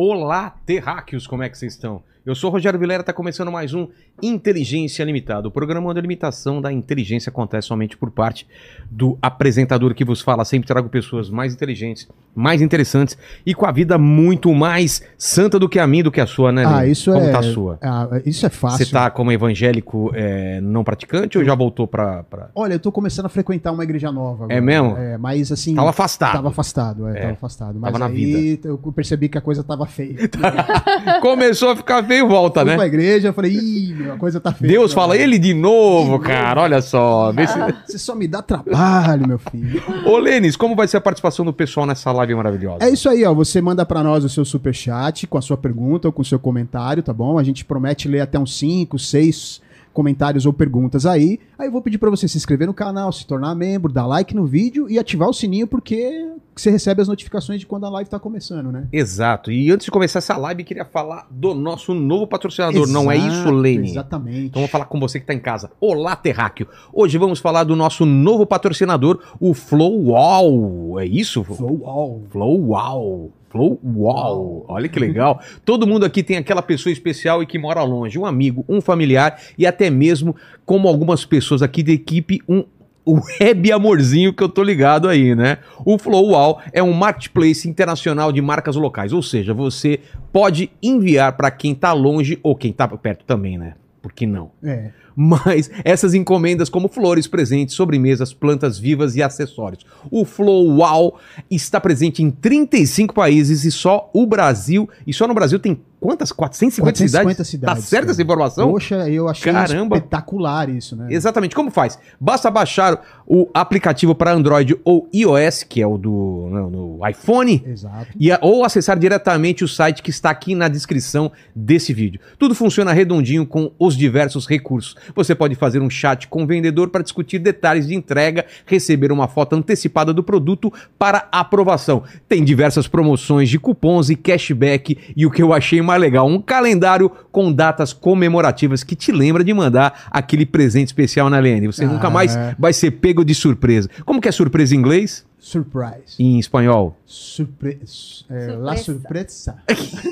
Olá, terráqueos, como é que vocês estão? Eu sou o Rogério Vilera, está começando mais um Inteligência Limitada, o programa onde a limitação da inteligência acontece somente por parte do apresentador que vos fala. Sempre trago pessoas mais inteligentes, mais interessantes e com a vida muito mais santa do que a minha, do que a sua, né? Ah, isso como é. tá a sua? Ah, isso é fácil. Você tá como evangélico é, não praticante ou já voltou pra... pra... Olha, eu tô começando a frequentar uma igreja nova. agora. É mesmo? É, mas assim. Tava afastado. Tava afastado, é, É. tava afastado. Mas Tava na aí eu percebi que a coisa tava feia. Começou a ficar feio e volta, Fui né? pra igreja, eu falei, ih, meu, a coisa tá feia. Deus fala, ele de novo, cara, olha só. Vê se... Você só me dá trabalho, meu filho. Ô, Lênis, como vai ser a participação do pessoal nessa live maravilhosa? É isso aí, ó. Você manda pra nós o seu superchat com a sua pergunta ou com o seu comentário, tá bom? A gente promete ler até uns 5, 6 comentários ou perguntas aí. Aí eu vou pedir pra você se inscrever no canal, se tornar membro, dar like no vídeo e ativar o sininho porque você recebe as notificações de quando a live tá começando, né? Exato. E antes de começar essa live, queria falar do nosso novo patrocinador. não é Exato, isso, Lene? Exatamente. Então vou falar com você que está em casa. Olá, Terráqueo. Hoje vamos falar do nosso novo patrocinador, o Flowwall. É isso? Flow All. Flowwall. Flowwall. Olha que legal. Todo mundo aqui tem aquela pessoa especial e que mora longe, um amigo, um familiar e até mesmo, como algumas pessoas aqui da equipe, um o web amorzinho que eu tô ligado aí, né? O Flowwall é um marketplace internacional de marcas locais, ou seja, você pode enviar para quem tá longe ou quem tá perto também, né? Por que não? É. Mas essas encomendas como flores, presentes, sobremesas, plantas vivas e acessórios. O Flowwall está presente em 35 países e só o Brasil, e só no Brasil tem quantas? 450, 450 cidades? cidades, Tá certa cara. essa informação? Poxa, eu achei Caramba. espetacular isso, né? Exatamente. Como faz? Basta baixar o aplicativo para Android ou iOS, que é o do não, no iPhone, Exato. e a- ou acessar diretamente o site que está aqui na descrição desse vídeo. Tudo funciona redondinho com os diversos recursos. Você pode fazer um chat com o vendedor para discutir detalhes de entrega, receber uma foto antecipada do produto para aprovação. Tem diversas promoções de cupons e cashback e o que eu achei mais legal, um calendário com datas comemorativas que te lembra de mandar aquele presente especial na Lene. Você Ah. nunca mais vai ser pego de surpresa. Como que é surpresa em inglês? Surprise. Em espanhol? Surpre... É, la Surpresa. surpresa.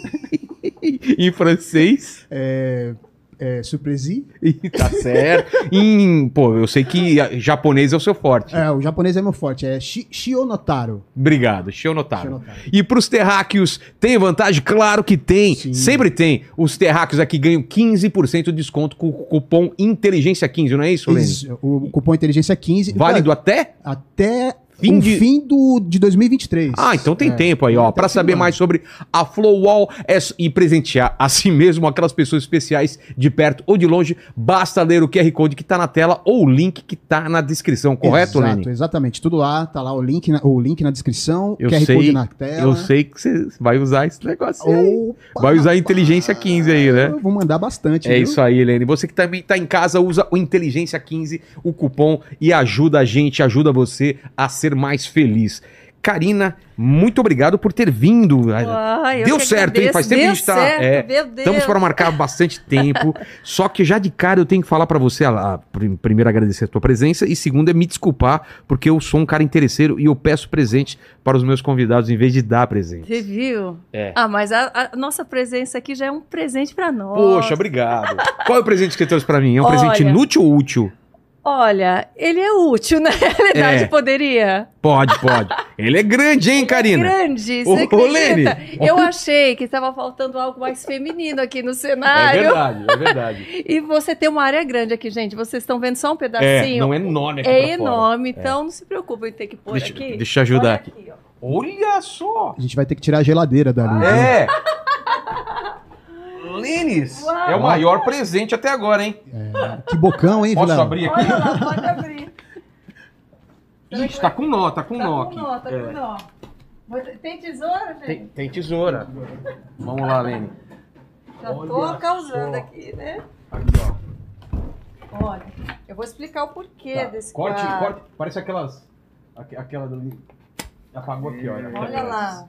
em francês? É, é, surpresi. Tá certo. em, pô, eu sei que japonês é o seu forte. É, o japonês é meu forte. É shi, Shionotaro. Obrigado, Shionotaro. Shionotaro. E pros terráqueos, tem vantagem? Claro que tem. Sim. Sempre tem. Os terráqueos aqui ganham 15% de desconto com o cupom Inteligência 15, não é isso, Lene? Isso, o cupom Inteligência 15. Válido até? Até Fim o de- fim do, de 2023. Ah, então tem É, tempo aí, ó. até Pra o saber mais sobre a Flowwall é e presentear a si mesmo aquelas pessoas especiais de perto ou de longe, basta ler o QR Code que tá na tela ou o link que tá na descrição, correto, Exato, Lene? exatamente. Tudo lá, tá lá o link na, o link na descrição, Eu QR sei, Code na tela. Eu sei que você vai usar esse negócio aí. Opa, Vai usar a Inteligência 15 aí, né? Eu vou mandar bastante. É viu? isso aí, Helene. Você que também tá em casa, usa o Inteligência 15, o cupom, e ajuda a gente, ajuda você a ser mais feliz. Karina, muito obrigado por ter vindo. Ai, eu Deu certo, hein? Faz tempo que a gente tá. certo, é, meu Deus. Estamos para marcar bastante tempo. Só que já de cara eu tenho que falar para você, a, a, prim- primeiro agradecer a tua presença e segundo é me desculpar, porque eu sou um cara interesseiro e eu peço presente para os meus convidados em vez de dar presente. Você viu? É. Ah, mas a, a nossa presença aqui já é um presente pra nós. Poxa, obrigado. Qual é o presente que você trouxe para mim? É um Olha. presente inútil ou útil? Olha, ele é útil, na realidade, É. poderia. Pode, pode. Ele é grande, hein, Karina? Grande, Ô, você ô, Lene. Eu achei que estava faltando algo mais feminino aqui no É cenário. verdade, é verdade. E você tem uma área grande aqui, gente. Vocês estão vendo só um É, pedacinho. não é enorme aqui É pra fora. enorme, então não se preocupe em ter que pôr Deixa- aqui. deixa eu ajudar Olha aqui. ó. Olha só! A gente vai ter que tirar a geladeira dali. viu? É! Lênis, Uau. é o maior presente até agora, hein? Que bocão, hein, Posso abrir aqui? Olha lá, pode abrir. Ixi, tá com nó, tá com Tá nó com aqui. nó, tá É. com nó. Tem tesoura, gente? Tem, tem tesoura. Vamos lá, Lene. Já tô Olha causando só. aqui, né? Aqui, ó. Olha, eu vou explicar o porquê Tá. desse Corte, quadro. corte. Parece aquelas. aqu- Aquela do. Apagou aqui, olha. Olha lá.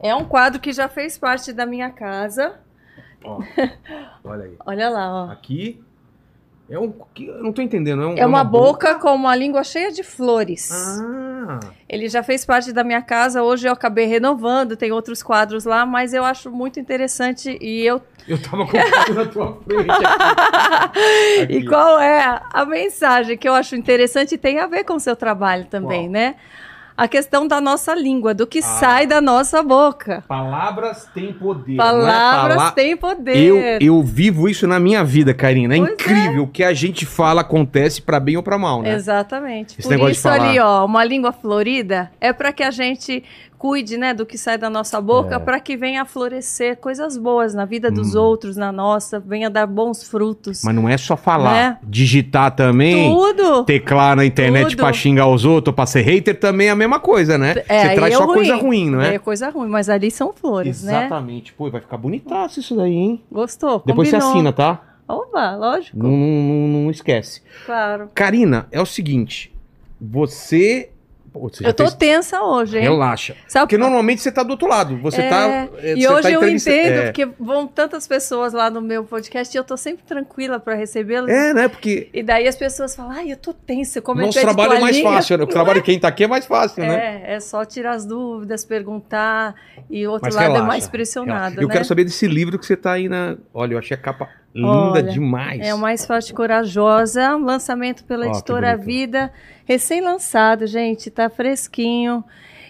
É um quadro que já fez parte da minha casa. Ó, olha aí. Olha lá, ó. Aqui. É um. Eu não tô entendendo. É, um, É uma boca com uma língua cheia de flores. Ah, Ele já fez parte da minha casa, hoje eu acabei renovando, tem outros quadros lá, mas eu acho muito interessante e eu eu tava com na tua frente aqui. E qual é a mensagem que eu acho interessante e tem a ver com o seu trabalho também, né? A questão da nossa língua, do que Ah. sai da nossa boca. Palavras têm poder. não é Palavras pala- têm poder. Eu, eu vivo isso na minha vida, Karina. É Pois incrível. O que a gente fala acontece pra bem ou pra mal, né? Exatamente. Esse Por negócio de isso ali, falar. ó, uma língua florida é para que a gente cuide, né, do que sai da nossa boca, É. para que venha a florescer coisas boas na vida dos Hum. outros, na nossa, venha dar bons frutos. Mas não é só falar. Né? Digitar também. Tudo. Teclar na internet pra xingar os outros, pra ser hater, também é a mesma coisa, né? É, Você traz é só ruim. coisa ruim, não é? É coisa ruim, mas ali são flores, né? Exatamente. Pô, vai ficar bonitaço isso daí, hein? Gostou? Depois você Combinou. assina, tá? Opa, lógico. Não, não, não- não esquece. Claro. Karina, é o seguinte. Você. Pô, Eu tô fez- tensa hoje, hein? Relaxa. Sabe Porque normalmente você tá do outro lado. Você É, tá. é, E hoje tá eu entendo, é. porque vão tantas pessoas lá no meu podcast e eu tô sempre tranquila para recebê-los. É, né? Porque E daí as pessoas falam, ai, eu tô tensa, como nosso eu pedi trabalho é mais toalhinha." fácil. né? O trabalho de quem tá aqui é mais fácil, né? É, é só tirar as dúvidas, perguntar, e o outro Mas lado relaxa, é mais pressionado, Eu né? quero saber desse livro que você tá aí na. Olha, eu achei a capa linda Olha, demais. É o Mais Forte Corajosa, um lançamento pela Ó, editora. Vida, recém-lançado, gente, tá fresquinho.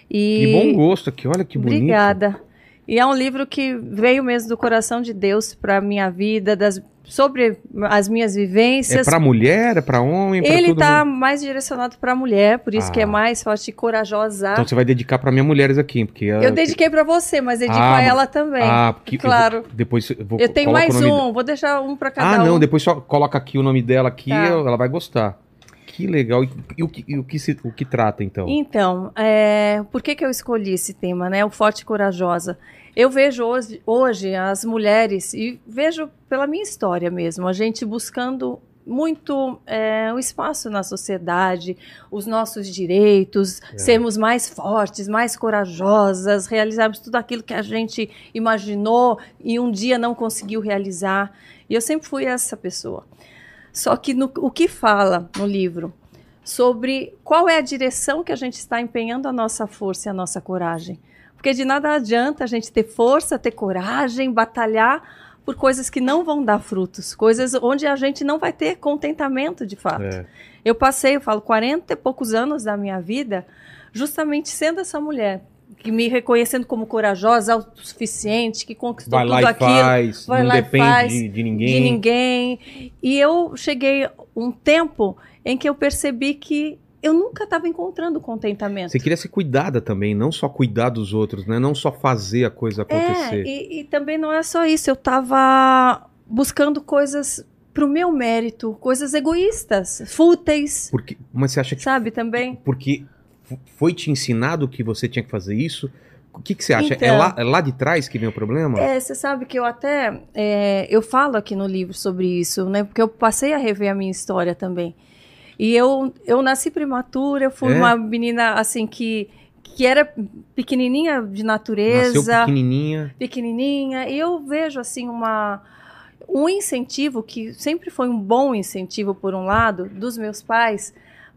E Que bom gosto aqui, olha que bonito. Obrigada. E é um livro que veio mesmo do coração de Deus para minha vida, das, sobre as minhas É vivências. pra mulher, é pra homem, pra Ele tá mundo? mais direcionado para mulher, por isso que Ah. é mais forte e corajosa. Então você vai dedicar pra minha mulheres aqui, porque eu dediquei para você, mas dedico Ah, a ela também. Ah, porque eu vou- claro. depois eu vou Eu tenho mais um, vou deixar um para cada Ah, um. não, depois só coloca aqui o nome dela aqui, Tá. ela vai gostar. Que legal. E, e o, que, e o, que se- o que trata, então? Então, é, por que, que eu escolhi esse tema, né? O Forte e Corajosa. Eu vejo hoje, hoje as mulheres, e vejo pela minha história mesmo, a gente buscando muito é, o espaço na sociedade, os nossos direitos, É. sermos mais fortes, mais corajosas, realizarmos tudo aquilo que a gente imaginou e um dia não conseguiu realizar. E eu sempre fui essa pessoa. Só que no, o que fala no livro sobre qual é a direção que a gente está empenhando a nossa força e a nossa coragem. Porque de nada adianta a gente ter força, ter coragem, batalhar por coisas que não vão dar frutos, coisas onde a gente não vai ter contentamento de fato. É. Eu passei, eu falo, 40 e poucos anos da minha vida justamente sendo essa mulher, que me reconhecendo como corajosa, autossuficiente, que conquistou Vai tudo lá e aquilo faz, vai não lá e depende faz de, de ninguém. de ninguém. E eu cheguei um tempo em que eu percebi que eu nunca estava encontrando contentamento. Você queria ser cuidada também, não só cuidar dos outros, né? Não só fazer a coisa É, acontecer. e, e também não é só isso. Eu estava buscando coisas pro meu mérito, coisas egoístas, fúteis, Porque, mas você acha que sabe também? porque foi te ensinado que você tinha que fazer isso? O que, que você acha? É, Então. lá, é lá de trás que vem o problema? É, você sabe que eu até é, eu falo aqui no livro sobre isso, né? Porque eu passei a rever a minha história também. E eu, eu nasci prematura, eu fui É? uma menina assim que que era pequenininha de Nasceu natureza, pequenininha. pequenininha, e eu vejo assim uma um incentivo que sempre foi um bom incentivo por um lado dos meus pais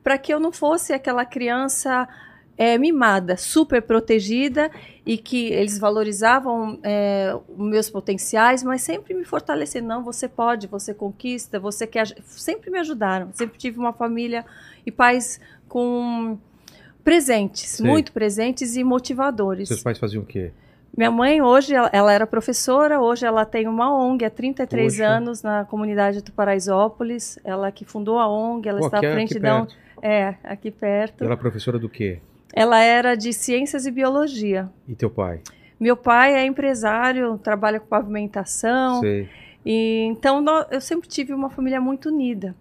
para que eu não fosse aquela criança é, mimada, super protegida e que eles valorizavam é, meus potenciais, mas sempre me fortalecendo. Não, você pode, você conquista, você quer. Sempre me ajudaram. Sempre tive uma família e pais com presentes, Sei. muito presentes e motivadores. Seus pais faziam o quê? Minha mãe hoje, ela, ela era professora, hoje ela tem uma ONG há 33 Poxa. anos na comunidade do Paraisópolis. Ela que fundou a ONG, ela Pô, está à é frente da perto. É, aqui perto. Ela é professora do quê? Ela era de ciências e biologia. E teu pai? Meu pai é empresário, trabalha com pavimentação. Sei. E, então eu sempre tive uma família muito unida.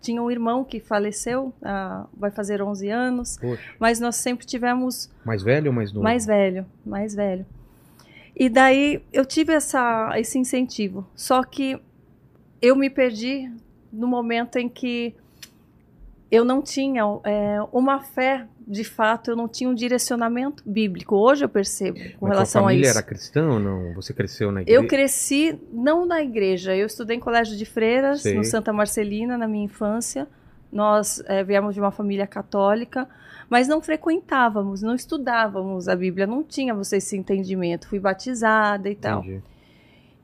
Tinha um irmão que faleceu, ah, vai fazer 11 anos, Poxa. mas nós sempre tivemos Mais velho ou mais novo? mais velho, mais velho. E daí eu tive essa, esse incentivo. Só que eu me perdi no momento em que eu não tinha é, uma fé, de fato, eu não tinha um direcionamento bíblico. Hoje eu percebo com Mas relação a família isso. era cristã ou não? Você cresceu na igreja? Eu cresci não na igreja, eu estudei em colégio de freiras, Sei. no Santa Marcelina, na minha infância. Nós é, viemos de uma família católica, mas não frequentávamos, não estudávamos a Bíblia, não tínhamos esse entendimento. Fui batizada e tal. Entendi.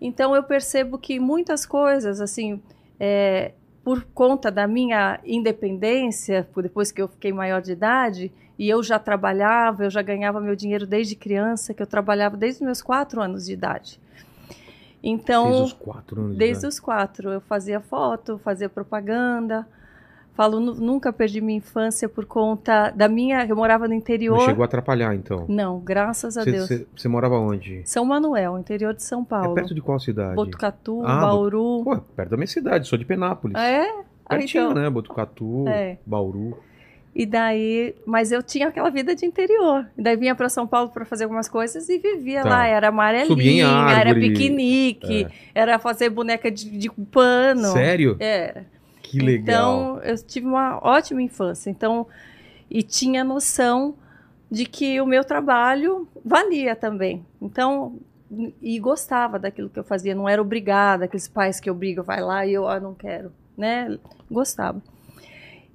Então eu percebo que muitas coisas, assim, é, por conta da minha independência, depois que eu fiquei maior de idade, e eu já trabalhava, eu já ganhava meu dinheiro desde criança, que eu trabalhava desde os meus quatro anos de idade. Então, Desde os quatro anos. de desde idade. os quatro, eu fazia foto, fazia propaganda. Falo, nu- nunca perdi minha infância por conta da minha. Eu morava no interior. Não chegou a atrapalhar, então. Não, graças a Você- Deus. Você morava onde? São Manuel, interior de São É Paulo. perto de qual cidade? Botucatu, Ah, Bauru. Pô, perto da minha cidade, sou de Penápolis. Ah, é? Ah, Pertinho, então. né? Botucatu, É. Bauru. E daí, mas eu tinha aquela vida de interior. E daí vinha para São Paulo para fazer algumas coisas e vivia Tá. lá. Era amarelinha, era piquenique, era fazer boneca de, de pano. Sério? Era. Que legal. Então, eu tive uma ótima infância. Então, e tinha noção de que o meu trabalho valia também. Então, e gostava daquilo que eu fazia, não era obrigada, aqueles pais que obrigam, vai lá e eu ah, não quero, né? Gostava.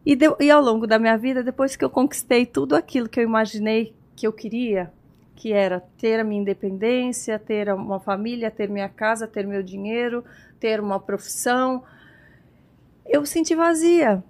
E, de- e ao longo da minha vida, depois que eu conquistei tudo aquilo que eu imaginei que eu queria, que era ter a minha independência, ter uma família, ter minha casa, ter meu dinheiro, ter uma profissão, eu senti vazia.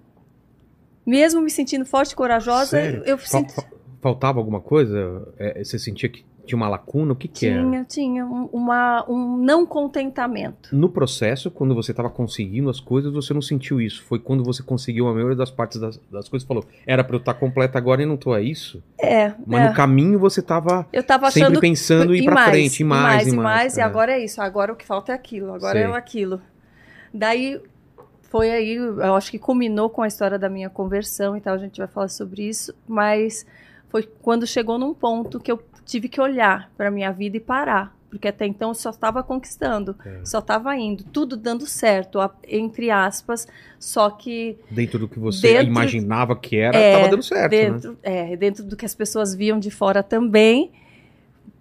Mesmo me sentindo forte e corajosa, Sério? eu senti, fa- Faltava alguma coisa? É, você sentia que tinha uma lacuna? O que que era? tinha, tinha um, uma, um não contentamento. No processo, quando você estava conseguindo as coisas, você não sentiu isso. Foi quando você conseguiu a maioria das partes das, das coisas e falou: era pra eu estar completa agora e não tô, é isso? É, Mas é. no caminho você tava eu tava sempre achando pensando em ir em pra mais, frente, em em mais, e mais, e É. agora é isso, agora o que falta é aquilo, agora Sei. é aquilo. Daí foi aí, eu acho que culminou com a história da minha conversão e tal, a gente vai falar sobre isso, mas foi quando chegou num ponto que eu tive que olhar para minha vida e parar, porque até então eu só estava conquistando, É. só estava indo, tudo dando certo, entre aspas, só que Dentro do que você Dentro- imaginava que era, É, tava dando certo, né? dentro, é, dentro do que as pessoas viam de fora também,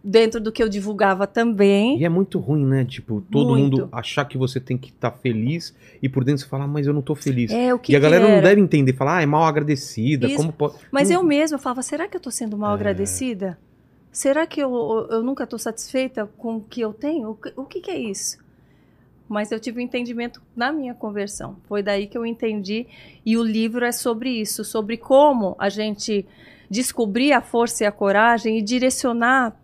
dentro do que eu divulgava também. E é muito ruim, né? Tipo, todo Muito. mundo achar que você tem que estar feliz e por dentro você falar, mas eu não tô feliz. É, o que e a galera não deve entender, falar, ah, é mal agradecida, Isso. como pode... Mas Não- eu mesma falava, será que eu estou sendo mal É. agradecida? Será que eu, eu nunca estou satisfeita com o que eu tenho? O que, o que que é isso? Mas eu tive um entendimento na minha conversão. Foi daí que eu entendi. E o livro é sobre isso, sobre como a gente descobrir a força e a coragem e direcionar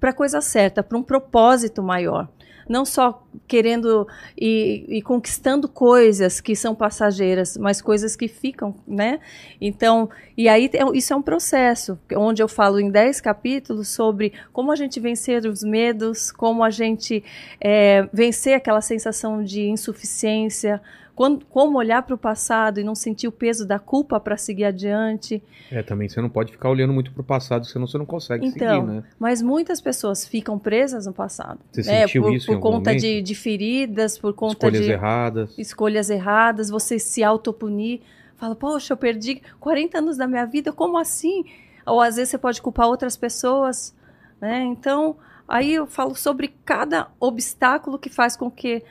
para a coisa certa, para um propósito maior. Não só querendo e, e conquistando coisas que são passageiras, mas coisas que ficam, né? Então, e aí é- isso é um processo, onde eu falo em 10 capítulos sobre como a gente vencer os medos, como a gente é, vencer aquela sensação de insuficiência, quando- como olhar para o passado e não sentir o peso da culpa para seguir adiante. É, também você não pode ficar olhando muito pro passado, senão você não consegue Então, seguir, né? Mas muitas pessoas ficam presas no passado. Você né? sentiu por, isso por conta de, de feridas, por conta Escolhas de erradas. escolhas erradas, você se autopunir. Fala, poxa, eu perdi 40 anos da minha vida, como assim? Ou às vezes você pode culpar outras pessoas, né? Então, aí eu falo sobre cada obstáculo que faz com que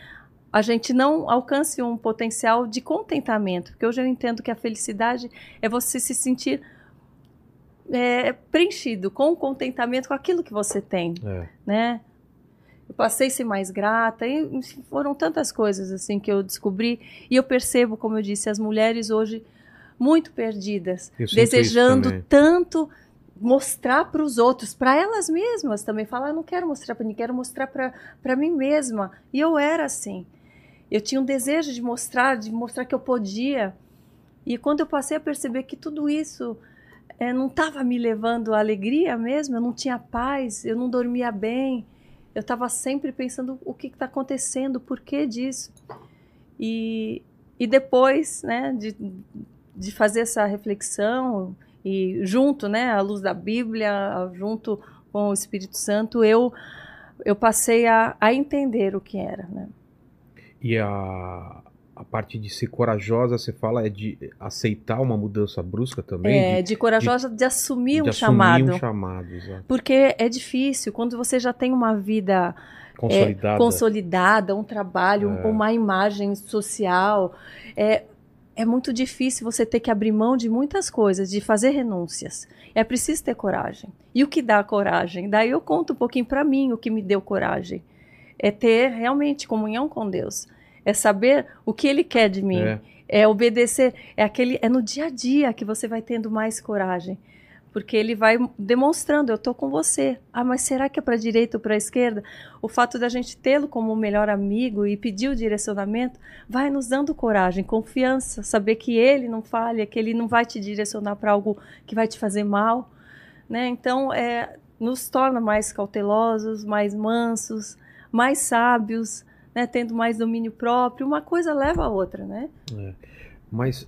a gente não alcance um potencial de contentamento. Porque hoje eu entendo que a felicidade é você se sentir é, preenchido com contentamento com aquilo que você tem É. né? Eu passei a ser mais grata, e foram tantas coisas assim que eu descobri e eu percebo, como eu disse, as mulheres hoje muito perdidas, Eu desejando tanto mostrar para os outros, para elas mesmas também, falar, eu não quero mostrar para ninguém, quero mostrar para mim mesma. E eu era assim. Eu tinha um desejo de mostrar, de mostrar que eu podia. E quando eu passei a perceber que tudo isso eh, não estava me levando à alegria mesmo, eu não tinha paz, eu não dormia bem, eu estava sempre pensando o que está acontecendo, por que disso. E, e depois né, de, de fazer essa reflexão, e junto né, à luz da Bíblia, junto com o Espírito Santo, eu, eu passei a, a entender o que era. Né? E a, a parte de ser corajosa, você fala, é de aceitar uma mudança brusca também? É, de, de corajosa de, assumir de um assumir chamado. um chamado, exato. Porque é difícil, quando você já tem uma vida é, Consolidada. consolidada, um trabalho, É. uma imagem social. É, é muito difícil você ter que abrir mão de muitas coisas, de fazer renúncias. É preciso ter coragem. E o que dá coragem? Daí eu conto um pouquinho para mim o que me deu coragem. É ter realmente comunhão com Deus. É saber o que Ele quer de mim. É. É obedecer. É aquele. É no dia a dia que você vai tendo mais coragem. Porque ele vai demonstrando, eu estou com você. Ah, mas será que é para a direita ou para a esquerda? O fato da gente tê-lo como o melhor amigo e pedir o direcionamento vai nos dando coragem, confiança, saber que ele não falha, que ele não vai te direcionar para algo que vai te fazer mal. Né? Então, é, nos torna mais cautelosos, mais mansos, mais sábios, né? tendo mais domínio próprio. Uma coisa leva a outra, né? Mas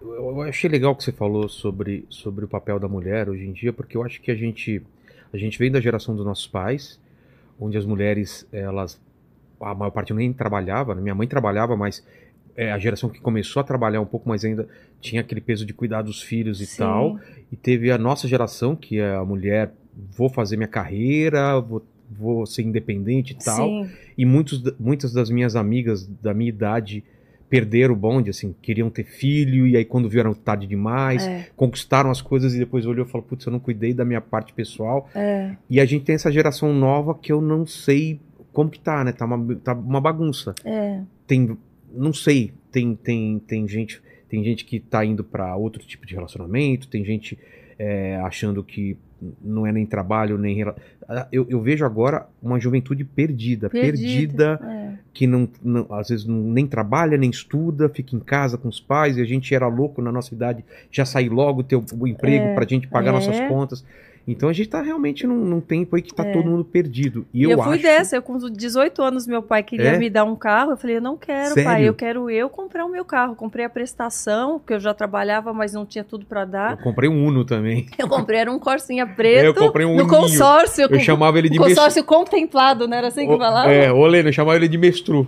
eu eu achei legal o que você falou sobre, sobre o papel da mulher hoje em dia, porque eu acho que a gente, a gente vem da geração dos nossos pais, onde as mulheres, elas, a maior parte nem trabalhava, né? minha mãe trabalhava, mas é, a geração que começou a trabalhar um pouco mais ainda tinha aquele peso de cuidar dos filhos e Sim. tal, e teve a nossa geração, que é a mulher, vou fazer minha carreira, vou, vou ser independente e tal, Sim, e muitos, muitas das minhas amigas da minha idade perderam o bonde, assim, queriam ter filho, e aí quando viram tarde demais, é, conquistaram as coisas e depois olhou e falou, putz, eu não cuidei da minha parte pessoal. é, E a gente tem essa geração nova que eu não sei como que tá, né? Tá uma, tá uma bagunça. é. Tem, não sei, tem, tem, tem gente tem gente que tá indo para outro tipo de relacionamento, tem gente é, achando que não é nem trabalho, nem... Ah, Eu, eu vejo agora uma juventude perdida, perdida é. que não, não- às vezes não, nem trabalha, nem estuda, fica em casa com os pais, e a gente era louco na nossa idade já sair logo, ter o, o emprego É, pra gente pagar é. nossas contas. Então a gente tá realmente num, num tempo aí que tá É. todo mundo perdido. E E eu, eu, fui acho. dessa, eu com 18 anos meu pai queria É? me dar um carro, eu falei, eu não quero, Sério? pai, eu quero eu comprar o meu carro. Comprei a prestação, porque eu já trabalhava, mas não tinha tudo para Eu dar. comprei um Uno também. Eu comprei era um Corsinha preto. Eu comprei um no Uninho. consórcio, Eu chamava ele de o consórcio contemplado, não era assim que Ô, falava? É, ô Lena, eu chamava ele de Mestru.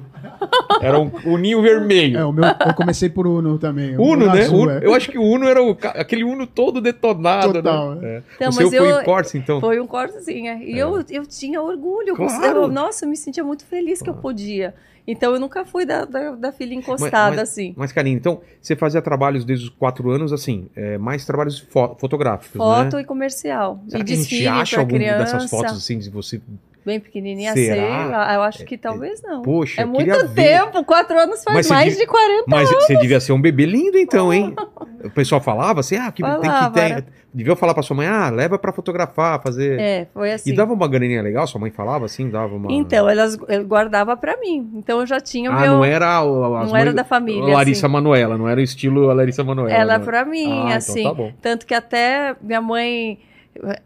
Era um Uninho vermelho. É, o meu, eu comecei por Uno também. o Uno, né? azul, Uno- é. Eu acho que o Uno era o, aquele Uno todo detonado, Total, né? É. Então, o mas foi em Corsa, então? Foi um Corsinha. E eu, eu tinha orgulho. Claro. Eu, nossa, eu me sentia muito feliz que eu podia. Então eu nunca fui da, da, da filha encostada mas- assim. Mas, Karine, então, você fazia trabalhos desde os quatro anos, assim, é, mais trabalhos fo- fotográficos, Foto né? e comercial. Será e que a desfile gente acha alguma criança. dessas fotos, assim, de você... Bem pequenininha, Será? sei. lá, Eu acho que talvez não. Poxa, é muito tempo, quatro anos faz Mas mais de 40 Mas você devia ser um bebê lindo, então, hein? O pessoal falava assim, ah, que tem que Falava, ter... Devia falar pra sua mãe, ah, leva pra fotografar, fazer... É, foi assim. E dava uma graninha legal? Sua mãe falava assim? Dava uma... Então, elas guardava pra mim. Então eu já tinha o Ah, meu. não era... não era da família, Larissa assim. Manoela, não era o estilo Larissa Manoela. Ela né? pra mim, Ah, assim. Então tá. Tanto que até minha mãe,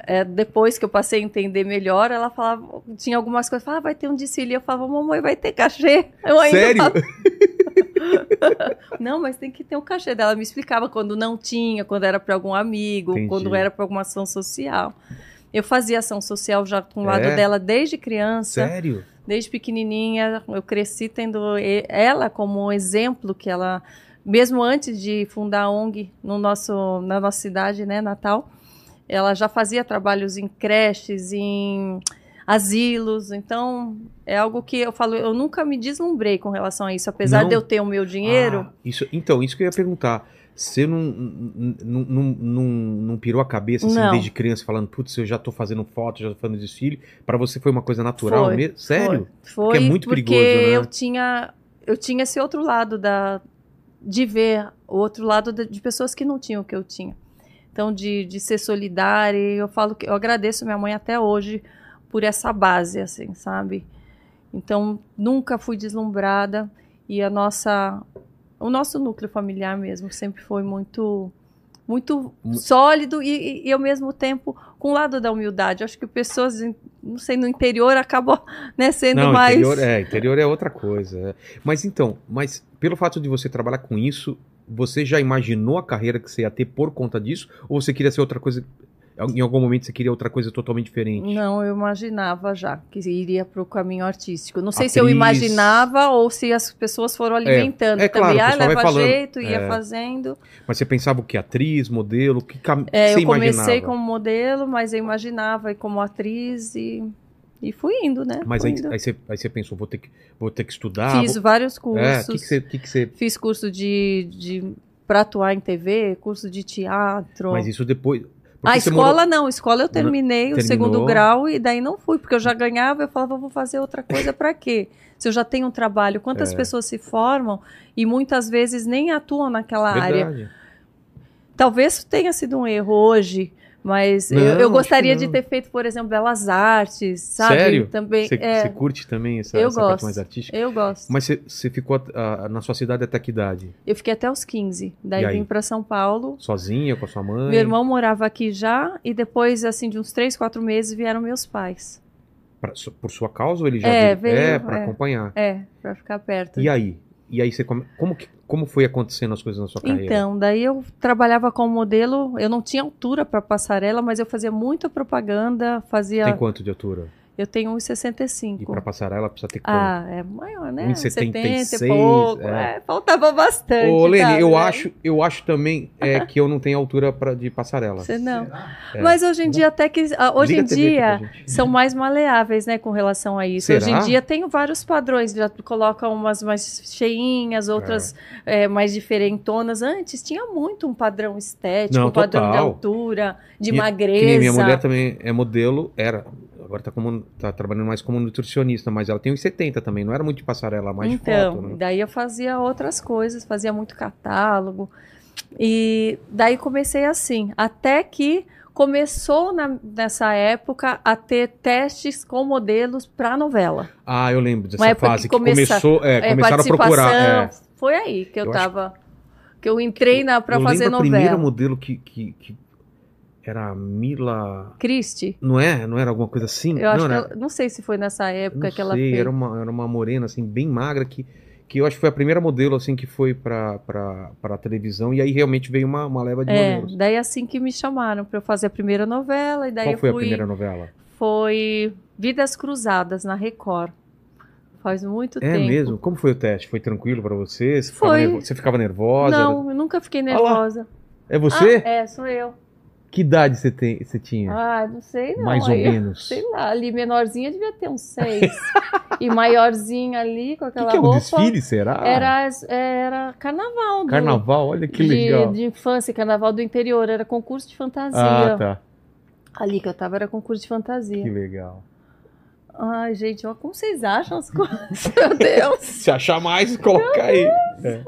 é, depois que eu passei a entender melhor, ela falava, tinha algumas coisas, falava, ah, vai ter um desfile. Eu falava, mamãe, vai ter cachê. Eu ainda Sério? falava, não, mas tem que ter um cachê dela. Me explicava quando não tinha, quando era para algum amigo, Entendi. quando era para alguma ação social. Eu fazia ação social já com o lado É? dela desde criança. Sério? Desde pequenininha, eu cresci tendo ela como um exemplo que ela, mesmo antes de fundar a ONG no nosso, na nossa cidade, né, Natal, ela já fazia trabalhos em creches, em asilos. Então, é algo que eu falo, eu nunca me deslumbrei com relação a isso, apesar Não? de eu ter o meu dinheiro. Ah, isso, então, isso que eu ia perguntar. Você não, não, não, não, não pirou a cabeça assim, desde criança, falando, putz, eu já tô fazendo foto, já tô fazendo desfile. Pra você foi uma coisa natural Foi, mesmo? Sério? Foi, Porque é muito porque perigoso, né? eu tinha eu tinha esse outro lado da de ver o outro lado de, de pessoas que não tinham o que eu tinha. Então de, de ser solidária, eu falo que eu agradeço minha mãe até hoje por essa base assim, sabe? Então nunca fui deslumbrada e a nossa o nosso núcleo familiar mesmo sempre foi muito muito Mu- sólido e, e, ao mesmo tempo com o lado da humildade. Acho que pessoas, não sei, no interior acabam né, sendo Não, mais. interior é, interior é outra coisa. é. Mas então, mas pelo fato de você trabalhar com isso, você já imaginou a carreira que você ia ter por conta disso? Ou você queria ser outra coisa? Em algum momento você queria outra coisa totalmente diferente? Não, eu imaginava já que iria para o caminho artístico. Não sei se eu Atriz. imaginava ou se as pessoas foram alimentando. é claro, Também, ah, leva falando. jeito, ia É. fazendo. Mas você pensava o que? Atriz, modelo? Que cam... É, que você eu comecei imaginava? como modelo, mas eu imaginava como atriz e, e fui indo, né? Mas aí, indo. aí, você, aí você pensou, vou ter que, vou ter que estudar? Fiz vou... vários É, cursos. o que, que você, que que você... Fiz curso de, de para atuar em TV, curso de teatro. Mas isso depois. A escola morou- não, escola eu terminei o terminou. segundo grau e daí não fui, porque eu já ganhava, eu falava, vou fazer outra coisa para quê? Se eu já tenho um trabalho, quantas É. pessoas se formam e muitas vezes nem atuam naquela área. Verdade. Talvez tenha sido um erro hoje, mas eu- Não, eu, que gostaria de ter feito, por exemplo, belas artes, sabe? Sério? Também. Você, é, curte também essa, eu essa parte gosto. mais artística? eu gosto. Mas você, ficou ah, na sua cidade até que idade? Eu fiquei até os 15. Daí aí? vim para São Paulo. Sozinha, com a sua mãe? Meu irmão morava aqui já e depois, assim, de uns três, quatro meses vieram meus pais. Pra- por sua causa ou ele já É, veio? veio, É, pra é. acompanhar. É, para ficar perto. E aí? E aí você come... como, que, como foi acontecendo as coisas na sua carreira? Então, daí eu trabalhava como modelo, eu não tinha altura para passarela, mas eu fazia muita propaganda, fazia... Tem quanto de altura? Eu tenho E 1,65. pra passarela precisa ter quanto? Ah, é maior, né? 1,76, 70 e pouco. é. É, faltava bastante. Ô, Lene, sabe, eu, né? acho, eu acho também é, que eu não tenho altura pra, de passarela. Você não. É. Mas hoje em dia até que ah, hoje Liga em dia são mais maleáveis, né, com relação a isso. Será? Hoje em dia tem vários padrões, já colocam umas mais cheinhas, outras é, mais diferentonas. Antes tinha muito um padrão estético, Não, um padrão de total. altura, de Minha- magreza. Que nem minha mulher também é modelo, era. Agora tá, como, tá trabalhando mais como nutricionista, mas ela tem uns 70 também, não era muito de passarela, mais então, de foto, né? daí eu fazia outras coisas, fazia muito catálogo. E daí comecei assim, até que começou na- nessa época a ter testes com modelos para novela. Ah, eu lembro dessa Uma fase que que, começa- começou, é, É, começaram a procurar. É. Foi aí que eu, Eu acho- tava. Que eu entrei na para fazer lembro a primeira novela. modelo que, que, que era a Mila. Cristi. Não é? Não era alguma coisa assim? Eu acho não, que era, não sei se foi nessa época não que ela sei, fez. era uma, era uma morena, assim, bem magra, que, que eu acho que foi a primeira modelo, assim, que foi pra, pra, pra televisão, e aí realmente veio uma, uma leva de É, modelos. daí assim que me chamaram para eu fazer a primeira novela e daí Qual foi a fui primeira novela? foi Vidas Cruzadas na Record. Faz muito É tempo. mesmo? Como foi o teste? Foi tranquilo pra você? Você ficava, Foi. nervo- você ficava nervosa? Não, eu nunca fiquei nervosa. É você? Ah, é, sou eu. Que idade você, tem, você tinha? Ah, não sei não. Mais ou menos. Sei lá, ali menorzinha devia ter uns seis. e maiorzinha ali com O que, aquela que é um roupa. desfile, será? Era, era carnaval. do- Carnaval, olha que de, legal. de infância, carnaval do interior. Era concurso de fantasia. Ah, tá. Ali que eu tava era concurso de fantasia. Que legal. Ai, gente, ó, como vocês acham as coisas? Meu Deus. Se achar mais, coloca aí. É.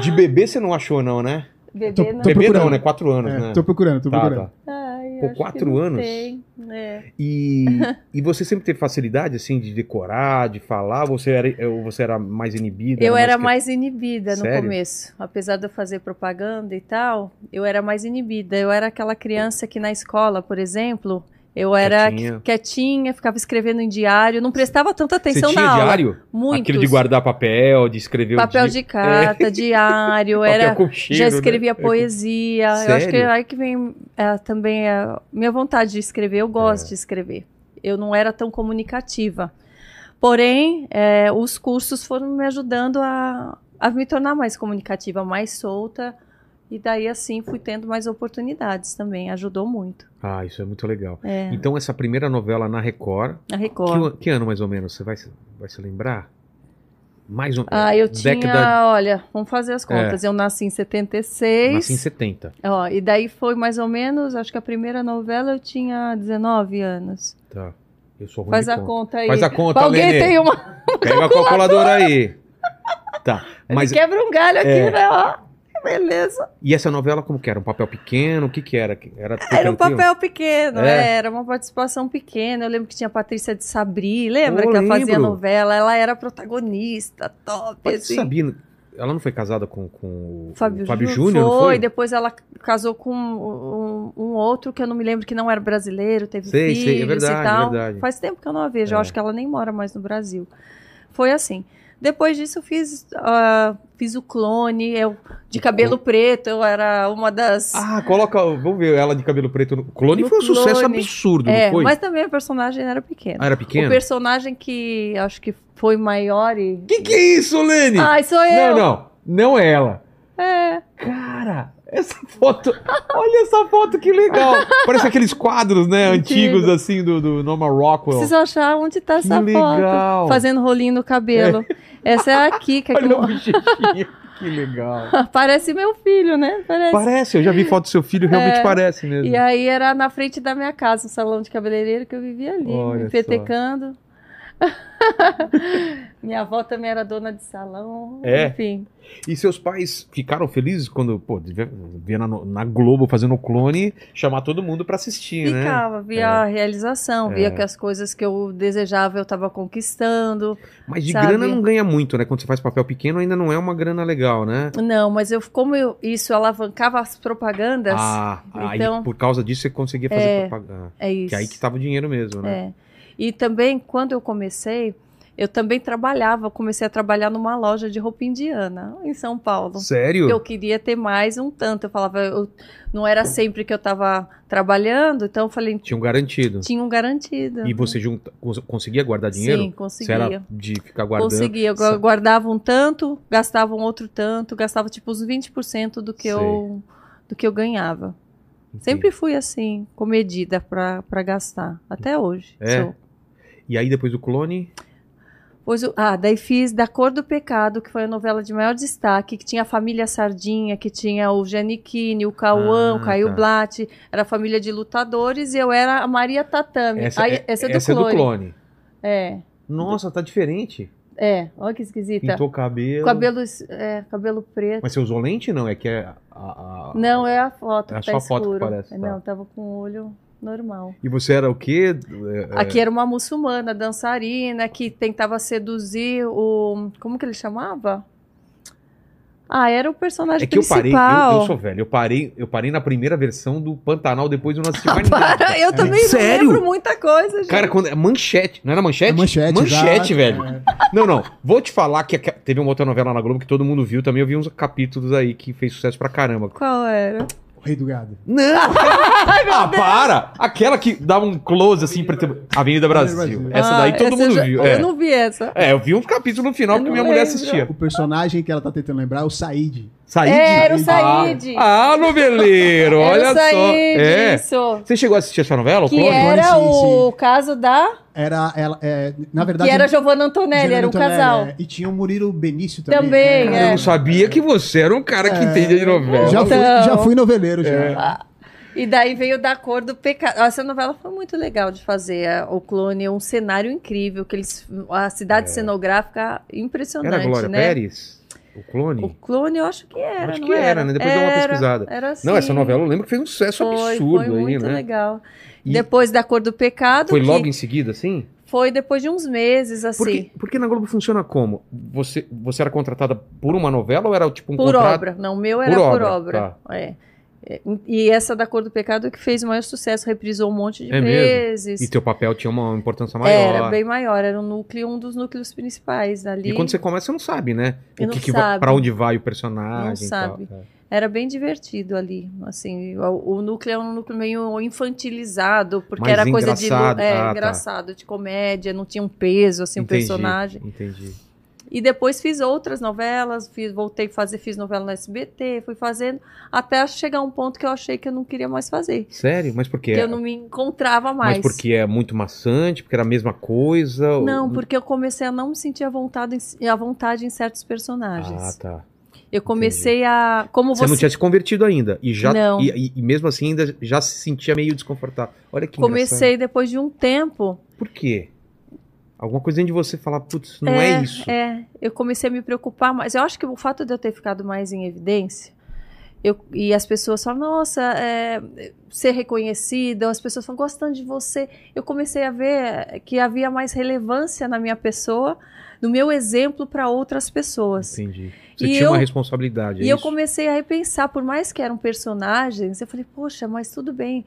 De bebê você não achou, não, né? Bebê Tô- não. tô bebê procurando. não, né? Quatro anos, É, né? Tô procurando, tô Tá, procurando. tá. Ai, Pô, que quatro não anos? tem. É. E, e você sempre teve facilidade, assim, de decorar, de falar? Ou você era, ou você era mais inibida? Eu era que- mais inibida no Sério? começo. Apesar de eu fazer propaganda e tal, eu era mais inibida. Eu era aquela criança que na escola, por exemplo, eu era Quietinha. quietinha, ficava escrevendo em diário, não prestava tanta Você atenção tinha na aula. diário? Muitos. Aquele de guardar papel, de escrever papel o dia... de carta, diário, papel era com cheiro, já né? escrevia É, poesia. Eu acho que Sério? é aí que vem é, também a minha vontade de escrever. Eu gosto É. de escrever. Eu não era tão comunicativa. Porém, é, os cursos foram me ajudando a, a me tornar mais comunicativa, mais solta. E daí, assim, fui tendo mais oportunidades também. Ajudou muito. Ah, isso é muito legal. É, Então, essa primeira novela na Record, na que, Record. an- que ano mais ou menos? Você vai, se- vai se lembrar? Mais um. Ah, eu tinha. década- Olha, vamos fazer as contas. Eu nasci em 76. Nasci em 70. Ó, e daí foi mais ou menos, acho que a primeira novela eu tinha 19 anos. Tá. Eu sou ruim Faz a conta. conta aí. Faz a conta, Alguém Lene. tem uma. Pega a calculadora aí. Tá. Mas, Ele quebra um galho aqui, É. né? Ó, que beleza. e essa novela como que era? Um papel pequeno? O que que era? Era, Era um papel pequeno, É. é, era uma participação pequena. Eu lembro que tinha a Patrícia de Sabri, lembra que ela fazia novela? Ela era protagonista, top, Mas assim. Sabia? Ela não foi casada com, com o Fábio, o Fábio Júnior, não foi? depois ela casou com um, um outro que eu não me lembro que não era brasileiro, teve Sei, sei, é filhos verdade, e tal. verdade. Faz tempo que eu não a vejo, É. eu acho que ela nem mora mais no Brasil. Foi assim. Depois disso eu fiz, ah, fiz o clone, eu de cabelo preto, eu era uma das. Ah, coloca. Vamos ver ela de cabelo preto. no- Clone No foi um sucesso Clone. absurdo, é, não foi? mas também a personagem era pequena. Ah, era o pequeno? personagem que acho que foi maior e. Que que é isso, Lene? Ai, sou eu! não, não. Não é ela. É. Cara, essa foto. Olha essa foto, que legal. Parece aqueles quadros, né? Antigo. Antigos, assim, do, do Norman Rockwell. Preciso achar onde tá Que essa legal. foto. Fazendo rolinho no cabelo. Essa é a Kika. que Olha mo- o. Que legal. Parece meu filho, né? Parece. Parece, eu já vi foto do seu filho, realmente É. parece mesmo. E aí era na frente da minha casa, um salão de cabeleireiro que eu vivia ali, Olha me petecando. minha avó também era dona de salão, É? enfim. E seus pais ficaram felizes quando, pô, via na, na Globo fazendo o clone, chamar todo mundo pra assistir, né? Ficava, via É. a realização, via É. que as coisas que eu desejava eu estava conquistando. Mas de Sabe? grana não ganha muito, né? Quando você faz papel pequeno ainda não é uma grana legal, né? Não, mas eu, como eu, isso alavancava as propagandas, Ah, aí então- por causa disso você conseguia fazer É, propaganda. é isso. Que aí que tava o dinheiro mesmo, né? É. E também, quando eu comecei, eu também trabalhava, comecei a trabalhar numa loja de roupa indiana, em São Paulo. Sério? Eu queria ter mais um tanto. Eu falava, eu, não era sempre que eu estava trabalhando, então eu falei, Tinha um garantido. tinha um garantido. E você junta, cons- conseguia guardar dinheiro? Sim, Você conseguia. era de ficar guardando? Conseguia. Eu guardava um tanto, gastava um outro tanto, gastava tipo uns 20% do que, eu, do que eu ganhava. Entendi. Sempre fui assim, comedida para gastar. Até hoje. É? sou. E aí depois do clone? Pois, ah, daí fiz Da Cor do Pecado, que foi a novela de maior destaque, que tinha a família Sardinha, que tinha o Giannichini, o Cauã, Ah, o Caio tá. Blatt, era a família de lutadores, e eu era a Maria Tatame. Essa, Aí, é, essa é do essa é do clone. clone. É, Nossa, tá diferente. é, olha que esquisita. Pintou cabelo. Cabelo, é, cabelo preto. Mas você usou lente? Não, é que é a... a- Não, é a foto, É a tá sua foto que escuro. parece, tá. Não, tava com o olho normal. E você era o quê? É, Aqui era uma muçulmana, dançarina, que tentava seduzir o... Como que ele chamava? Ah, era o personagem É que eu principal. parei, eu, eu sou velho, eu parei, eu parei na primeira versão do Pantanal, depois eu não assisti mais nada. Para, eu também Sério? não lembro muita coisa, gente. Cara, quando é manchete, não era manchete? É manchete, Manchete, exato. velho. É. Não, não. Vou te falar que teve uma outra novela na Globo que todo mundo viu, também eu vi uns capítulos aí que fez sucesso pra caramba. Qual era? O Rei do Gado. Não! ah, para! Aquela que dava um close assim pra ter... Avenida Brasil. Essa Ah, daí todo essa mundo já- viu. Eu É. não vi essa. é, eu vi um capítulo no final Eu que minha mulher assistia. O personagem que ela tá tentando lembrar é o Said. Said? Era o Ah, Said. Ah, noveleiro, Era olha o só. Said, É. isso. Você chegou a assistir essa novela, o Que Clone? era sim, o caso da... Era ela, é, na verdade. Que era Giovanna Antonelli, Giovanna era um Antonelli, casal. é. E tinha o Murilo Benício também. Também, Cara, é. Eu não sabia que você era um cara que É. entendia de novela. Já, fui, Então. já fui noveleiro, já. É. E daí veio da cor do pecado. Essa novela foi muito legal de fazer. é, O clone é um cenário incrível, que eles, a cidade cenográfica impressionante, Era a Glória né? Pérez? O clone? O clone eu acho que era, Acho não que era, né? Depois deu uma Era, pesquisada. Era assim. Não, essa novela eu lembro que fez um sucesso foi, absurdo foi aí, muito né? legal. E- Depois da cor do pecado, Foi logo em seguida, assim? foi depois de uns meses, assim. Porque, porque na Globo funciona como? Você, você era contratada por uma novela ou era tipo um Por contrato? obra. Não, o meu era Por por obra, obra. É. É, E essa da cor do pecado que fez o maior sucesso, reprisou um monte de É mesmo? vezes. E teu papel tinha uma importância maior. Era bem maior, era um núcleo, um dos núcleos principais ali. E quando você começa, você não sabe, né? E O que, que vai, pra onde vai o personagem Não sabe. tal. É. Era bem divertido ali, assim, o, o núcleo é um núcleo meio infantilizado, porque Mais era coisa de é, Ah, tá. engraçado, de comédia, não tinha um peso assim o personagem. Entendi. E depois fiz outras novelas, fiz, voltei a fazer, fiz novela no SBT, fui fazendo até chegar um ponto que eu achei que eu não queria mais fazer, Sério? Mas por quê? que eu não me encontrava mais. Mas porque é muito maçante, porque era a mesma coisa? ou- Não, porque eu comecei a não me sentir à vontade, em- à vontade em certos personagens. Ah, tá. eu comecei a. Como Você, você, não tinha se convertido ainda. E, já, e, e- mesmo assim ainda já se sentia meio desconfortável. Olha que comecei depois de um tempo. engraçado. Por quê? Alguma coisa dentro de você falar, putz, não é, isso. É, eu comecei a me preocupar, mas eu acho que o fato de eu ter ficado mais em evidência, eu, e as pessoas falam, nossa, é, ser reconhecida, as pessoas falam, gostando de você. Eu comecei a ver que havia mais relevância na minha pessoa, no meu exemplo para outras pessoas. Entendi. Você E tinha uma eu- responsabilidade. é E eu comecei a repensar, por mais que eram personagens, eu falei, poxa, mas tudo bem.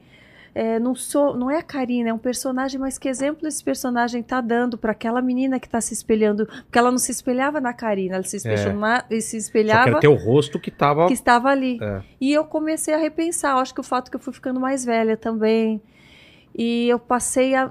É, não sou, não é a Karina, é um personagem, mas que exemplo esse personagem está dando para aquela menina que está se espelhando? Porque ela não se espelhava na Karina, ela se, espelhou É. na- e se Só que espelhava era teu rosto que tava. que estava ali. É. E eu comecei a repensar. Acho que o fato que eu fui ficando mais velha também. E eu passei a,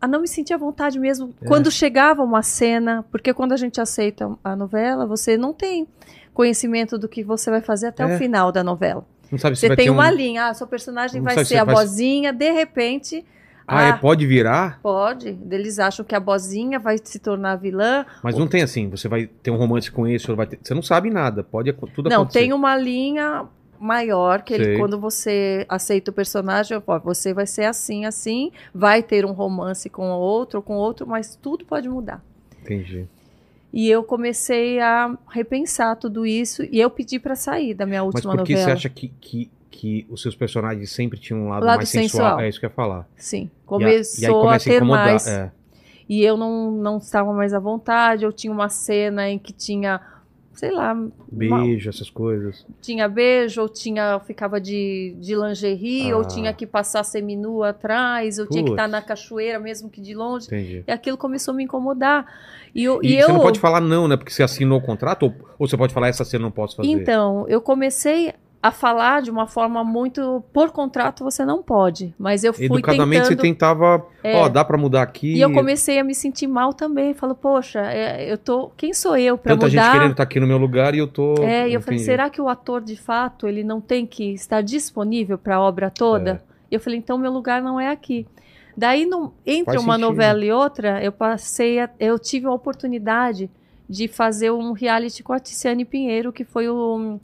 a não me sentir à vontade mesmo É. quando chegava uma cena. Porque quando a gente aceita a novela, você não tem conhecimento do que você vai fazer até É. o final da novela. Não sabe se Você vai tem ter uma um... linha, ah, seu personagem Não vai ser se a vai- bozinha, de repente Ah, é, pode virar? Pode. Eles acham que a bozinha vai se tornar vilã. Mas não tem assim, você vai ter um romance com esse, ou vai ter... você não sabe nada, pode tudo Não, acontecer. tem uma linha maior que ele, quando você aceita o personagem, você vai ser assim, assim, vai ter um romance com outro, com outro, mas tudo pode mudar. Entendi. E eu comecei a repensar tudo isso e eu pedi pra sair da minha Mas última por que novela. você acha que, que, que os seus personagens sempre tinham um lado, Lado mais sensual? sensual. É isso que eu ia falar. Sim, E a- começou começa a ter incomodar, mais. é. E eu não, não estava mais à vontade. Eu tinha uma cena em que tinha, sei lá, uma- Beijo, essas coisas. tinha beijo, ou tinha, ficava de, de lingerie, Ah. ou tinha que passar seminu atrás, ou tinha que Putz. estar na cachoeira, mesmo que de longe. Entendi. E aquilo começou a me incomodar. E, eu, E, e você eu, não pode falar não, né? Porque você assinou o contrato, ou, ou você pode falar essa cena eu não posso fazer. Então, eu comecei a falar de uma forma muito. Por contrato você não pode, mas eu fui Educadamente tentando. você tentava, É. ó, dá pra mudar aqui. E eu comecei a me sentir mal também. Falo, poxa, é, eu tô. Quem sou eu para Tanta gente mudar? querendo estar aqui no meu lugar e eu tô. É, e eu falei, será que o ator de fato ele não tem que estar disponível para a obra toda? É. E eu falei, então meu lugar não é aqui. Daí, no- entre Faz uma sentido. novela e outra, eu passei, a- eu tive a oportunidade de fazer um reality com a Tiziane Pinheiro, que foi o,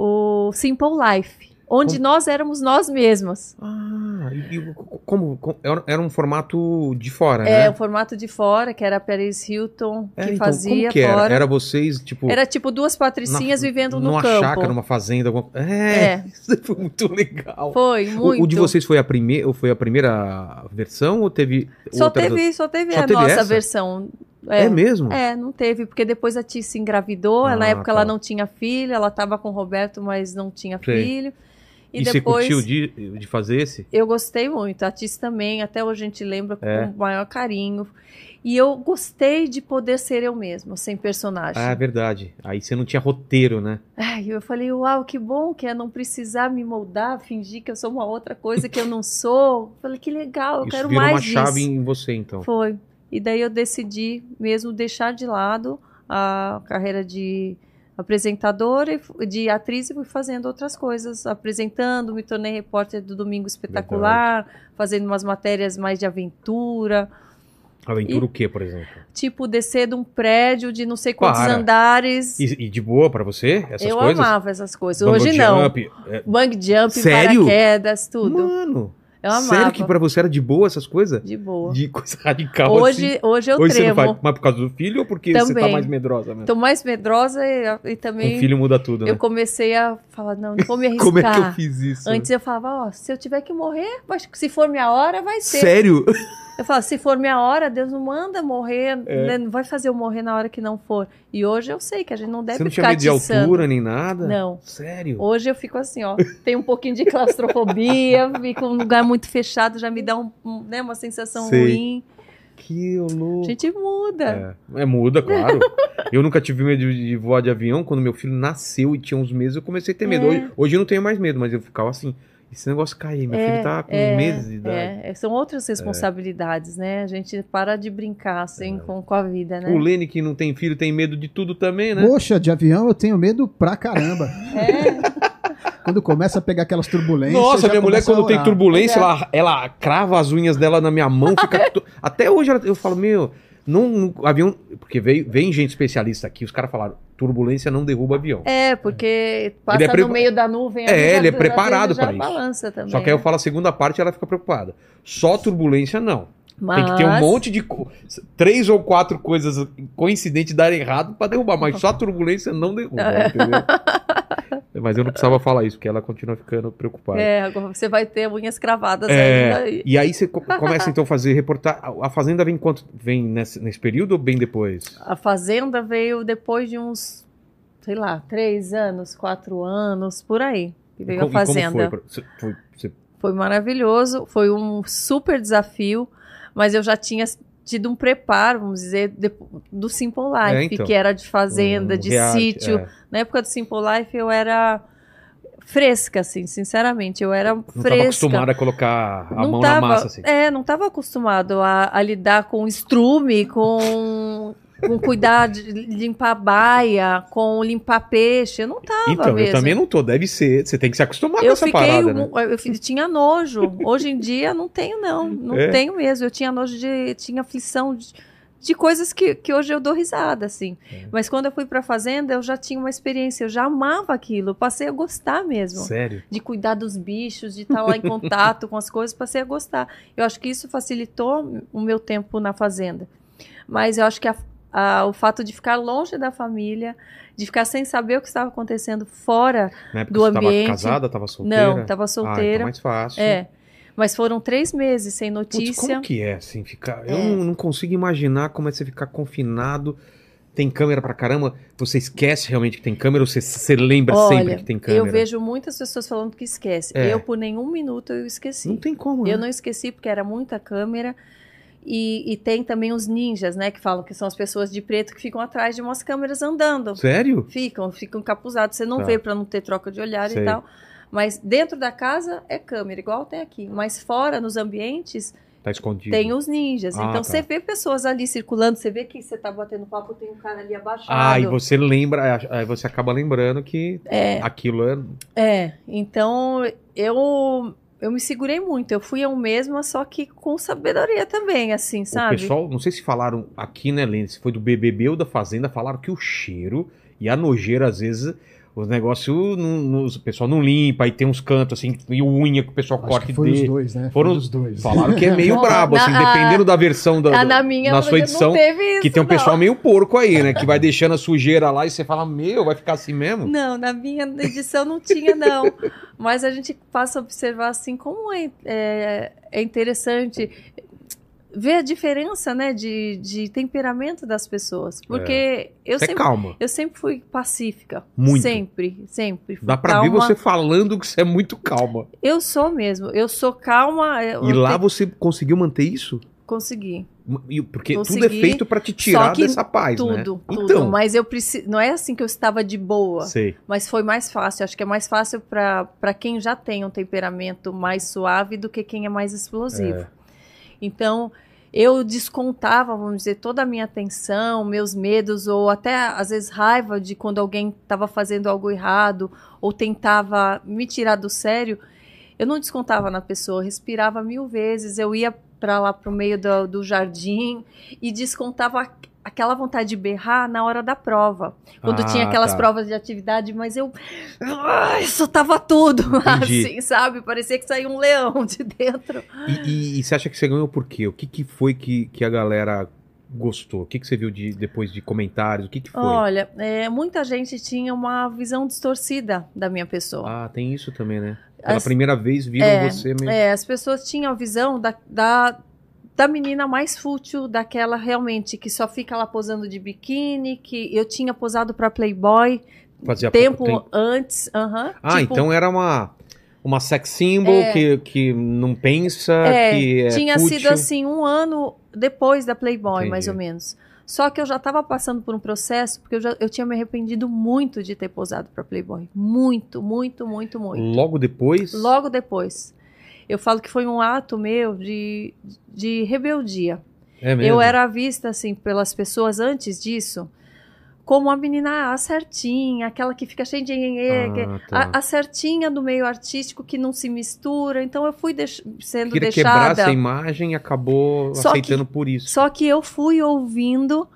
o Simple Life, onde Como- nós éramos nós mesmas. Ah, e, e como, como- era- um formato de fora, É, né? o formato de fora, que era a Paris Hilton, que É, então, fazia que era? fora. Era vocês, tipo. Era tipo duas patricinhas na- vivendo no numa campo. chácara, numa fazenda. Alguma... É, É. isso foi muito legal. Foi, O- muito. O, de vocês foi a, prime... ou foi a primeira versão ou teve Só outra? teve, só teve Só a teve nossa essa? versão. É, mesmo? É, não teve, porque depois a Tia se engravidou, Ah, na época tá. ela não tinha filho, ela estava com o Roberto, mas não tinha Sei. filho. E, E, você depois curtiu de, de fazer esse? eu gostei muito, a Tis também, até hoje a gente lembra com É. o maior carinho. E eu gostei de poder ser eu mesma, sem personagem. Ah, é verdade. Aí você não tinha roteiro, né? Ai, eu falei, uau, que bom que é não precisar me moldar, fingir que eu sou uma outra coisa que eu não sou. Falei, que legal, eu Isso quero virou mais uma chave disso. em você, então. Foi. E daí eu decidi mesmo deixar de lado a carreira de apresentadora, e de atriz e fui fazendo outras coisas, apresentando, me tornei repórter do Domingo Espetacular, fazendo umas matérias mais de aventura, Aventura o quê, por exemplo? tipo descer de um prédio de não sei quantos Para. andares. E, e de boa pra você, essas eu coisas? amava essas coisas. Bungee Hoje não. jump, é- Bang jump, Sério? paraquedas, tudo. Mano, eu amava. sério que pra você era de boa essas coisas? De boa. De coisa radical Hoje, assim? hoje eu Hoje você não tremo. faz, mas por causa do filho ou porque você tá Também. mais medrosa mesmo? Tô mais medrosa e, e também filho muda tudo, né? eu comecei a falar, não, não vou me arriscar. Como é que eu fiz isso? Antes eu falava, ó, se eu tiver que morrer, vai- se for minha hora, vai ser. Sério? Eu falava, se for minha hora, Deus não manda morrer, É. né, não vai fazer eu morrer na hora que não for. E hoje eu sei que a gente não deve Você não tinha ficar medo de altura nem nada? Não. Sério? Hoje eu fico assim, ó, tenho um pouquinho de claustrofobia, fico num lugar muito fechado, já me dá um, um, né, uma sensação Sei. ruim. Que louco. A gente muda. É, é, muda, claro. eu nunca tive medo de, de voar de avião. Quando meu filho nasceu e tinha uns meses, eu comecei a ter medo. É. Hoje, hoje eu não tenho mais medo, mas eu ficava assim. Esse negócio cair, meu É, filho tá com é, meses de idade. É, são outras responsabilidades, né? A gente para de brincar assim É. com, com a vida, né? O Lene, que não tem filho, tem medo de tudo também, né? Poxa, de avião eu tenho medo pra caramba. É, Quando começa a pegar aquelas turbulências. Nossa, minha mulher, quando tem turbulência, É. ela, ela crava as unhas dela na minha mão, fica. Até hoje ela- eu falo, meu, não, avião. Porque veio, vem gente especialista aqui, os caras falaram, turbulência não derruba avião. é, porque passa Ele é pre- no meio da nuvem. É, ele é preparado pra isso. balança também. Só que aí eu né? falo a segunda parte ela fica preocupada. Só turbulência, não. Mas... Tem que ter um monte de. co- Três ou quatro coisas coincidentes darem errado pra derrubar, mas só a turbulência não derruba, entendeu? Mas eu não precisava falar isso, porque ela continua ficando preocupada. É, agora você vai ter unhas cravadas É, ainda. e aí você co- começa então a fazer reportar. A Fazenda vem quanto? Vem nesse, nesse período ou bem depois? A Fazenda veio depois de uns, sei lá, três anos, quatro anos, por aí. Que veio a Fazenda. foi? você- foi- você- Foi maravilhoso, foi um super desafio, mas eu já tinha tido um preparo, vamos dizer, de- do Simple Life, É, então. que era de fazenda, um de reality, sítio. é. Na época do Simple Life eu era fresca, assim, sinceramente, eu era Não estava fresca. acostumado a colocar a não mão tava, na massa, assim. É, não estava acostumado a, a lidar com estrume, com com cuidar de limpar baia, com limpar peixe. Eu não tava Então, mesmo. eu também não tô. Deve ser. Você tem que se acostumar com Eu essa fiquei, parada, né? eu tinha nojo. Hoje em dia não tenho não, não É? tenho mesmo. Eu tinha nojo de, tinha aflição de, de coisas que, que hoje eu dou risada assim. É. Mas quando eu fui pra fazenda, eu já tinha uma experiência, eu já amava aquilo, eu passei a gostar mesmo. Sério? De cuidar dos bichos, de estar lá em contato com as coisas, passei a gostar. Eu acho que isso facilitou o meu tempo na fazenda. Mas eu acho que a- a- o fato de ficar longe da família, de ficar sem saber o que estava acontecendo fora Do ambiente. casada, tava solteira? não, estava Ah, solteira. então mais fácil. É. Mas foram três meses sem notícia. como que é, assim, ficar... Eu É. não, não consigo imaginar como é você ficar confinado, tem câmera pra caramba, você esquece realmente que tem câmera ou você, você lembra sempre que tem câmera? eu vejo muitas pessoas falando que esquece. É. Eu, por nenhum minuto, eu esqueci. Não tem como, Eu né? não esqueci porque era muita câmera. E, e tem também os ninjas, né? Que falam que são as pessoas de preto que ficam atrás de umas câmeras andando. Sério? Ficam, ficam encapuzados. Você não Tá. vê para não ter troca de olhar Sei. e tal. Mas dentro da casa é câmera, igual tem aqui. Mas fora, nos ambientes, Tá escondido. tem os ninjas. Ah, então tá. você vê pessoas ali circulando, você vê que você tá batendo papo, tem um cara ali abaixado. Ah, e você lembra, aí você acaba lembrando que É, aquilo é... é. Então eu eu me segurei muito. Eu fui eu mesma, só que com sabedoria também, assim, O sabe? pessoal, não sei se falaram aqui, né, Lene, se foi do BBB ou da Fazenda, falaram que o cheiro e a nojeira, às vezes, o negócio, não, não- o pessoal não limpa, aí tem uns cantos, assim, e unha que o pessoal Acho corta que e foi os dê. dois, né? Foram os os dois. Falaram que é meio brabo, na- assim, dependendo da versão da, na minha na sua não edição, teve isso, que tem um não. pessoal meio porco aí, né, que vai deixando a sujeira lá e você fala, meu, vai ficar assim mesmo? Não, na minha edição não tinha, não. Mas a gente passa a observar assim como é, é, é interessante ver a diferença, né, de, de temperamento das pessoas. Porque eu Você é sempre. calma. Eu sempre fui pacífica. Muito. Sempre, sempre. Dá pra ver você falando que você é muito calma. Eu sou mesmo. Eu sou calma. Eu E lá te- você conseguiu manter isso? consegui. Porque tudo é Consegui, feito pra te tirar dessa paz, Tudo, né? tudo. Então, Mas eu preciso. Não é assim que eu estava de boa. sei. Mas foi mais fácil. Acho que é mais fácil para quem já tem um temperamento mais suave do que quem é mais explosivo. É. Então, eu descontava, vamos dizer, toda a minha atenção, meus medos, ou até às vezes raiva de quando alguém estava fazendo algo errado, ou tentava me tirar do sério. Eu não descontava na pessoa, respirava mil vezes, eu ia para lá para o meio do, do jardim e descontava aquela vontade de berrar na hora da prova. Quando Ah, tinha aquelas tá. provas de atividade, mas eu ah, soltava tudo, Entendi. assim, sabe? Parecia que saía um leão de dentro. E, e- e você acha que você ganhou por quê? O que, que foi que, que a galera gostou? O que, que você viu de, depois de comentários? O que, que foi? Olha, é, muita gente tinha uma visão distorcida da minha pessoa. Ah, tem isso também, né? Pela As- primeira vez viram É, você mesmo. É, as pessoas tinham a visão da, da, da menina mais fútil, daquela realmente que só fica lá posando de biquíni, que eu tinha posado para Playboy Fazia tempo, antes. aham, Ah, tipo, então era uma, uma sex symbol É. que, que não pensa, É, que é tinha fútil. sido assim um ano depois da Playboy, Entendi. mais ou menos. Só que eu já estava passando por um processo, porque eu, já, eu tinha me arrependido muito de ter posado para Playboy. Muito, muito, muito, muito. Logo depois? Logo depois. Eu falo que foi um ato meu de, de rebeldia. É mesmo? Eu era vista, assim, pelas pessoas antes disso, como a menina a certinha, aquela que fica cheia de enhenhê, que- Ah, tá. a, a certinha do meio artístico que não se mistura. Então eu fui deix- sendo Queria quebrar deixada. essa imagem e acabou Só aceitando por isso. Só que eu fui ouvindo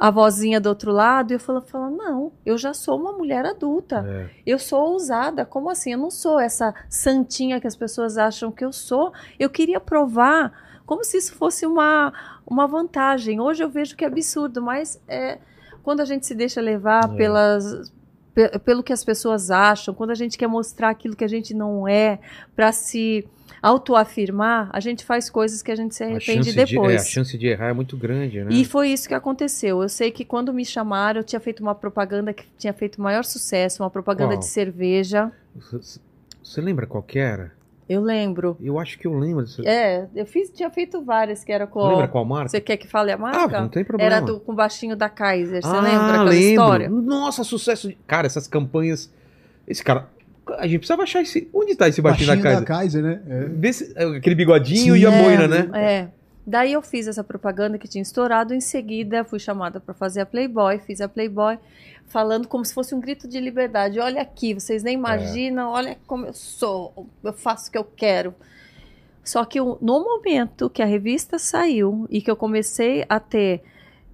a vozinha do outro lado e eu falava, falava, não, eu já sou uma mulher adulta. É. Eu sou ousada. Como assim? Eu não sou essa santinha que as pessoas acham que eu sou. Eu queria provar como se isso fosse uma, uma vantagem. Hoje eu vejo que é absurdo, mas é, quando a gente se deixa levar É. pelas, pe- pelo que as pessoas acham, quando a gente quer mostrar aquilo que a gente não é, para se autoafirmar, a gente faz coisas que a gente se arrepende chance, de, é, depois. a chance de errar é muito grande, né? E foi isso que aconteceu. Eu sei que quando me chamaram, eu tinha feito uma propaganda que tinha feito maior sucesso, uma propaganda Qual? de cerveja. Você- lembra qual que era? Eu lembro. Eu acho que eu lembro. Você É, eu fiz, tinha feito várias que era com. lembra qual marca? Você quer que fale a Ah, marca? não tem problema. era do, com o baixinho da Kaiser. Você ah, lembra aquela lembro. história? Nossa, sucesso. de- Cara, essas campanhas. Esse cara. A gente precisava achar esse. Onde tá esse baixinho, Baixinho da da casa? Kaiser, né? É. Vê se- aquele bigodinho e a Sim, boina, é. né? É. Daí eu fiz essa propaganda que tinha estourado, em seguida fui chamada para fazer a Playboy, fiz a Playboy, falando como se fosse um grito de liberdade. Olha aqui, vocês nem imaginam, olha como eu sou, eu faço o que eu quero. Só que eu- no momento que a revista saiu e que eu comecei a ter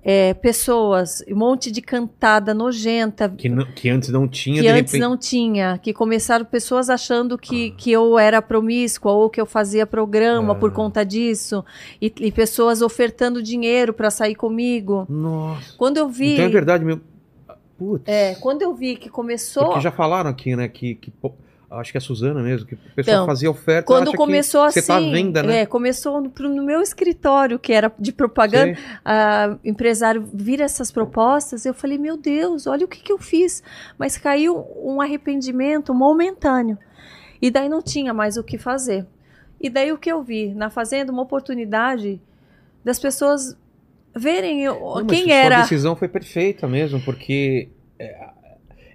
é, pessoas, um monte de cantada nojenta, Que, não- que antes não tinha, que antes repente... não tinha, que começaram pessoas achando que, Ah. que eu era promíscua ou que eu fazia programa Ah. por conta disso, e, e pessoas ofertando dinheiro para sair comigo. Nossa. Quando eu vi, Então é verdade mesmo. Putz. é, quando eu vi que começou, Porque já falaram aqui, né, que... que acho que é a Suzana mesmo, que o pessoal Então, fazia oferta... quando começou assim, Você tá venda, né? é, começou no, no meu escritório que era de propaganda, a empresário vira essas propostas, eu falei, meu Deus, olha o que, que eu fiz. Mas caiu um arrependimento momentâneo. E daí não tinha mais o que fazer. E daí o que eu vi? Na Fazenda, uma oportunidade das pessoas verem eu- Não, quem era. decisão foi perfeita mesmo, porque é,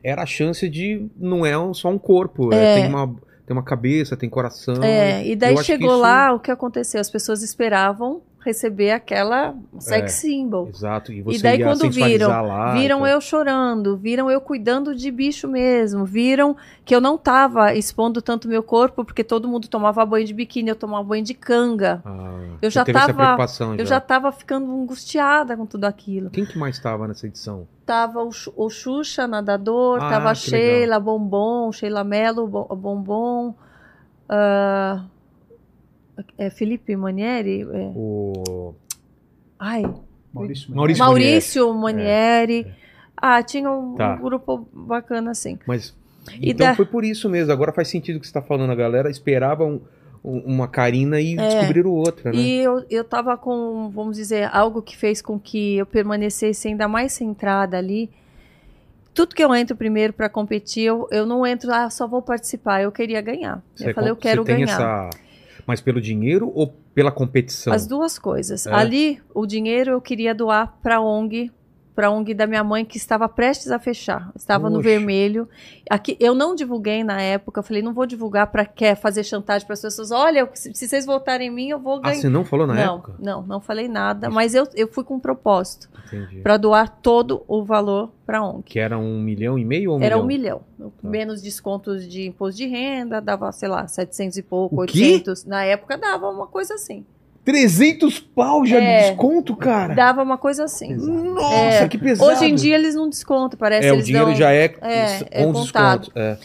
era a chance de não é um- só um corpo, é, É. tem uma tem uma cabeça, tem coração. É, e daí chegou isso- lá, o que aconteceu? As pessoas esperavam receber aquela sex É. symbol. Exato. E você E daí quando viram, lá, viram então- eu chorando, viram eu cuidando de bicho mesmo, viram que eu não tava expondo tanto meu corpo, porque todo mundo tomava banho de biquíni, eu tomava banho de canga. Ah, Eu já teve essa tava- preocupação Eu já tava ficando angustiada com tudo aquilo. Quem que mais estava nessa edição? Tava o, o Xuxa, nadador, Ah, tava a Sheila, Bombom, Sheila Mello, Bo- Bombom, ah, é, Felipe Manieri, é, O ai, Maurício. Maurício Maurício Manieri. É, Ah, tinha um, Tá. um grupo bacana assim. Mas E então da- foi por isso mesmo. Agora faz sentido o que você está falando. A galera esperava um- um- uma Karina e É. descobriram outra, né? E eu, eu tava com, vamos dizer, algo que fez com que eu permanecesse ainda mais centrada ali. Tudo que eu entro primeiro para competir, eu, eu não entro, ah, só vou participar. Eu queria ganhar. Você eu falei, eu quero você tem ganhar. Essa... Mas pelo dinheiro ou pela competição? As duas coisas. É. Ali, o dinheiro eu queria doar para a ONG, para a ONG da minha mãe que estava prestes a fechar, estava no Poxa. vermelho. Aqui eu não divulguei na época, eu falei, não vou divulgar para quer fazer chantagem para as pessoas. Olha, se, se vocês votarem em mim, eu vou Ah, ganhar. você não falou na não, época? não, não falei nada, Isso. mas eu, eu fui com um propósito para doar todo o valor para a ONG. Que era um milhão e meio ou um Era milhão? um milhão. Tá. Menos descontos de imposto de renda, dava, sei lá, 700 e pouco, O quê? 800. Na época dava uma coisa assim. 300 pau já É. de desconto, cara? Dava uma coisa assim. Nossa, É. que pesado. Hoje em dia eles não descontam, parece. é, o eles dinheiro dão... já é, é, é com desconto. É.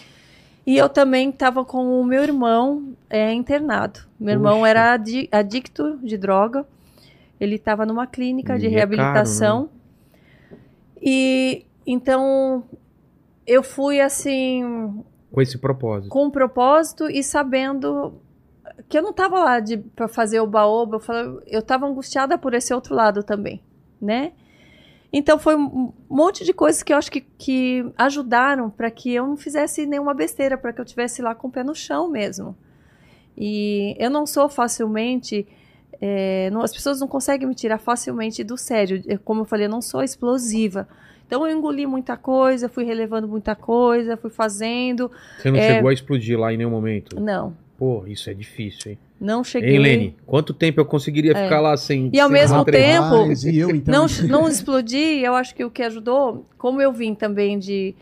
E eu também estava com o meu irmão é, internado. Meu irmão era adi- adicto de droga. Ele estava numa clínica de E é reabilitação. E então eu fui assim Com esse propósito. com um propósito e sabendo que eu não estava lá para fazer o baoba, eu, falei- eu estava angustiada por esse outro lado também, né? Então foi um monte de coisas que eu acho que, que ajudaram para que eu não fizesse nenhuma besteira, para que eu tivesse lá com o pé no chão mesmo. E eu não sou facilmente, é, não- as pessoas não conseguem me tirar facilmente do sério. Eu- Como eu falei, eu não sou explosiva. Então eu engoli muita coisa, fui relevando muita coisa, fui fazendo. Você não É. chegou a explodir lá em nenhum momento? Não, Pô, isso é difícil, hein? não cheguei. Hein, Lene? Quanto tempo eu conseguiria É. ficar lá sem. E ao sem mesmo tempo- e eu, então? não, não explodir, eu acho que o que ajudou, como eu vim também de,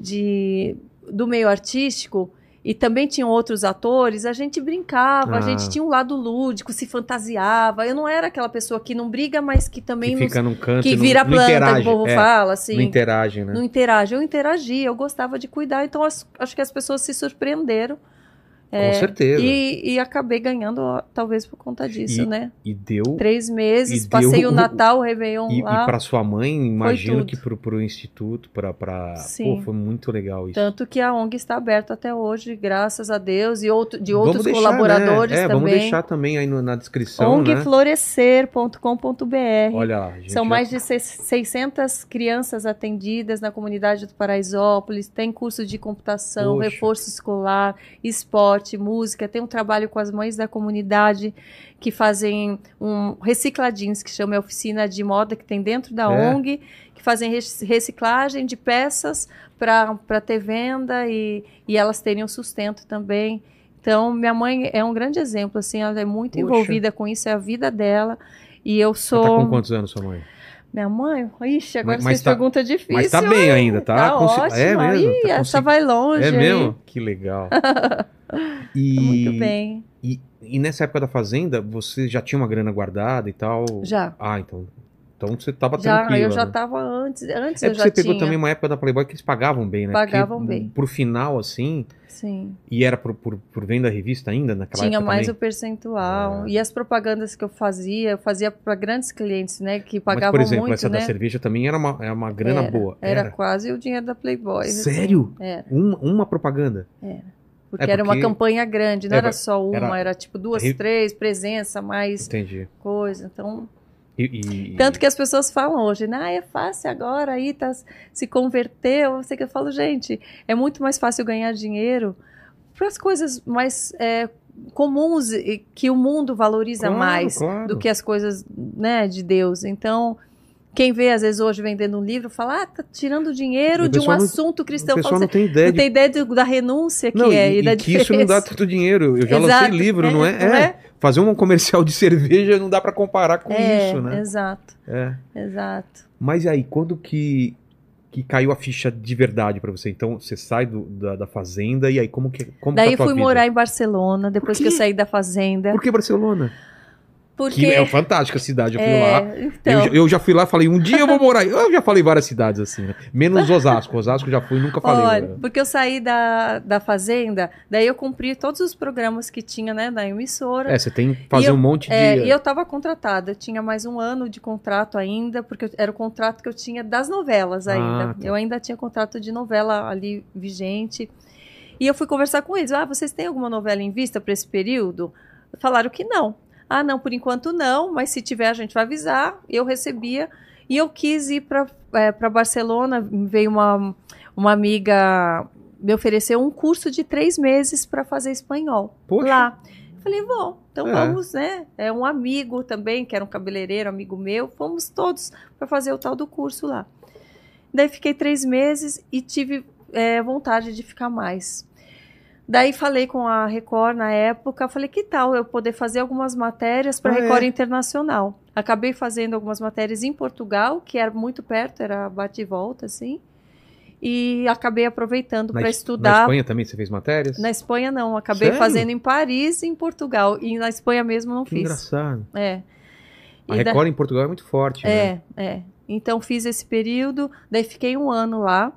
de do meio artístico e também tinham outros atores, a gente brincava, a Ah. gente tinha um lado lúdico, se fantasiava. Eu não era aquela pessoa que não briga, mas que também Que não- fica num canto que não, vira não planta, interage. que o povo é, fala, assim. Não interage, né? Não interage. Eu interagia, eu gostava de cuidar, então as- acho que as pessoas se surpreenderam. Com certeza. E, e acabei ganhando, talvez por conta disso, E- né? E deu. Três meses, e passei deu- o Natal, o Réveillon E, e lá. para sua mãe, imagino que pro, pro instituto, pra. pra... Sim. Pô, foi muito legal isso. Tanto que a ONG está aberta até hoje, graças a Deus, e outro, de outros deixar, colaboradores né? É, também. vamos deixar também aí no- na descrição, né? ONGflorescer.com.br. Olha lá, gente. São já- mais de seis- 600 crianças atendidas na comunidade do Paraisópolis. Tem curso de computação, Poxa. reforço escolar, esporte, música. Tem um trabalho com as mães da comunidade que fazem um recicladinhos, que chama a oficina de moda que tem dentro da É. ONG, que fazem rec- reciclagem de peças para ter venda e, e elas terem o sustento também. Então, minha mãe é um grande exemplo, assim, ela é muito Poxa. envolvida com isso, é a vida dela. E eu Você sou. tá com quantos anos, sua mãe? Minha mãe? Ixi, agora Mas- mas fez tá- pergunta difícil. Mas tá bem ainda, tá? Tá Consi- ótimo. É mesmo? Ih, Tá essa vai longe. É mesmo? Que legal. E, Tá Muito bem. E, e nessa época da fazenda, você já tinha uma grana guardada e tal? Já. Ah, então. Então você tava Já, tranquila. eu já né? tava antes. Antes É eu porque já você pegou tinha. também uma época da Playboy que eles pagavam bem, né? Pagavam Porque, bem. Pro final, assim, Sim. e era por, por, por venda da revista ainda naquela Tinha mais também? o percentual. É. E as propagandas que eu fazia, eu fazia para grandes clientes, né? Que pagavam por exemplo, muito, essa né? da cerveja também era uma, era uma grana Era, boa. Era, quase o dinheiro da Playboy. assim. Sério? Era. Uma, uma propaganda. Porque, É era uma porque- campanha grande, não É, era só uma, era- era, tipo duas, três, presença, mais Entendi. coisa. Então, E, e- tanto que as pessoas falam hoje, né? Ah, é fácil agora, aí tá, se converteu. Eu sei que eu falo, gente, é muito mais fácil ganhar dinheiro para as coisas mais é, comuns e que o mundo valoriza Claro, mais claro. do que as coisas né, de Deus. Então, quem vê, às vezes, hoje vendendo um livro, fala, ah, tá tirando dinheiro o de um pessoal não- assunto O cristão. pessoal Fala, não tem ideia não de tem ideia do- da renúncia que Não, é e, e, da que isso não dá diferença. tanto dinheiro. Eu já Exato, lancei livro, não é? não É. é? Fazer um comercial de cerveja não dá pra comparar com É, isso, né? Exato, É. exato. Mas aí, quando que, que caiu a ficha de verdade pra você? Então, você sai do- da, da fazenda e aí como que como Daí tá eu tua fui vida? morar em Barcelona, depois que eu saí da fazenda. Por que Barcelona? Porque Que é fantástica a cidade, eu fui é, lá. então, Eu, eu já fui lá falei, um dia eu vou morar. aí. Eu já falei várias cidades assim, né? Menos Osasco. Osasco eu já fui nunca falei. Olha, né? porque eu saí da, da fazenda, daí eu cumpri todos os programas que tinha, né, da emissora. É, você tem que fazer E eu- um monte de. É, e eu estava contratada, eu tinha mais um ano de contrato ainda, porque eu- era o contrato que eu tinha das novelas ainda. Ah, tá. Eu ainda tinha contrato de novela ali vigente. E eu fui conversar com eles: ah, vocês têm alguma novela em vista para esse período? Falaram que não. Ah, não, por enquanto não, mas se tiver a gente vai avisar. Eu recebia. E eu quis ir para é, pra Barcelona, veio uma, uma amiga me ofereceu um curso de três meses para fazer espanhol Poxa. lá. Falei, vou. Então É. vamos, né? É um amigo também, que era um cabeleireiro, amigo meu. Fomos todos para fazer o tal do curso lá. Daí fiquei três meses e tive é, vontade de ficar mais. Daí falei com a Record na época, falei que tal eu poder fazer algumas matérias para Ah, é? Record Internacional. Acabei fazendo algumas matérias em Portugal, que era muito perto, era bate e volta assim. E acabei aproveitando para Es- estudar Na Espanha também você fez matérias? na Espanha não, acabei Sério? fazendo em Paris e em Portugal. E na Espanha mesmo não Que fiz. engraçado. É. A E da- Record em Portugal é muito forte, né? É, é. Então fiz esse período, daí fiquei um ano lá.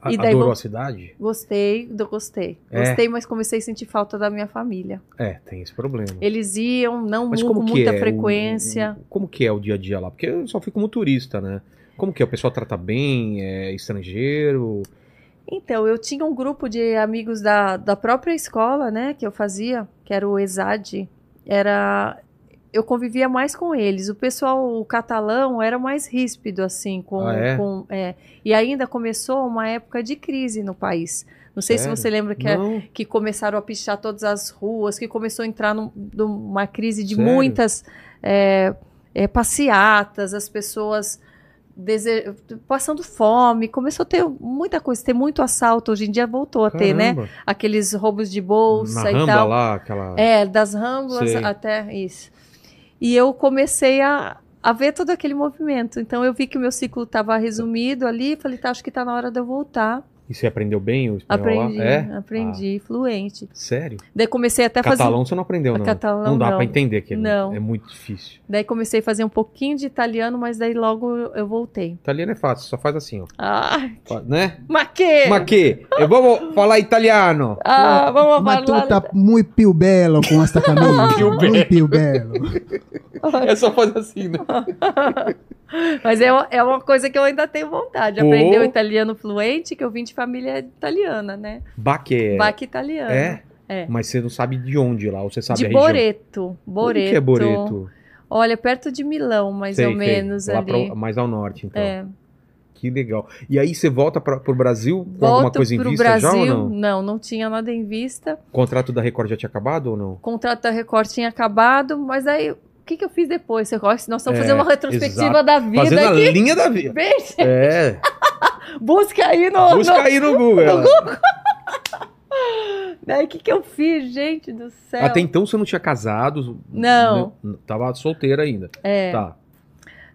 A- E daí Adorou vou- a cidade? Gostei, gostei. É. Gostei, mas comecei a sentir falta da minha família. É, tem esse problema. Eles iam, não Mas com muita é? o- frequência. o- como que é o dia a dia lá? Porque eu só fui como turista, né? Como que é? O pessoal trata bem? É estrangeiro? Então, eu tinha um grupo de amigos da, da própria escola, né, que eu fazia, que era o ESAD. Era. Eu convivia mais com eles. O pessoal o catalão era mais ríspido, assim, com. Ah, é? com é. E ainda começou uma época de crise no país. Não sei Sério? se você lembra que, é- Não. que começaram a pichar todas as ruas, que começou a entrar num- numa crise de Sério? muitas é, é, passeatas, as pessoas dese- passando fome, começou a ter muita coisa, ter muito assalto. Hoje em dia voltou a ter, né? Caramba. Aqueles roubos de bolsa Na e tal. lá, aquela... É, das ramblas Sei. até isso. E eu comecei a, a ver todo aquele movimento. Então eu vi que o meu ciclo estava resumido ali, falei, tá, acho que tá na hora de eu voltar. E você aprendeu bem o espanhol Aprendi, lá? É? aprendi, fluente. Ah, sério? Daí comecei até a fazer. Catalão você não aprendeu, não? Catalão, não dá pra entender aquele. Não. É muito difícil. Daí comecei a fazer um pouquinho de italiano, mas daí logo eu voltei. Italiano é fácil, só faz assim, ó. Ah, Fa- Né? ma que? Ma che? Eu vou falar italiano. Ah, vamos Mas tu falar. tá muito più bello com esta camisa. Più muito più bello. É só fazer assim, né? Mas é, uma- é uma coisa que eu ainda tenho vontade. Aprender o italiano fluente, que eu vim de família italiana, né? Baque Baque italiano. É? É. Mas você não sabe de onde lá, ou você sabe de a região? Boreto. Boreto. Onde que é Boreto? Olha, perto de Milão, mais Sei, ou sei. menos Lá ali. pra- mais ao norte, então. É. Que legal. E aí você volta pra, pro Brasil com alguma Volto coisa em vista Brasil. já ou não? Não, não tinha nada em vista. O contrato da Record já tinha acabado ou não? O contrato da Record tinha acabado, mas aí o que, que eu fiz depois? Você gosta? Nós estamos É, fazendo uma retrospectiva exato. da vida Fazendo a aqui. linha da vida. Veja, É. busca aí no, Busca no- aí no Google. ela. Daí o que, que eu fiz, gente do céu? Até então você não tinha casado? Não. né? Tava solteira ainda. É, Tá.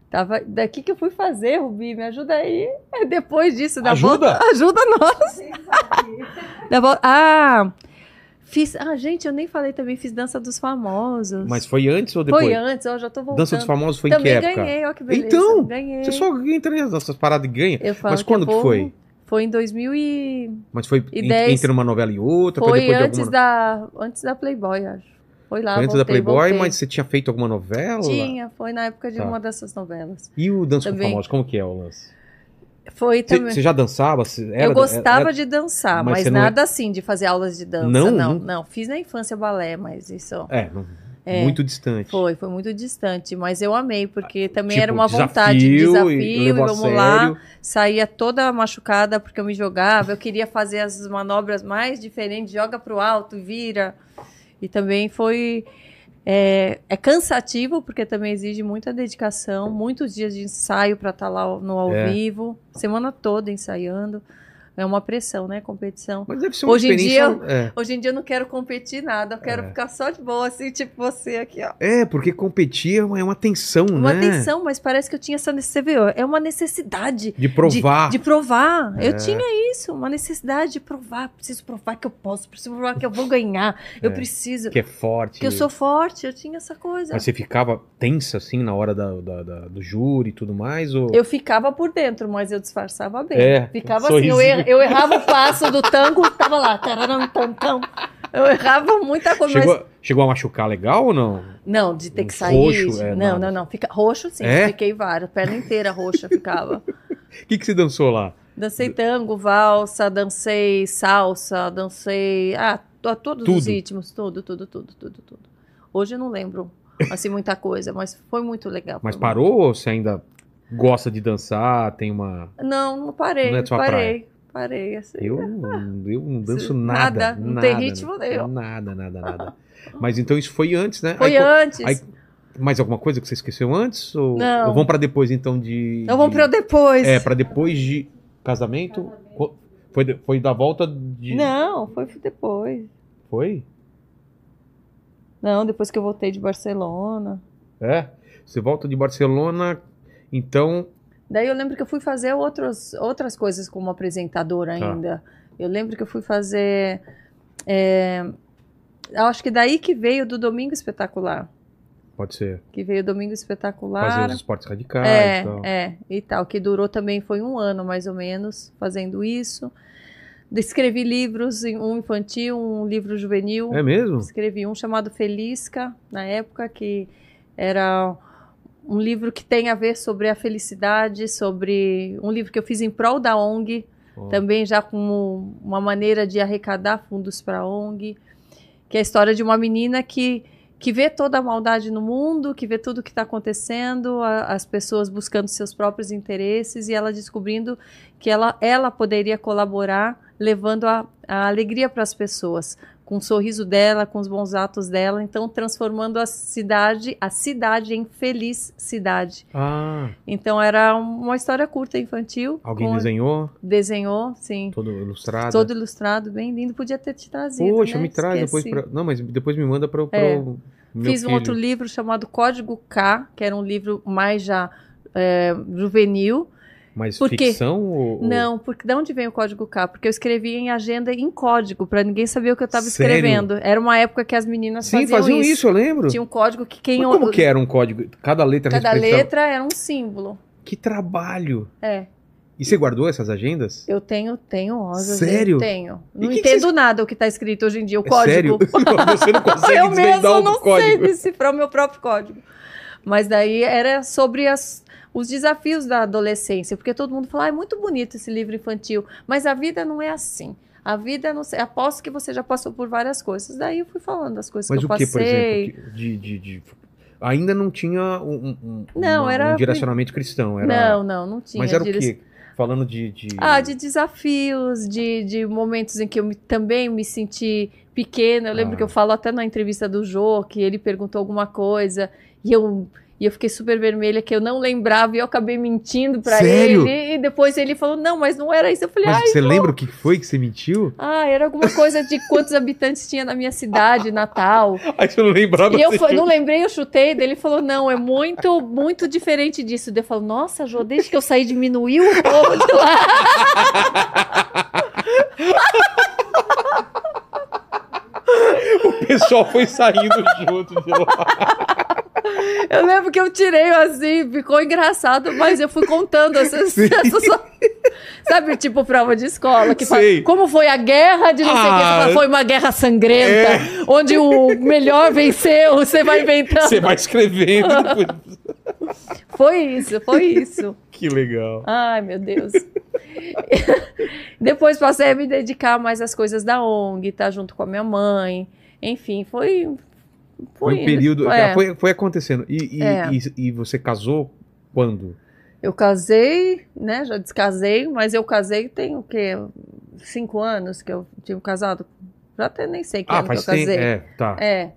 tava. Daqui que eu fui fazer, Rubi, me ajuda aí. É depois disso, da Ajuda? volta. Ajuda nós. Da volta. Ah, fiz. Ah, gente, eu nem falei também, fiz dança dos famosos. Mas foi antes ou depois? Foi antes, eu já tô voltando. Dança dos Famosos foi em que Também época? ganhei, ó que beleza. Então, ganhei. Você só entra nessas paradas e ganha. Eu falo Mas quando é que foi? Foi em 2000 e... Mas foi entre uma novela e outra? Foi, Foi depois antes alguma... da, antes da Playboy, acho. Foi lá, Foi antes da voltei, Playboy, voltei. mas você tinha feito alguma novela? Tinha, foi na época de Tá. uma dessas novelas. E o Dança com Também. Famosos, como que é o lance? Foi Você também. você já dançava? Era- eu gostava era- de dançar, Mas mas, é- nada assim de fazer aulas de dança. Não? Não, Não? Fiz na infância balé, mas isso É, não- É. muito distante. foi, foi muito distante. Mas eu amei, porque também Tipo, era uma desafio vontade de e desafio, e, a vamos lá. Saía toda machucada porque eu me jogava. Eu queria fazer as manobras mais diferentes, joga pro alto, vira. E também foi. É, é cansativo, porque também exige muita dedicação, muitos dias de ensaio para estar lá no ao É. vivo, semana toda ensaiando. É uma pressão, né? Competição. Mas deve ser uma Hoje em experiência... é. Hoje em dia eu não quero competir nada, eu quero É. ficar só de boa, assim, tipo você aqui, ó. É, porque competir é uma, é uma tensão, Uma né? atenção, mas parece que eu tinha essa necessidade. É uma necessidade De provar. de, de provar. É. Eu tinha isso, uma necessidade de provar. Preciso provar que eu posso, preciso provar que eu vou ganhar. Eu É. preciso. Que é forte. Que eu sou forte, eu tinha essa coisa. Mas você ficava tensa, assim, na hora da, da- da- do júri e tudo mais? Ou... Eu ficava por dentro, mas eu disfarçava bem. É, ficava um assim, eu, er- eu errava o passo do tango, tava lá. tararam, tam, tam. Eu errava muita coisa, mas Chegou, chegou a machucar legal ou não? Não, de ter que Um sair. roxo, é, não, nada. não, não. Fica... Roxo, sim. É? Fiquei várias. Perna inteira roxa ficava. O que, que você dançou lá? Dancei tango, valsa, dancei salsa, dancei. Ah, to- todos Tudo. os ritmos. Tudo, tudo, tudo, tudo, tudo. Hoje eu não lembro, assim, muita coisa, mas foi muito legal. Mas parou ou você ainda gosta de dançar? Tem uma. Não, não parei. Não é parei. Parei, assim. Eu, eu não danço nada. Nada, não tem ritmo nenhum. Nada, nada, nada. Mas então isso foi antes, né? Foi Aí, antes. aí- Mais alguma coisa que você esqueceu antes? Ou, Não. ou vamos pra depois, então, de. Vamos de- pra depois. É, pra depois de casamento? Co- Foi, foi da volta de. Não, foi depois. Foi? Não, depois que eu voltei de Barcelona. É. Você volta de Barcelona, então. Daí eu lembro que eu fui fazer outros, outras coisas como apresentadora Tá. ainda. Eu lembro que eu fui fazer. é, acho que daí que veio do Domingo Espetacular. Pode ser. Que veio o Domingo Espetacular. Fazer os esportes radicais. é, e tal. é, e tal. Que durou também, foi um ano mais ou menos, fazendo isso. Escrevi livros, um infantil, um livro juvenil. É mesmo? Escrevi um chamado Felisca, na época, que era um livro que tem a ver sobre a felicidade, sobre um livro que eu fiz em prol da ONG, Ó. também já como uma maneira de arrecadar fundos para a ONG, que é a história de uma menina que que vê toda a maldade no mundo, que vê tudo o que está acontecendo, a- as pessoas buscando seus próprios interesses e ela descobrindo que ela, ela poderia colaborar levando a, a alegria para as pessoas, com o sorriso dela, com os bons atos dela, então transformando a cidade, a cidade em feliz cidade. Ah, Então era uma história curta infantil. alguém com- desenhou? desenhou, sim. Todo ilustrado? Todo ilustrado, bem lindo. Podia ter te trazido. Poxa, né? me traz depois Esqueci. pra... Não, mas depois me manda para o É. meu Fiz um filho. outro livro chamado Código K, que era um livro mais já é, juvenil. Mas Por quê? ficção ou... Não, porque de onde vem o Código K? Porque eu escrevia em agenda em código, para ninguém saber o que eu estava escrevendo. Era uma época que as meninas Sim, faziam, faziam isso, eu lembro. Tinha um código que quem Mas como que era um código? Cada letra Cada letra era um símbolo. Que trabalho! É. E você guardou essas agendas? Eu tenho, tenho rosas. Sério? Tenho. Não que que entendo vocês- nada o que está escrito hoje em dia, o É código. sério? você não consegue eu mesmo não sei decifrar o meu próprio código. Mas daí era sobre as, os desafios da adolescência, porque todo mundo fala, ah, é muito bonito esse livro infantil, mas a vida não é assim. A vida, não sei, aposto que você já passou por várias coisas. Daí eu fui falando das coisas Mas que eu o que, passei. por exemplo? De, de, de- Ainda não tinha um, um- Não, uma- era- um direcionamento cristão. Era... Não, não, não tinha. Mas era direc- o quê? Falando de... de... Ah, de desafios, de, de momentos em que eu me- também me senti pequena. Eu lembro Ah. que eu falo até na entrevista do Jô, que ele perguntou alguma coisa e eu E eu fiquei super vermelha, que eu não lembrava, e eu acabei mentindo pra Sério? ele. E depois ele falou, não, mas não era isso. Eu falei, Mas você lembra o que foi que você mentiu? ah, era alguma coisa de quantos habitantes tinha na minha cidade, Natal. Aí você não lembrava. E eu tinha- não lembrei, eu chutei. Daí ele falou: não, é muito, muito diferente disso. Daí eu falo: nossa, Jô, desde que eu saí, diminuiu o povo de lá. O pessoal foi saindo junto de lá. Eu lembro que eu tirei assim, ficou engraçado, mas eu fui contando essas. Essas- sabe, tipo prova de escola, que fala, como foi a guerra de não sei o que. Você Ah. foi uma guerra sangrenta, É. onde o melhor venceu, você vai inventando. Você vai escrevendo. Foi isso, foi isso. Que legal. Ai, meu Deus. Depois passei a me dedicar mais às coisas da ONG, estar junto com a minha mãe. Enfim, foi. Foi um período. É. Foi, foi acontecendo. E, e, É. e- e você casou quando? Eu casei, né? Já descasei, mas eu casei tem o quê? Cinco anos que eu tive casado. Já até nem sei que ah, ano que faz eu casei. tempo. É, tá. É.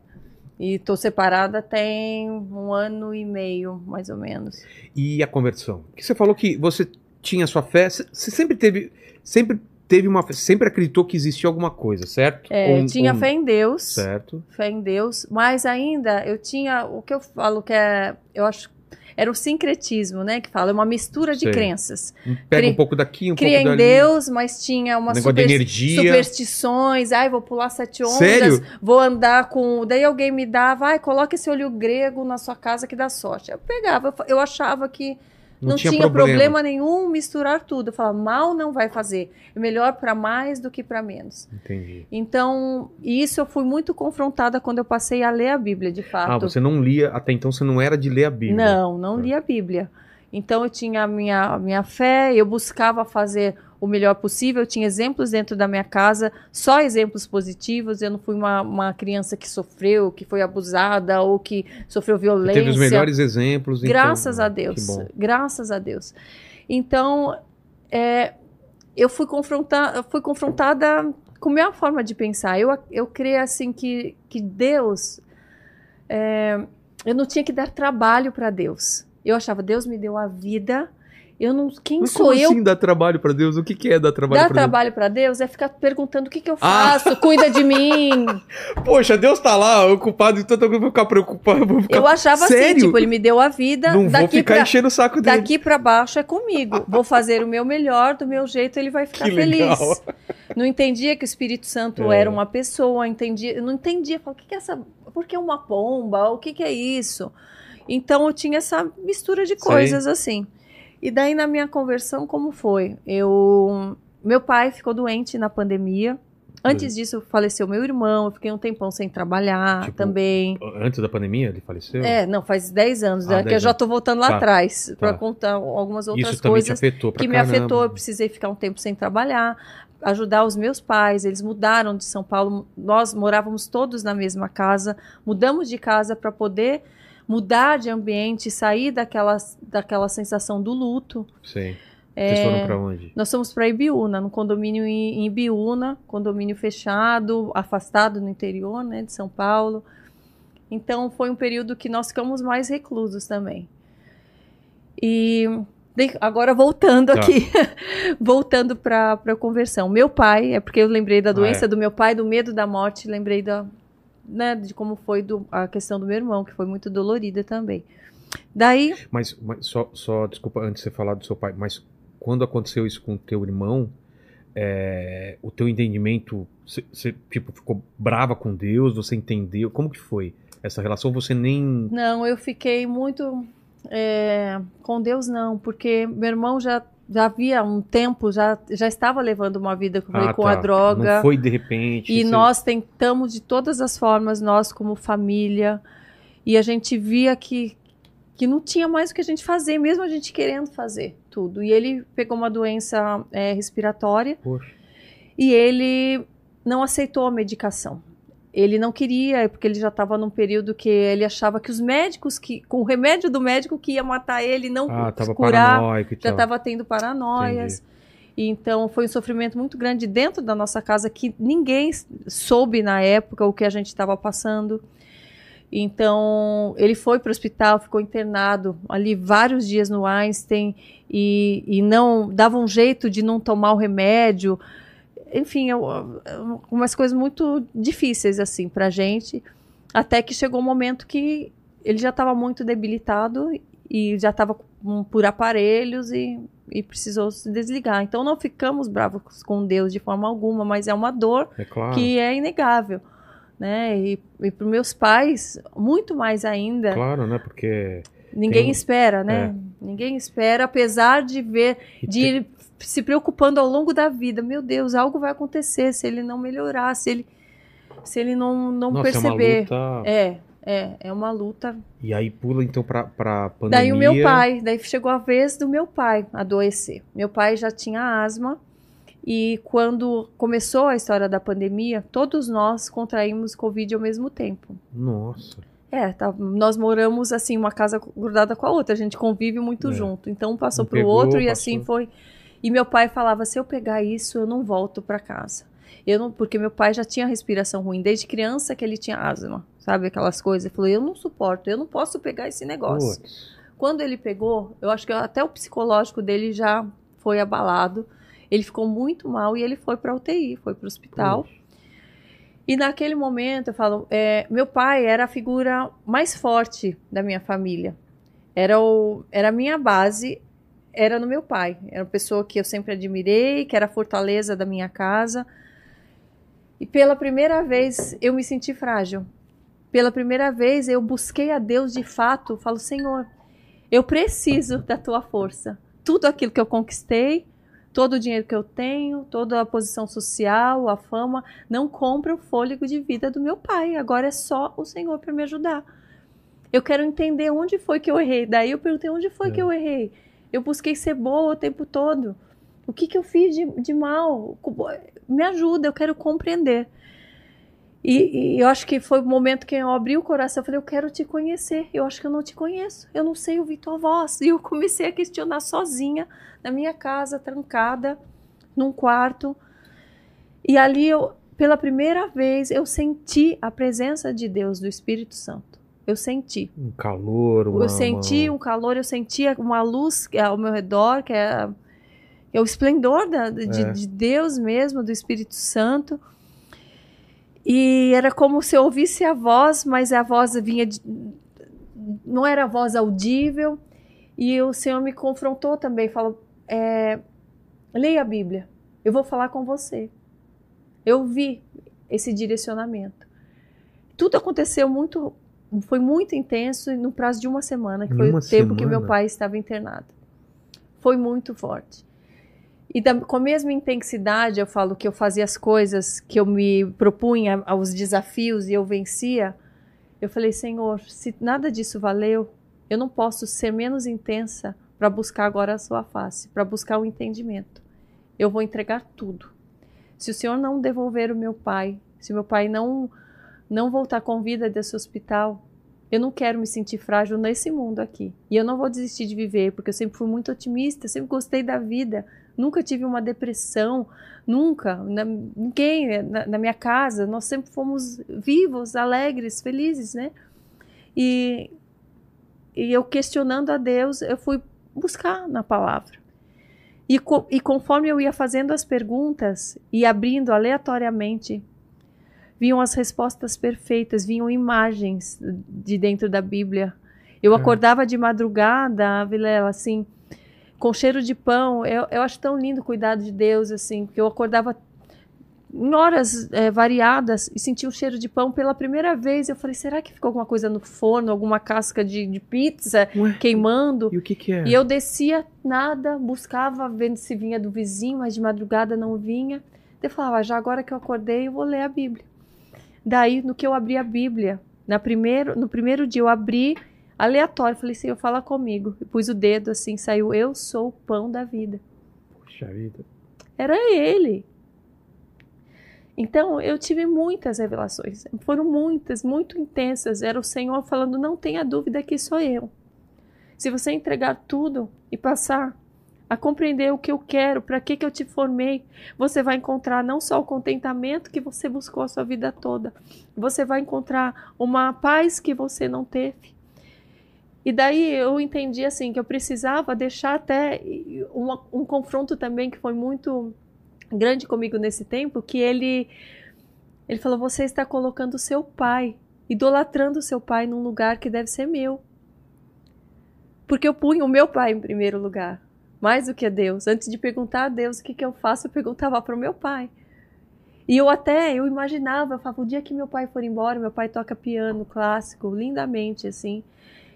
E tô separada tem um ano e meio, mais ou menos. E a conversão? Que você falou que você tinha sua fé. Você você sempre teve. Sempre teve uma. Sempre acreditou que existia alguma coisa, certo? É, eu tinha ou- fé em Deus. Certo. fé em Deus, mas ainda eu tinha o que eu falo que é, eu acho, era o sincretismo, né? Que fala, é uma mistura de Sei. crenças. Pega Cri- um pouco daqui, um Cria pouco em dali. Deus, mas tinha uma de energia. superstições. Ai, vou pular sete ondas. Sério? Vou andar com. Daí alguém me dava, ai, coloca esse olho grego na sua casa que dá sorte. Eu pegava, eu achava que não, tinha, problema. nenhum misturar tudo. Eu falava, mal não vai fazer. É melhor para mais do que para menos. Entendi. Então, isso eu fui muito confrontada quando eu passei a ler a Bíblia, de fato. Ah, você não lia, até então você não era de ler a Bíblia. Não, não Tá. li a Bíblia. Então eu tinha a minha, a minha fé, eu buscava fazer o melhor possível, eu tinha exemplos dentro da minha casa, só exemplos positivos, eu não fui uma, uma criança que sofreu, que foi abusada ou que sofreu violência. teve os melhores exemplos. então- Graças a Que Deus. Graças a Deus. Então, é, eu fui, fui confrontada com a minha forma de pensar. Eu, eu creio assim que, que Deus. é, eu não tinha que dar trabalho para Deus. Eu achava, Deus me deu a vida. Eu não, quem Mas sou como eu assim dar trabalho pra Deus? O que, que é dar trabalho Dar pra Deus? trabalho para Deus é ficar perguntando o que, que eu Ah. faço, cuida de mim. Poxa, Deus tá lá, ocupado de tanta coisa, vou ficar preocupado. eu Vou ficar... Eu achava assim, Sério? tipo, ele me deu a vida. Não vou daqui ficar pra, enchendo o saco dele. Daqui pra baixo é comigo. Vou fazer o meu melhor, do meu jeito ele vai ficar Que feliz. legal. Não entendia que o Espírito Santo É. era uma pessoa, entendia, eu não entendia, falava, o que, que é essa, por que uma pomba? O que, que é isso? Então eu tinha essa mistura de coisas assim. E daí na minha conversão como foi? Eu meu pai ficou doente na pandemia. Antes disso faleceu meu irmão, eu fiquei um tempão sem trabalhar Tipo, também. Antes da pandemia, ele faleceu? É, não, faz 10 anos, Ah, né, que 10 eu já tô voltando lá Tá, atrás para tá. contar algumas outras Isso também te coisas que me caramba. afetou. Eu precisei ficar um tempo sem trabalhar, ajudar os meus pais. Eles mudaram de São Paulo. Nós morávamos todos na mesma casa. Mudamos de casa para poder mudar de ambiente, sair daquela, daquela sensação do luto. Vocês É. foram pra onde? Nós fomos para Ibiúna, no condomínio em, Ibiúna, condomínio fechado, afastado no interior, né, de São Paulo. Então foi um período que nós ficamos mais reclusos também. E agora voltando Tá. aqui, voltando para a conversão. Meu pai, é porque eu lembrei da Ah, doença é. do meu pai, do medo da morte, lembrei da, né, de como foi do- a questão do meu irmão, que foi muito dolorida também. Daí, Mas, mas só, só, desculpa, antes de você falar do seu pai, mas quando aconteceu isso com o teu irmão, é, o teu entendimento, você, tipo, ficou brava com Deus, você entendeu? Como que foi essa relação? Você nem... Não, eu fiquei muito é, com Deus não, porque meu irmão já já havia um tempo já já estava levando uma vida com, Ah, com a tá. droga Não foi de repente. e você- nós tentamos de todas as formas nós como família e a gente via que que não tinha mais o que a gente fazer, mesmo a gente querendo fazer tudo. E ele pegou uma doença é, respiratória Poxa. e ele não aceitou a medicação. Ele não queria, porque ele já estava num período que ele achava que os médicos, que com o remédio do médico que ia matar ele, não Ah, curar, já estava tendo paranoias. E então foi um sofrimento muito grande dentro da nossa casa que ninguém soube na época o que a gente estava passando. Então, ele foi para o hospital, ficou internado ali vários dias no Einstein e, e não dava um jeito de não tomar o remédio. Enfim, eu, eu, umas coisas muito difíceis assim para gente. Até que chegou um momento que ele já estava muito debilitado e já estava por aparelhos e, e, precisou se desligar. Então não ficamos bravos com Deus de forma alguma, mas é uma dor É claro. que é inegável. Né? E, e para meus pais, muito mais ainda. Claro, né? Porque. Ninguém Tem espera, né? Ninguém espera, apesar de ver, de se preocupando ao longo da vida. Meu Deus, algo vai acontecer se ele não melhorar, se ele, se ele não, não Nossa, perceber. é uma luta. É, é, é uma luta. E aí pula então pra, pra pandemia. Daí o meu pai, daí chegou a vez do meu pai adoecer. Meu pai já tinha asma e quando começou a história da pandemia, todos nós contraímos Covid ao mesmo tempo. Nossa. É, tá- nós moramos assim, uma casa grudada com a outra, a gente convive muito É. junto. Então um passou Um pro pegou, outro e passou. assim foi. E meu pai falava: se eu pegar isso, eu não volto para casa. Eu não, porque meu pai já tinha respiração ruim desde criança que ele tinha asma, sabe aquelas coisas. Ele falou: eu não suporto, eu não posso pegar esse negócio. Quando ele pegou, eu acho que até o psicológico dele já foi abalado. Ele ficou muito mal e ele foi para UTI, foi para o hospital. E naquele momento, eu falo, é, meu pai era a figura mais forte da minha família. Era, o, era a minha base, era no meu pai. Era uma pessoa que eu sempre admirei, que era a fortaleza da minha casa. E pela primeira vez eu me senti frágil. Pela primeira vez eu busquei a Deus de fato. Falo, Senhor, eu preciso da tua força. Tudo aquilo que eu conquistei, todo o dinheiro que eu tenho, toda a posição social, a fama, não compra o fôlego de vida do meu pai. Agora é só o Senhor para me ajudar. Eu quero entender onde foi que eu errei. Daí eu perguntei onde foi É. que eu errei. Eu busquei ser boa o tempo todo. O que, que eu fiz de, de mal? Me ajuda, eu quero compreender. E, e eu acho que foi o momento que eu abri o coração. Eu falei, eu quero te conhecer. Eu acho que eu não te conheço. Eu não sei ouvir tua voz. E eu comecei a questionar sozinha, na minha casa, trancada, num quarto. E ali, eu, pela primeira vez, eu senti a presença de Deus, do Espírito Santo. Eu senti. Um calor, uma. Eu senti uma- um calor, eu sentia uma luz é ao meu redor, que é, é o esplendor da- de, É. de Deus mesmo, do Espírito Santo. E era como se eu ouvisse a voz, mas a voz vinha de, não era a voz audível. E o Senhor me confrontou também, falou: é, leia a Bíblia, eu vou falar com você. Eu vi esse direcionamento. Tudo aconteceu muito, foi muito intenso no prazo de uma semana, que foi uma o tempo que semana? meu pai estava internado. Foi muito forte. E da- com a mesma intensidade, eu falo que eu fazia as coisas que eu me propunha aos desafios e eu vencia. Eu falei, Senhor, se nada disso valeu, eu não posso ser menos intensa para buscar agora a sua face, para buscar o entendimento. Eu vou entregar tudo. Se o Senhor não devolver o meu pai, se meu pai não não voltar com vida desse hospital, eu não quero me sentir frágil nesse mundo aqui. E eu não vou desistir de viver, porque eu sempre fui muito otimista, sempre gostei da vida, nunca tive uma depressão, nunca. Na- ninguém na, na minha casa, nós sempre fomos vivos, alegres, felizes, né? E, e eu questionando a Deus, eu fui buscar na palavra. E, co- e conforme eu ia fazendo as perguntas e abrindo aleatoriamente, vinham as respostas perfeitas, vinham imagens de dentro da Bíblia. Eu É. acordava de madrugada, Vilela, assim, com cheiro de pão. Eu, eu acho tão lindo o cuidado de Deus, assim, porque eu acordava em horas eh, variadas e sentia o cheiro de pão pela primeira vez. Eu falei, será que ficou alguma coisa no forno, alguma casca de, de pizza Ué, queimando? E o que que é? E eu descia, nada, buscava, vendo se vinha do vizinho, mas de madrugada não vinha. Eu falava, "Ah, já agora que eu acordei, eu vou ler a Bíblia. Daí, no que eu abri a Bíblia, na primeiro, no primeiro dia eu abri, aleatório, falei, Senhor, fala comigo. E pus o dedo assim, saiu, eu sou o pão da vida. Puxa vida. Era ele. Então, eu tive muitas revelações. Foram muitas, muito intensas. Era o Senhor falando: não tenha dúvida que sou eu. Se você entregar tudo e passar a compreender o que eu quero, para que, que eu te formei, você vai encontrar não só o contentamento que você buscou a sua vida toda, você vai encontrar uma paz que você não teve. E daí eu entendi assim que eu precisava deixar até um, confronto também que foi muito grande comigo nesse tempo, que ele ele falou: "Você está colocando seu pai, idolatrando seu pai num lugar que deve ser meu". Porque eu punho o meu pai em primeiro lugar, mais do que a Deus. Antes de perguntar a Deus o que, que eu faço, eu perguntava para o meu pai. E eu até, eu imaginava, eu falava, o dia que meu pai for embora, meu pai toca piano clássico, lindamente, assim.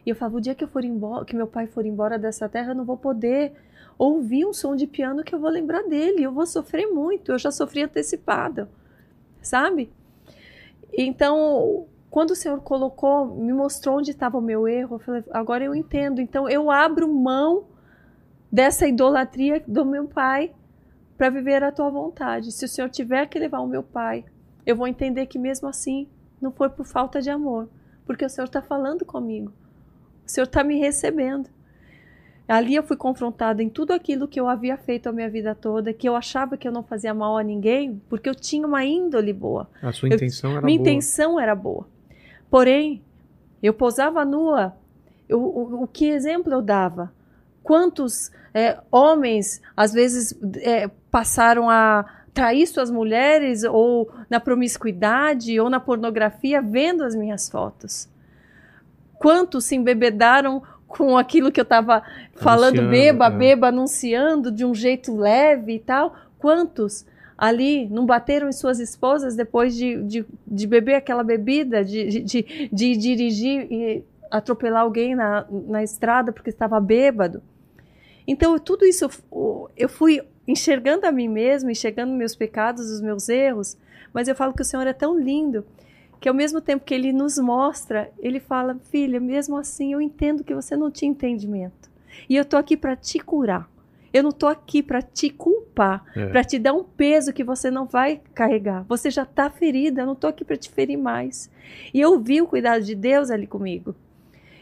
E eu falava, o dia que eu for embora, que meu pai for embora dessa terra, eu não vou poder ouvir um som de piano que eu vou lembrar dele. Eu vou sofrer muito, eu já sofri antecipado, sabe? Então, quando o Senhor colocou, me mostrou onde estava o meu erro, eu falei, agora eu entendo. Então eu abro mão dessa idolatria do meu pai para viver a tua vontade. Se o Senhor tiver que levar o meu pai, eu vou entender que mesmo assim não foi por falta de amor, porque o Senhor está falando comigo. O Senhor está me recebendo. Ali eu fui confrontada em tudo aquilo que eu havia feito a minha vida toda, que eu achava que eu não fazia mal a ninguém, porque eu tinha uma índole boa. A sua intenção eu, era minha boa. Minha intenção era boa. Porém, eu posava nua. Eu, o, o, que exemplo eu dava? Quantos é, homens, às vezes, é, passaram a trair suas mulheres, ou na promiscuidade, ou na pornografia, vendo as minhas fotos? Quantos se embebedaram com aquilo que eu estava falando, beba, é. beba, anunciando de um jeito leve e tal? Quantos ali não bateram em suas esposas depois de, de, de beber aquela bebida, de, de, de, dirigir e atropelar alguém na, na estrada porque estava bêbado. Então, tudo isso eu fui enxergando a mim mesmo, enxergando meus pecados, os meus erros, mas eu falo que o Senhor é tão lindo que ao mesmo tempo que ele nos mostra, ele fala: "Filha, mesmo assim eu entendo que você não tinha entendimento. E eu tô aqui para te curar. Eu não estou aqui para te culpar, é. para te dar um peso que você não vai carregar. Você já está ferida, eu não estou aqui para te ferir mais. E eu vi o cuidado de Deus ali comigo.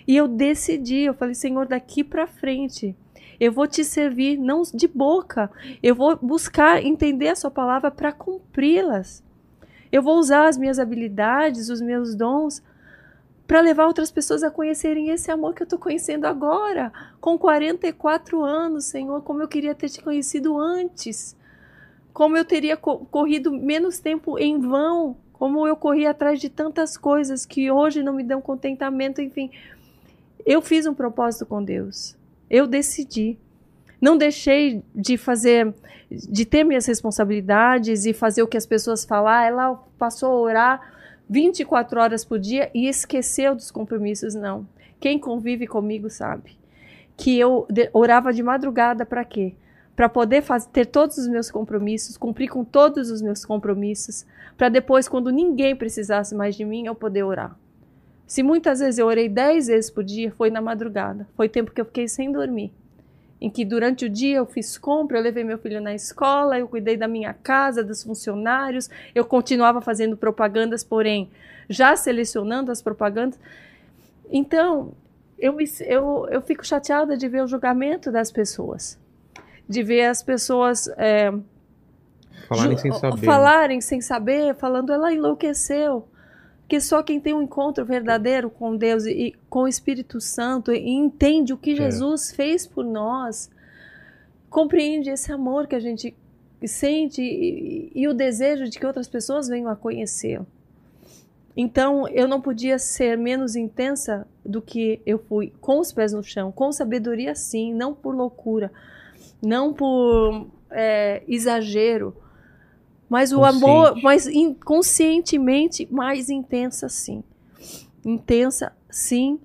E eu decidi, eu falei, Senhor, daqui para frente, eu vou te servir não de boca, eu vou buscar entender a sua palavra para cumpri-las. Eu vou usar as minhas habilidades, os meus dons para levar outras pessoas a conhecerem esse amor que eu estou conhecendo agora, com 44 anos, Senhor, como eu queria ter te conhecido antes, como eu teria co corrido menos tempo em vão, como eu corri atrás de tantas coisas que hoje não me dão contentamento, enfim. Eu fiz um propósito com Deus. Eu decidi. Não deixei de fazer, de ter minhas responsabilidades e fazer o que as pessoas falar. Ela passou a orar 24 horas por dia e esqueceu dos compromissos, não. Quem convive comigo sabe que eu orava de madrugada para quê? Para poder fazer, ter todos os meus compromissos, cumprir com todos os meus compromissos, para depois, quando ninguém precisasse mais de mim, eu poder orar. Se muitas vezes eu orei 10 vezes por dia, foi na madrugada. Foi tempo que eu fiquei sem dormir em que durante o dia eu fiz compra, eu levei meu filho na escola, eu cuidei da minha casa, dos funcionários, eu continuava fazendo propagandas, porém já selecionando as propagandas. Então, eu, eu, eu fico chateada de ver o julgamento das pessoas, de ver as pessoas. É, falarem sem saber. Falarem sem saber, falando, ela enlouqueceu que só quem tem um encontro verdadeiro com Deus e, com o Espírito Santo e entende o que é. Jesus fez por nós, compreende esse amor que a gente sente e, e o desejo de que outras pessoas venham a conhecê-lo. Então, eu não podia ser menos intensa do que eu fui, com os pés no chão, com sabedoria sim, não por loucura, não por é, exagero, mas o Consciente. amor, mas inconscientemente mais intensa, sim. Intensa, sim.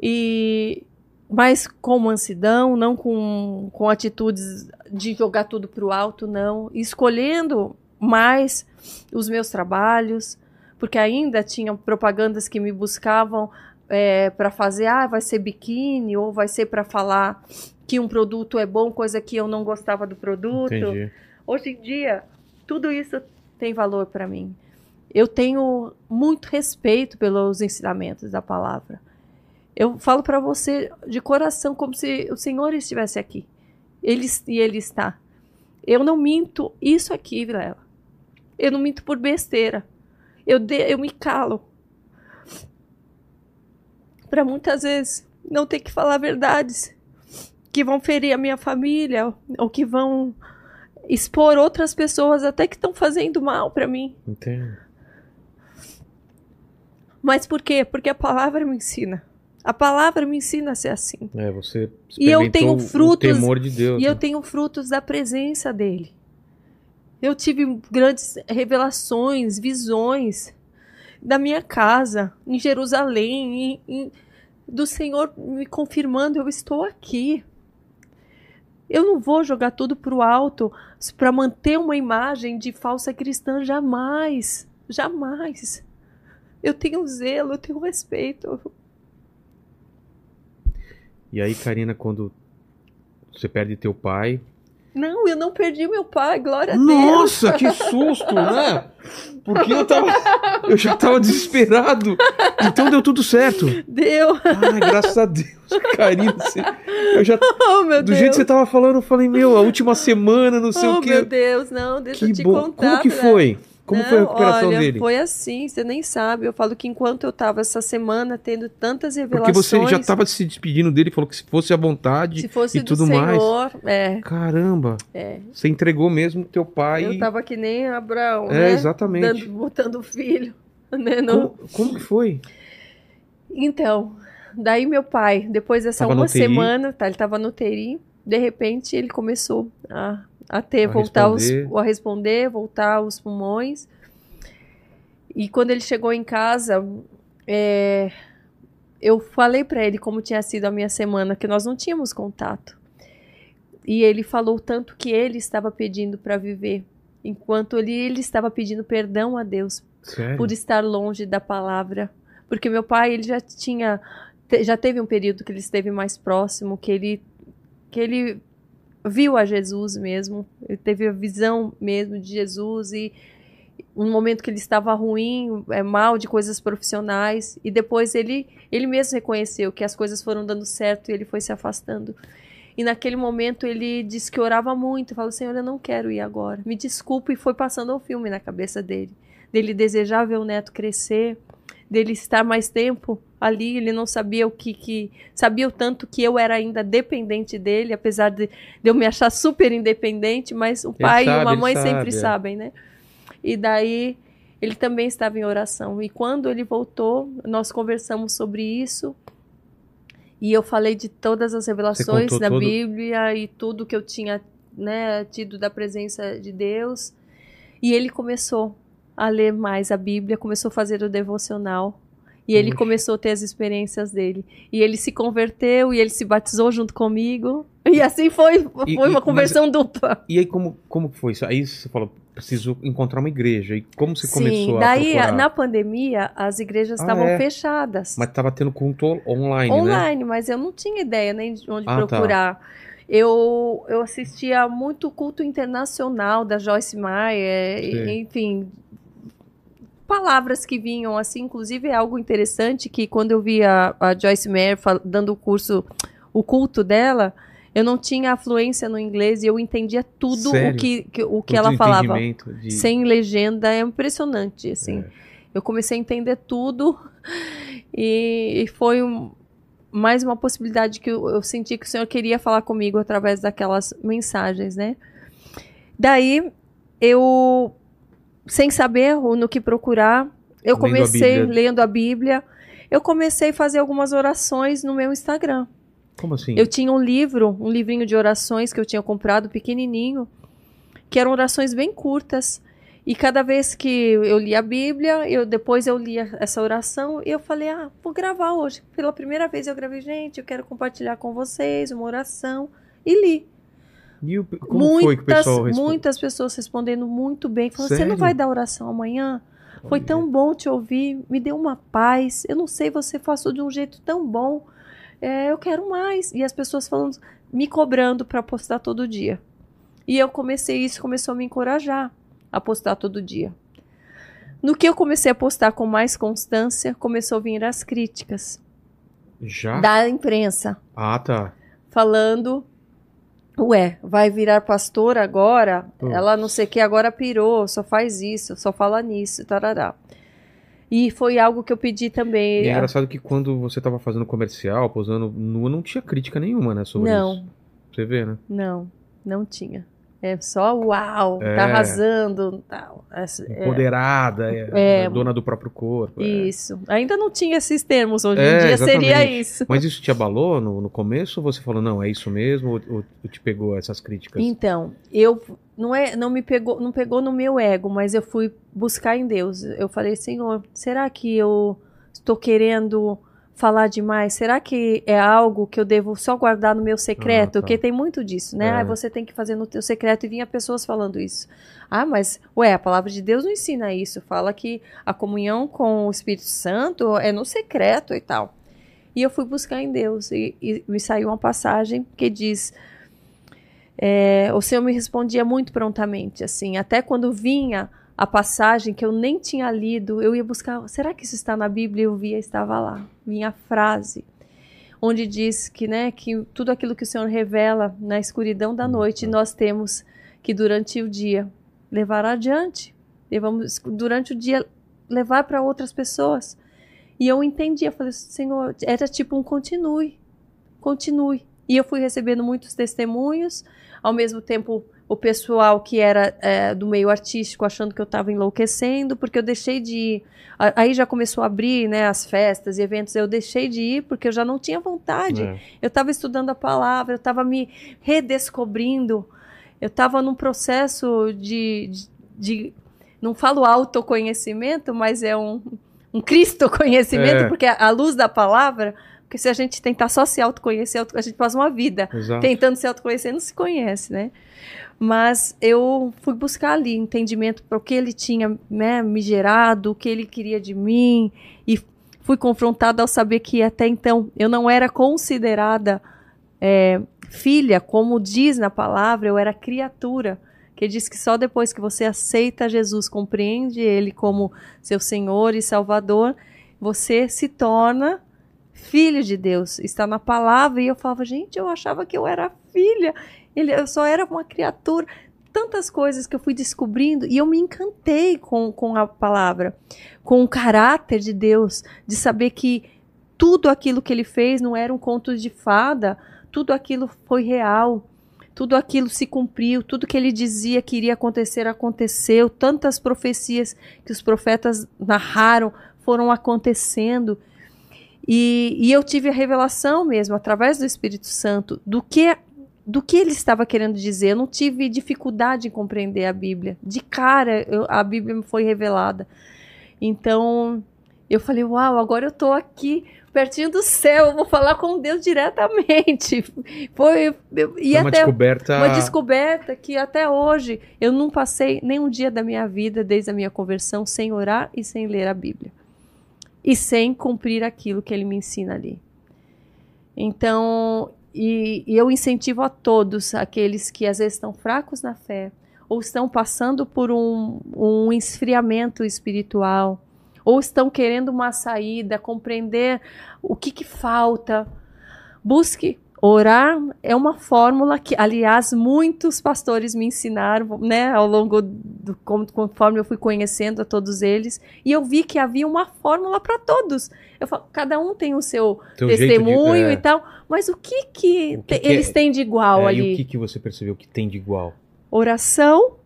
E mas com mansidão, não com, com atitudes de jogar tudo para o alto, não. Escolhendo mais os meus trabalhos, porque ainda tinham propagandas que me buscavam é, para fazer, ah, vai ser biquíni, ou vai ser para falar que um produto é bom, coisa que eu não gostava do produto. Entendi. Hoje em dia, tudo isso tem valor para mim. Eu tenho muito respeito pelos ensinamentos da palavra. Eu falo para você de coração como se o Senhor estivesse aqui. Ele, e ele está. Eu não minto isso aqui, Vilela. Eu não minto por besteira. Eu, de, eu me calo. Para muitas vezes não ter que falar verdades que vão ferir a minha família ou que vão expor outras pessoas até que estão fazendo mal para mim. Entendo. Mas por quê? Porque a palavra me ensina. A palavra me ensina a ser assim. É, você E eu tenho frutos- o temor de Deus. E eu né? tenho frutos da presença dele. Eu tive grandes revelações, visões da minha casa, em Jerusalém, em- em- do Senhor me confirmando: eu estou aqui. Eu não vou jogar tudo para o alto para manter uma imagem de falsa cristã, jamais. Jamais. Eu tenho zelo, eu tenho respeito. E aí, Karina, quando você perde teu pai. Não, eu não perdi meu pai, glória a Deus. Nossa, que susto, né? Porque eu tava. Eu já tava desesperado. Então deu tudo certo. Deu. Ai, graças a Deus, Karina. você- Eu já. Oh, Do Deus. jeito que você tava falando, eu falei, meu, a última semana, não sei oh, o quê. meu Deus, não, deixa que eu te bom. contar. Como que Fran. foi? Como foi a Não, recuperação olha, dele? Foi assim, você nem sabe. Eu falo que enquanto eu tava essa semana tendo tantas Porque revelações. você já tava se despedindo dele, falou que se fosse à vontade se fosse e do tudo mais. Senhor, é, Caramba, é. você entregou mesmo teu pai. Eu tava que nem Abraão, É, né? exatamente. Dando, botando o filho. Né, no- Como, como que foi? Então, daí meu pai, depois dessa Tava uma semana, tá, ele tava no TI, de repente ele começou a, a ter, A voltar responder. os, a responder, voltar os pulmões. E quando ele chegou em casa, é, eu falei pra ele como tinha sido a minha semana, que nós não tínhamos contato. E ele falou tanto que ele estava pedindo para viver, enquanto ele, ele estava pedindo perdão a Deus Sério? por estar longe da palavra. Porque meu pai, ele já tinha já teve um período que ele esteve mais próximo, que ele que ele viu a Jesus mesmo, ele teve a visão mesmo de Jesus e um momento que ele estava ruim, é, mal de coisas profissionais e depois ele ele mesmo reconheceu que as coisas foram dando certo e ele foi se afastando. E naquele momento ele disse que orava muito, falou: Senhor, eu não quero ir agora, me desculpe. E foi passando o filme na cabeça dele, dele desejar ver o neto crescer, dele estar mais tempo ali. Ele não sabia o que, que sabia o tanto que eu era ainda dependente dele, apesar de, de eu me achar super independente, mas o pai sabe, e uma ele mãe sabe, sempre é. sabem, né? E daí ele também estava em oração. E quando ele voltou, nós conversamos sobre isso. E eu falei de todas as revelações da todo- Bíblia e tudo que eu tinha né, tido da presença de Deus. E ele começou a ler mais a Bíblia, começou a fazer o devocional. E ele começou a ter as experiências dele. E ele se converteu e ele se batizou junto comigo. E assim foi, foi E- uma mas- conversão dupla. E aí, como, como foi isso? Aí você falou, preciso encontrar uma igreja. E como você começou a daí procurar? na pandemia as igrejas Ah, estavam é? fechadas. Mas tava tendo culto online, né? online, mas eu não tinha ideia nem de onde Ah, tá. procurar. Eu, eu assistia muito culto internacional da Joyce Meyer, Sim. enfim, palavras que vinham assim, inclusive é algo interessante que quando eu vi a, a Joyce Meyer dando o curso, o culto dela, eu não tinha afluência no inglês e eu entendia tudo Sério? o que, que- o que ela falava. de- Sem legenda, é impressionante, assim. É. Eu comecei a entender tudo e, e foi um- mais uma possibilidade que eu, eu senti que o Senhor queria falar comigo através daquelas mensagens, né? Daí eu, sem saber no que procurar, eu Lendo a comecei Bíblia. lendo a Bíblia. Eu comecei a fazer algumas orações no meu Instagram. Como assim? Eu tinha um livro, um livrinho de orações que eu tinha comprado pequenininho, que eram orações bem curtas. E cada vez que eu lia a Bíblia, eu depois eu lia essa oração e eu falei: "Ah, vou gravar hoje". Pela primeira vez eu gravei, gente, eu quero compartilhar com vocês uma oração e li. E o- como foi que o muitas, pessoal respondeu? muitas pessoas respondendo muito bem, falando: "Você não vai dar oração amanhã?" Foi Olha. tão bom te ouvir, me deu uma paz. Eu não sei, você passou de um jeito tão bom. É, eu quero mais. E as pessoas falando, me cobrando para postar todo dia. E eu comecei isso, começou a me encorajar a postar todo dia. No que eu comecei a postar com mais constância, começou a vir as críticas Já? da imprensa Ah, tá. falando Ué, vai virar pastora agora? Putz. Ela não sei o que, agora pirou, só faz isso, só fala nisso, tarará. E foi algo que eu pedi também. E é engraçado que quando você tava fazendo comercial, posando nua, não tinha crítica nenhuma, né, sobre Não. isso. Você vê, né? Não, não tinha. É só uau, É. tá arrasando, tal. É, Empoderada, é, É. dona do próprio corpo. é. Isso. Ainda não tinha esses termos, hoje É, em dia seria exatamente. isso. Mas isso te abalou no, no começo ou você falou, não, é isso mesmo? Ou, ou- ou te pegou essas críticas? Então, eu não é, não me pegou, não pegou no meu ego, mas eu fui buscar em Deus. Eu falei, Senhor, será que eu estou querendo falar demais? Será que é algo que eu devo só guardar no meu secreto? Ah, tá. Porque tem muito disso, né? É. Ah, você tem que fazer no teu secreto e vinha pessoas falando isso. Ah, mas ué, a palavra de Deus não ensina isso. Fala que a comunhão com o Espírito Santo é no secreto e tal. E eu fui buscar em Deus e, e me saiu uma passagem que diz é, o Senhor me respondia muito prontamente, assim, até quando vinha a passagem que eu nem tinha lido, eu ia buscar, será que isso está na Bíblia? Eu via, estava lá, vinha a frase, onde diz que, né, que tudo aquilo que o Senhor revela na escuridão da noite, nós temos que durante o dia levar adiante, levamos durante o dia levar para outras pessoas. E eu entendi, eu falei, Senhor, era tipo um continue, continue. E eu fui recebendo muitos testemunhos, ao mesmo tempo o pessoal que era é, do meio artístico achando que eu estava enlouquecendo, porque eu deixei de ir. Aí já começou a abrir né, as festas e eventos, eu deixei de ir porque eu já não tinha vontade. É. Eu estava estudando a palavra, eu estava me redescobrindo, eu estava num processo de, de, de- Não falo autoconhecimento, mas é um, um Cristo conhecimento, É. porque a, a luz da palavra. Porque se a gente tentar só se autoconhecer, auto- a gente passa uma vida Exato. tentando se autoconhecer, não se conhece, né? Mas eu fui buscar ali entendimento para o que ele tinha né, me gerado, o que ele queria de mim, e fui confrontada ao saber que até então eu não era considerada é, filha, como diz na palavra, eu era criatura. Que diz que só depois que você aceita Jesus, compreende Ele como seu Senhor e Salvador, você se torna filho de Deus. Está na palavra. E eu falava, gente, eu achava que eu era filha. Ele, eu só era uma criatura. Tantas coisas que eu fui descobrindo e eu me encantei com, com a palavra, com o caráter de Deus, de saber que tudo aquilo que ele fez não era um conto de fada, tudo aquilo foi real, tudo aquilo se cumpriu, tudo que ele dizia que iria acontecer aconteceu, tantas profecias que os profetas narraram foram acontecendo. E, e eu tive a revelação mesmo, através do Espírito Santo, do que do que ele estava querendo dizer. Eu não tive dificuldade em compreender a Bíblia. De cara, eu- a Bíblia me foi revelada. Então, eu falei, uau, agora eu estou aqui pertinho do céu, eu vou falar com Deus diretamente. Foi eu- e uma até descoberta. uma descoberta que até hoje eu não passei nenhum dia da minha vida, desde a minha conversão, sem orar e sem ler a Bíblia. E sem cumprir aquilo que ele me ensina ali. Então, e, e eu incentivo a todos, aqueles que às vezes estão fracos na fé, ou estão passando por um, um esfriamento espiritual, ou estão querendo uma saída, compreender o que, que falta. Busque orar é uma fórmula que, aliás, muitos pastores me ensinaram, né, ao longo do conforme eu fui conhecendo a todos eles, e eu vi que havia uma fórmula para todos. Eu falo, cada um tem o seu Teu jeito de- testemunho é. e tal, mas o que que, O que te- que eles é- têm de igual É, ali? E o que, que você percebeu que tem de igual? Oração,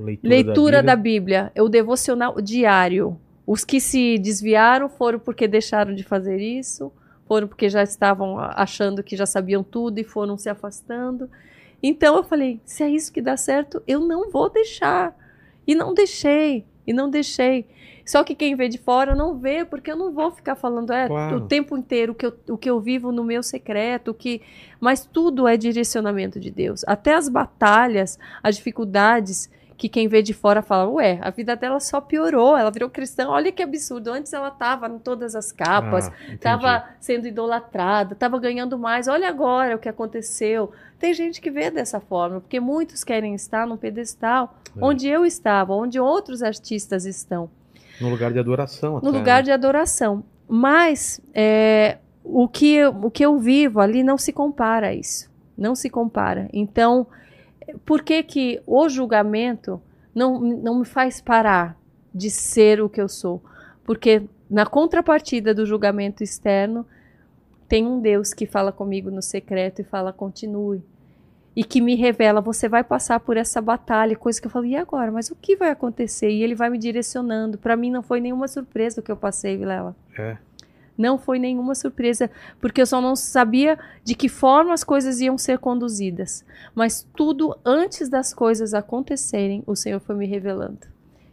Leitura, leitura da Bíblia. Bíblia, o devocional diário. Os que se desviaram foram porque deixaram de fazer isso, foram porque já estavam achando que já sabiam tudo e foram se afastando. Então eu falei: se é isso que dá certo, eu não vou deixar. E não deixei, e não deixei. Só que quem vê de fora não vê, porque eu não vou ficar falando é, Claro. o tempo inteiro o que, eu, o que eu vivo no meu secreto, que, mas tudo é direcionamento de Deus. Até as batalhas, as dificuldades que quem vê de fora fala, ué, a vida dela só piorou, ela virou cristã, olha que absurdo. Antes ela estava em todas as capas, Ah, estava sendo idolatrada, estava ganhando mais. Olha agora o que aconteceu. Tem gente que vê dessa forma, porque muitos querem estar num pedestal É. onde eu estava, onde outros artistas estão, No lugar de adoração. no até, lugar né? de adoração. Mas é, o, que, eu- o que eu vivo ali não se compara a isso. Não se compara. Então, por que que o julgamento não, não me faz parar de ser o que eu sou? Porque na contrapartida do julgamento externo, tem um Deus que fala comigo no secreto e fala continue. E que me revela, você vai passar por essa batalha, coisa que eu falo, e agora? Mas o que vai acontecer? E ele vai me direcionando. Para mim não foi nenhuma surpresa o que eu passei, Vilela. É. Não foi nenhuma surpresa, porque eu só não sabia de que forma as coisas iam ser conduzidas. Mas tudo antes das coisas acontecerem, o Senhor foi me revelando.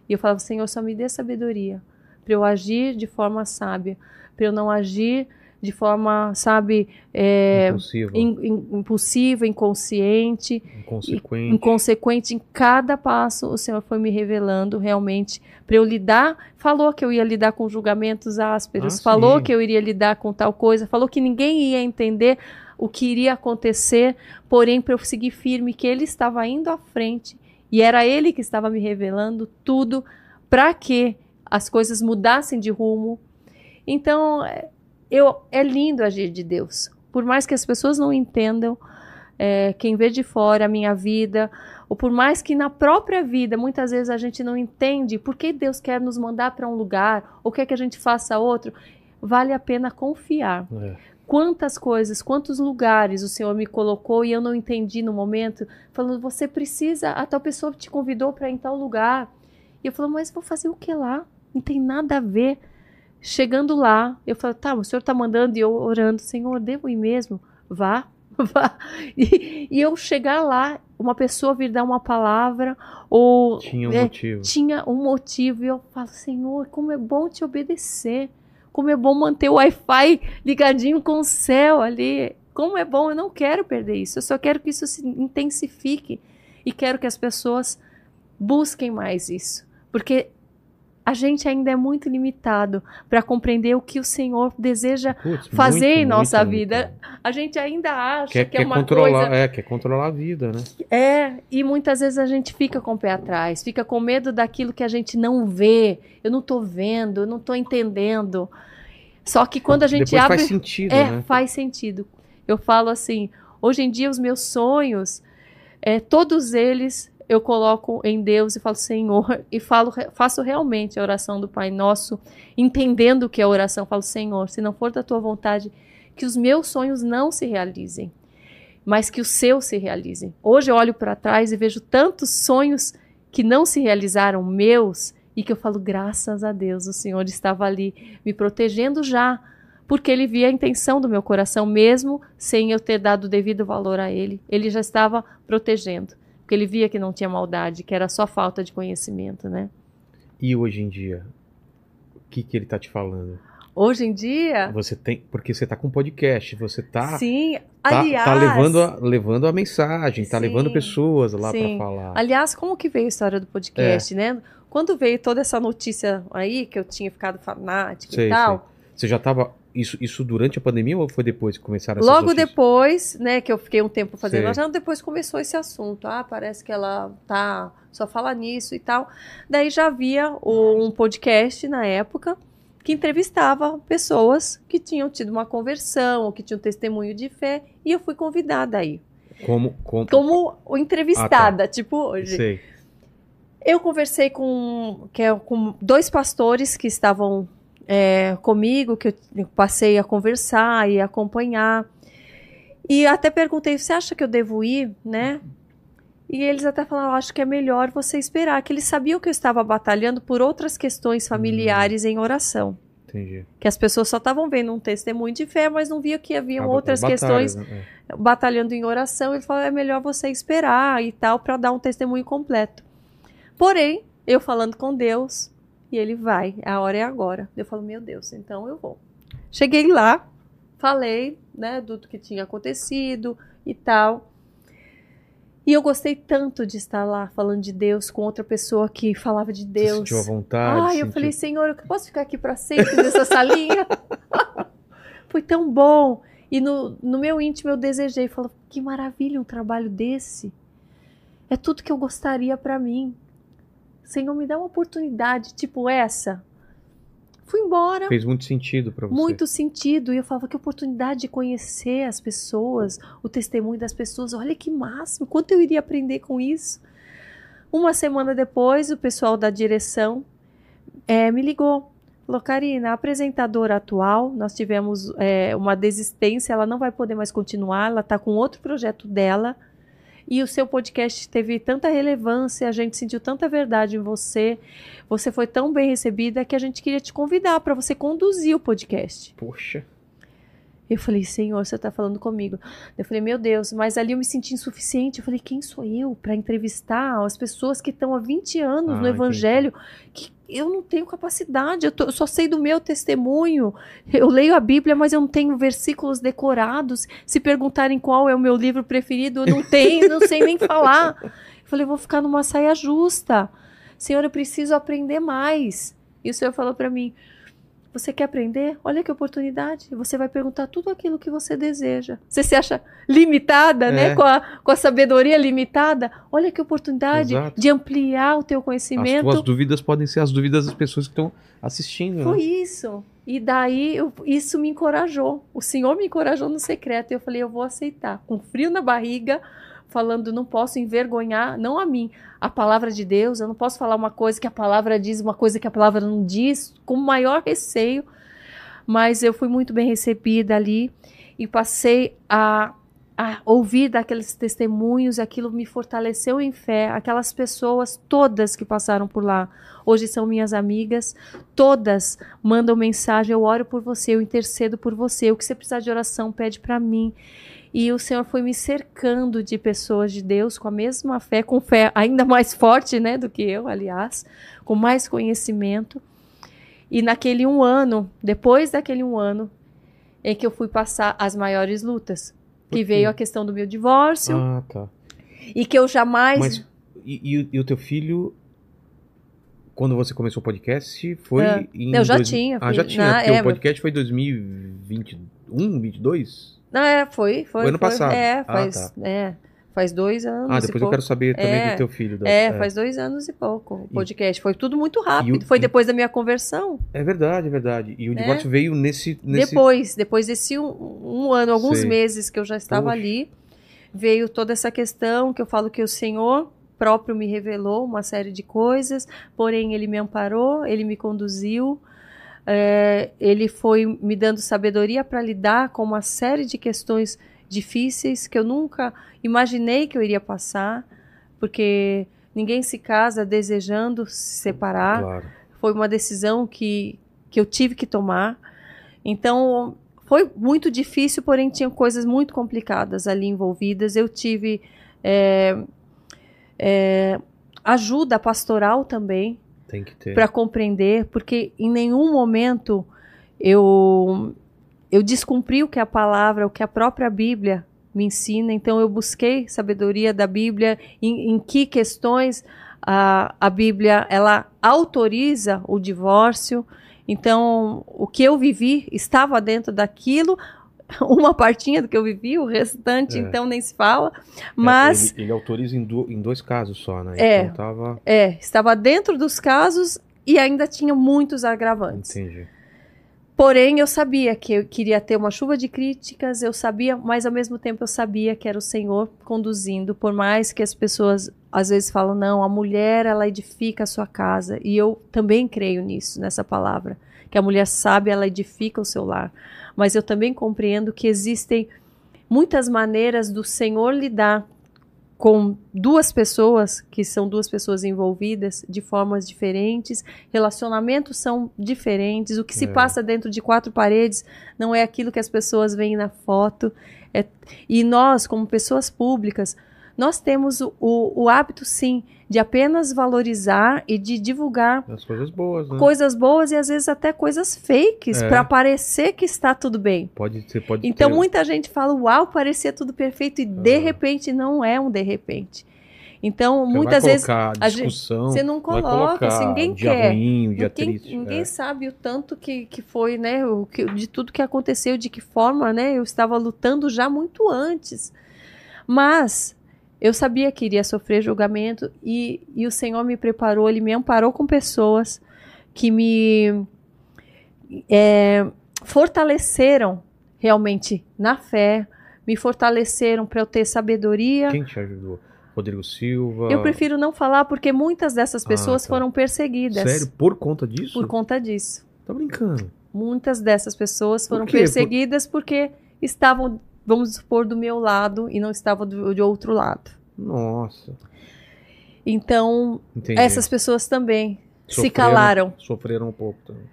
E eu falava, Senhor, só me dê sabedoria para eu agir de forma sábia, para eu não agir de forma, sabe, é, in- impulsiva, inconsciente, Inconsequente. inconsequente em cada passo, o Senhor foi me revelando realmente para eu lidar. Falou que eu ia lidar com julgamentos ásperos, Ah, falou sim. que eu iria lidar com tal coisa, falou que ninguém ia entender o que iria acontecer, porém para eu seguir firme que ele estava indo à frente e era ele que estava me revelando tudo para que as coisas mudassem de rumo. Então, é- eu, é lindo agir de Deus. Por mais que as pessoas não entendam, é, quem vê de fora a minha vida, ou por mais que na própria vida muitas vezes a gente não entende por que Deus quer nos mandar para um lugar, ou quer que a gente faça outro, vale a pena confiar. É. Quantas coisas, quantos lugares o Senhor me colocou e eu não entendi no momento, falando, você precisa, a tal pessoa te convidou para ir em tal lugar. E eu falo, mas vou fazer o que lá? Não tem nada a ver. Chegando lá, eu falo, tá, o senhor tá mandando e eu orando, Senhor, devo ir mesmo? Vá, vá. E, e eu chegar lá, uma pessoa vir dar uma palavra, ou Tinha um é, motivo. tinha um motivo, e eu falo, Senhor, como é bom te obedecer, como é bom manter o Wi-Fi ligadinho com o céu ali, como é bom, eu não quero perder isso, eu só quero que isso se intensifique e quero que as pessoas busquem mais isso, porque a gente ainda é muito limitado para compreender o que o Senhor deseja fazer muito, em nossa muito, vida. muito. A gente ainda acha Quer, que é quer uma controlar, coisa é, quer controlar a vida, né? é, e muitas vezes a gente fica com o pé atrás, fica com medo daquilo que a gente não vê. Eu não tô vendo, eu não tô entendendo. Só que quando a gente Depois abre. faz sentido, é, né? faz sentido. Eu falo assim, hoje em dia os meus sonhos, é, todos eles eu coloco em Deus e falo Senhor e falo faço realmente a oração do Pai Nosso, entendendo o que é oração, falo Senhor, se não for da tua vontade, que os meus sonhos não se realizem, mas que os seus se realizem. Hoje eu olho para trás e vejo tantos sonhos que não se realizaram meus e que eu falo graças a Deus, o Senhor estava ali me protegendo já, porque ele via a intenção do meu coração mesmo sem eu ter dado devido valor a ele. Ele já estava protegendo porque ele via que não tinha maldade, que era só falta de conhecimento, né? E hoje em dia, o que, que ele tá te falando? Hoje em dia, Você tem. Porque você tá com podcast, você tá. sim, Tá, aliás, tá levando, a, levando a mensagem, tá Sim, levando pessoas lá pra falar. aliás, como que veio a história do podcast, É. né? Quando veio toda essa notícia aí que eu tinha ficado fanática Sei, e tal, Você já tava. Isso, isso durante a pandemia ou foi depois que começaram essas logo notícias? depois, né, que eu fiquei um tempo fazendo, Sei. depois começou esse assunto. Ah, parece que ela tá só fala nisso e tal. Daí já havia um podcast na época que entrevistava pessoas que tinham tido uma conversão ou que tinham testemunho de fé e eu fui convidada aí Como. como... como entrevistada, tipo hoje. Sei. Eu conversei com, que é, com dois pastores que estavam é, comigo, que eu passei a conversar e acompanhar. E até perguntei, você acha que eu devo ir, né? E eles até falaram, acho que é melhor você esperar, que eles sabiam que eu estava batalhando por outras questões familiares em oração. Entendi. Que as pessoas só estavam vendo um testemunho de fé, mas não via que haviam Ah, outras batalhas, questões né? É. batalhando em oração, ele falou: é melhor você esperar e tal, para dar um testemunho completo. Porém, eu falando com Deus, e ele vai, a hora é agora. Eu falo: meu Deus, então eu vou. Cheguei lá, falei, né, do que tinha acontecido e tal. E eu gostei tanto de estar lá falando de Deus com outra pessoa que falava de Você Deus. sentiu a vontade. Ai, eu sentiu- falei, Senhor, eu posso ficar aqui para sempre nessa salinha? Foi tão bom. E no, no meu íntimo eu desejei, falou, que maravilha um trabalho desse. É tudo que eu gostaria para mim. Senhor, me dá uma oportunidade tipo essa. Fui embora. Fez muito sentido pra você. Muito sentido. E eu falava que oportunidade de conhecer as pessoas, o testemunho das pessoas. Olha que máximo, quanto eu iria aprender com isso. Uma semana depois, o pessoal da direção eh, me ligou. Falou, Karina, a apresentadora atual, nós tivemos eh, uma desistência, ela não vai poder mais continuar, ela está com outro projeto dela. E o seu podcast teve tanta relevância, a gente sentiu tanta verdade em você, você foi tão bem recebida que a gente queria te convidar para você conduzir o podcast. Poxa. Eu falei, Senhor, você está falando comigo. Eu falei, meu Deus, mas ali eu me senti insuficiente. Eu falei, quem sou eu para entrevistar as pessoas que estão há 20 anos Ah, no Evangelho? Que eu não tenho capacidade, eu, tô- eu só sei do meu testemunho. Eu leio a Bíblia, mas eu não tenho versículos decorados. Se perguntarem qual é o meu livro preferido, eu não tenho, não sei nem falar. Eu falei, vou ficar numa saia justa. Senhor, eu preciso aprender mais. E o Senhor falou para mim: você quer aprender? Olha que oportunidade. Você vai perguntar tudo aquilo que você deseja. Você se acha limitada, né? É. Com a, com a sabedoria limitada? Olha que oportunidade Exato. de ampliar o teu As conhecimento. tuas dúvidas podem ser as dúvidas das pessoas que estão assistindo. Foi né? isso. E daí eu- isso me encorajou. O Senhor me encorajou no secreto. E eu falei, eu vou aceitar. Com frio na barriga, falando, não posso envergonhar, não a mim, a palavra de Deus. Eu não posso falar uma coisa que a palavra diz, uma coisa que a palavra não diz, com maior receio. Mas eu fui muito bem recebida ali e passei a, a ouvir daqueles testemunhos, aquilo me fortaleceu em fé. Aquelas pessoas todas que passaram por lá, hoje são minhas amigas, todas mandam mensagem, eu oro por você, eu intercedo por você, o que você precisar de oração, pede para mim. E o Senhor foi me cercando de pessoas de Deus com a mesma fé, com fé ainda mais forte, né, do que eu, aliás, com mais conhecimento. E naquele um ano, depois daquele um ano, é que eu fui passar as maiores lutas. Que veio a questão do meu divórcio Ah, tá. e que eu jamais. Mas e, e o- e o teu filho, quando você começou o podcast, foi Ah, em. eu já dois- tinha, Ah, já tinha. Na- porque é, o podcast foi 2021, 22? Não, é, foi, foi. Foi ano foi. passado. É, Ah, faz, é, faz dois anos. Ah, e depois eu quero saber também É, do teu filho. da- É, faz dois anos e pouco o E- podcast. Foi tudo muito rápido. e o- Foi e- depois da minha conversão. É verdade, é verdade. E o É. divórcio veio nesse. nesse... Depois, depois desse um, um ano, alguns Sei. meses que eu já estava Poxa. ali, veio toda essa questão que eu falo que o Senhor próprio me revelou uma série de coisas, porém ele me amparou, ele me conduziu, é, ele foi me dando sabedoria para lidar com uma série de questões difíceis que eu nunca imaginei que eu iria passar, porque ninguém se casa desejando se separar Claro. foi uma decisão que, que eu tive que tomar. Então, foi muito difícil, porém tinha coisas muito complicadas ali envolvidas. Eu tive é, é, ajuda pastoral também Tem que ter. para compreender, porque em nenhum momento eu eu descumpri o que a palavra, o que a própria Bíblia me ensina. Então eu busquei sabedoria da Bíblia em, em que questões a, a Bíblia ela autoriza o divórcio. Então o que eu vivi estava dentro daquilo. Uma partinha do que eu vivi, o restante É. então nem se fala. É, Mas ele, ele autoriza em, du- em dois casos só, né? É. Então tava. é, estava dentro dos casos e ainda tinha muitos agravantes. Entendi. Porém, eu sabia que eu queria ter uma chuva de críticas, eu sabia, mas ao mesmo tempo eu sabia que era o Senhor conduzindo, por mais que as pessoas às vezes falam, não, a mulher ela edifica a sua casa, e eu também creio nisso, nessa palavra, que a mulher sabe, ela edifica o seu lar. Mas eu também compreendo que existem muitas maneiras do Senhor lidar com duas pessoas, que são duas pessoas envolvidas de formas diferentes, relacionamentos são diferentes, o que se É. passa dentro de quatro paredes não é aquilo que as pessoas veem na foto. É- e nós, como pessoas públicas, nós temos o, o, o hábito, sim, de apenas valorizar e de divulgar As coisas boas, né? coisas boas e às vezes até coisas fakes É. para parecer que está tudo bem. Pode ser, pode Então ter- muita gente fala, uau, parecia tudo perfeito e de Ah. repente não é um de repente. Então Você muitas vezes a discussão, você não coloca, se ninguém quer. ruim, ninguém, triste. ninguém é. sabe o tanto que, que foi, né, o que, de tudo que aconteceu, de que forma, né, eu estava lutando já muito antes. Mas eu sabia que iria sofrer julgamento e, e o Senhor me preparou, Ele me amparou com pessoas que me é, fortaleceram realmente na fé, me fortaleceram para eu ter sabedoria. Quem te ajudou? Rodrigo Silva. Eu prefiro não falar porque muitas dessas Ah, pessoas tá. foram perseguidas Sério? Por conta disso? por conta disso. Tá brincando. Muitas dessas pessoas Por foram quê? perseguidas porque estavam, vamos supor, do meu lado e não estavam do, de outro lado. Nossa. Então, Entendi. essas pessoas também se Sofreram- calaram. Sofreram um pouco também.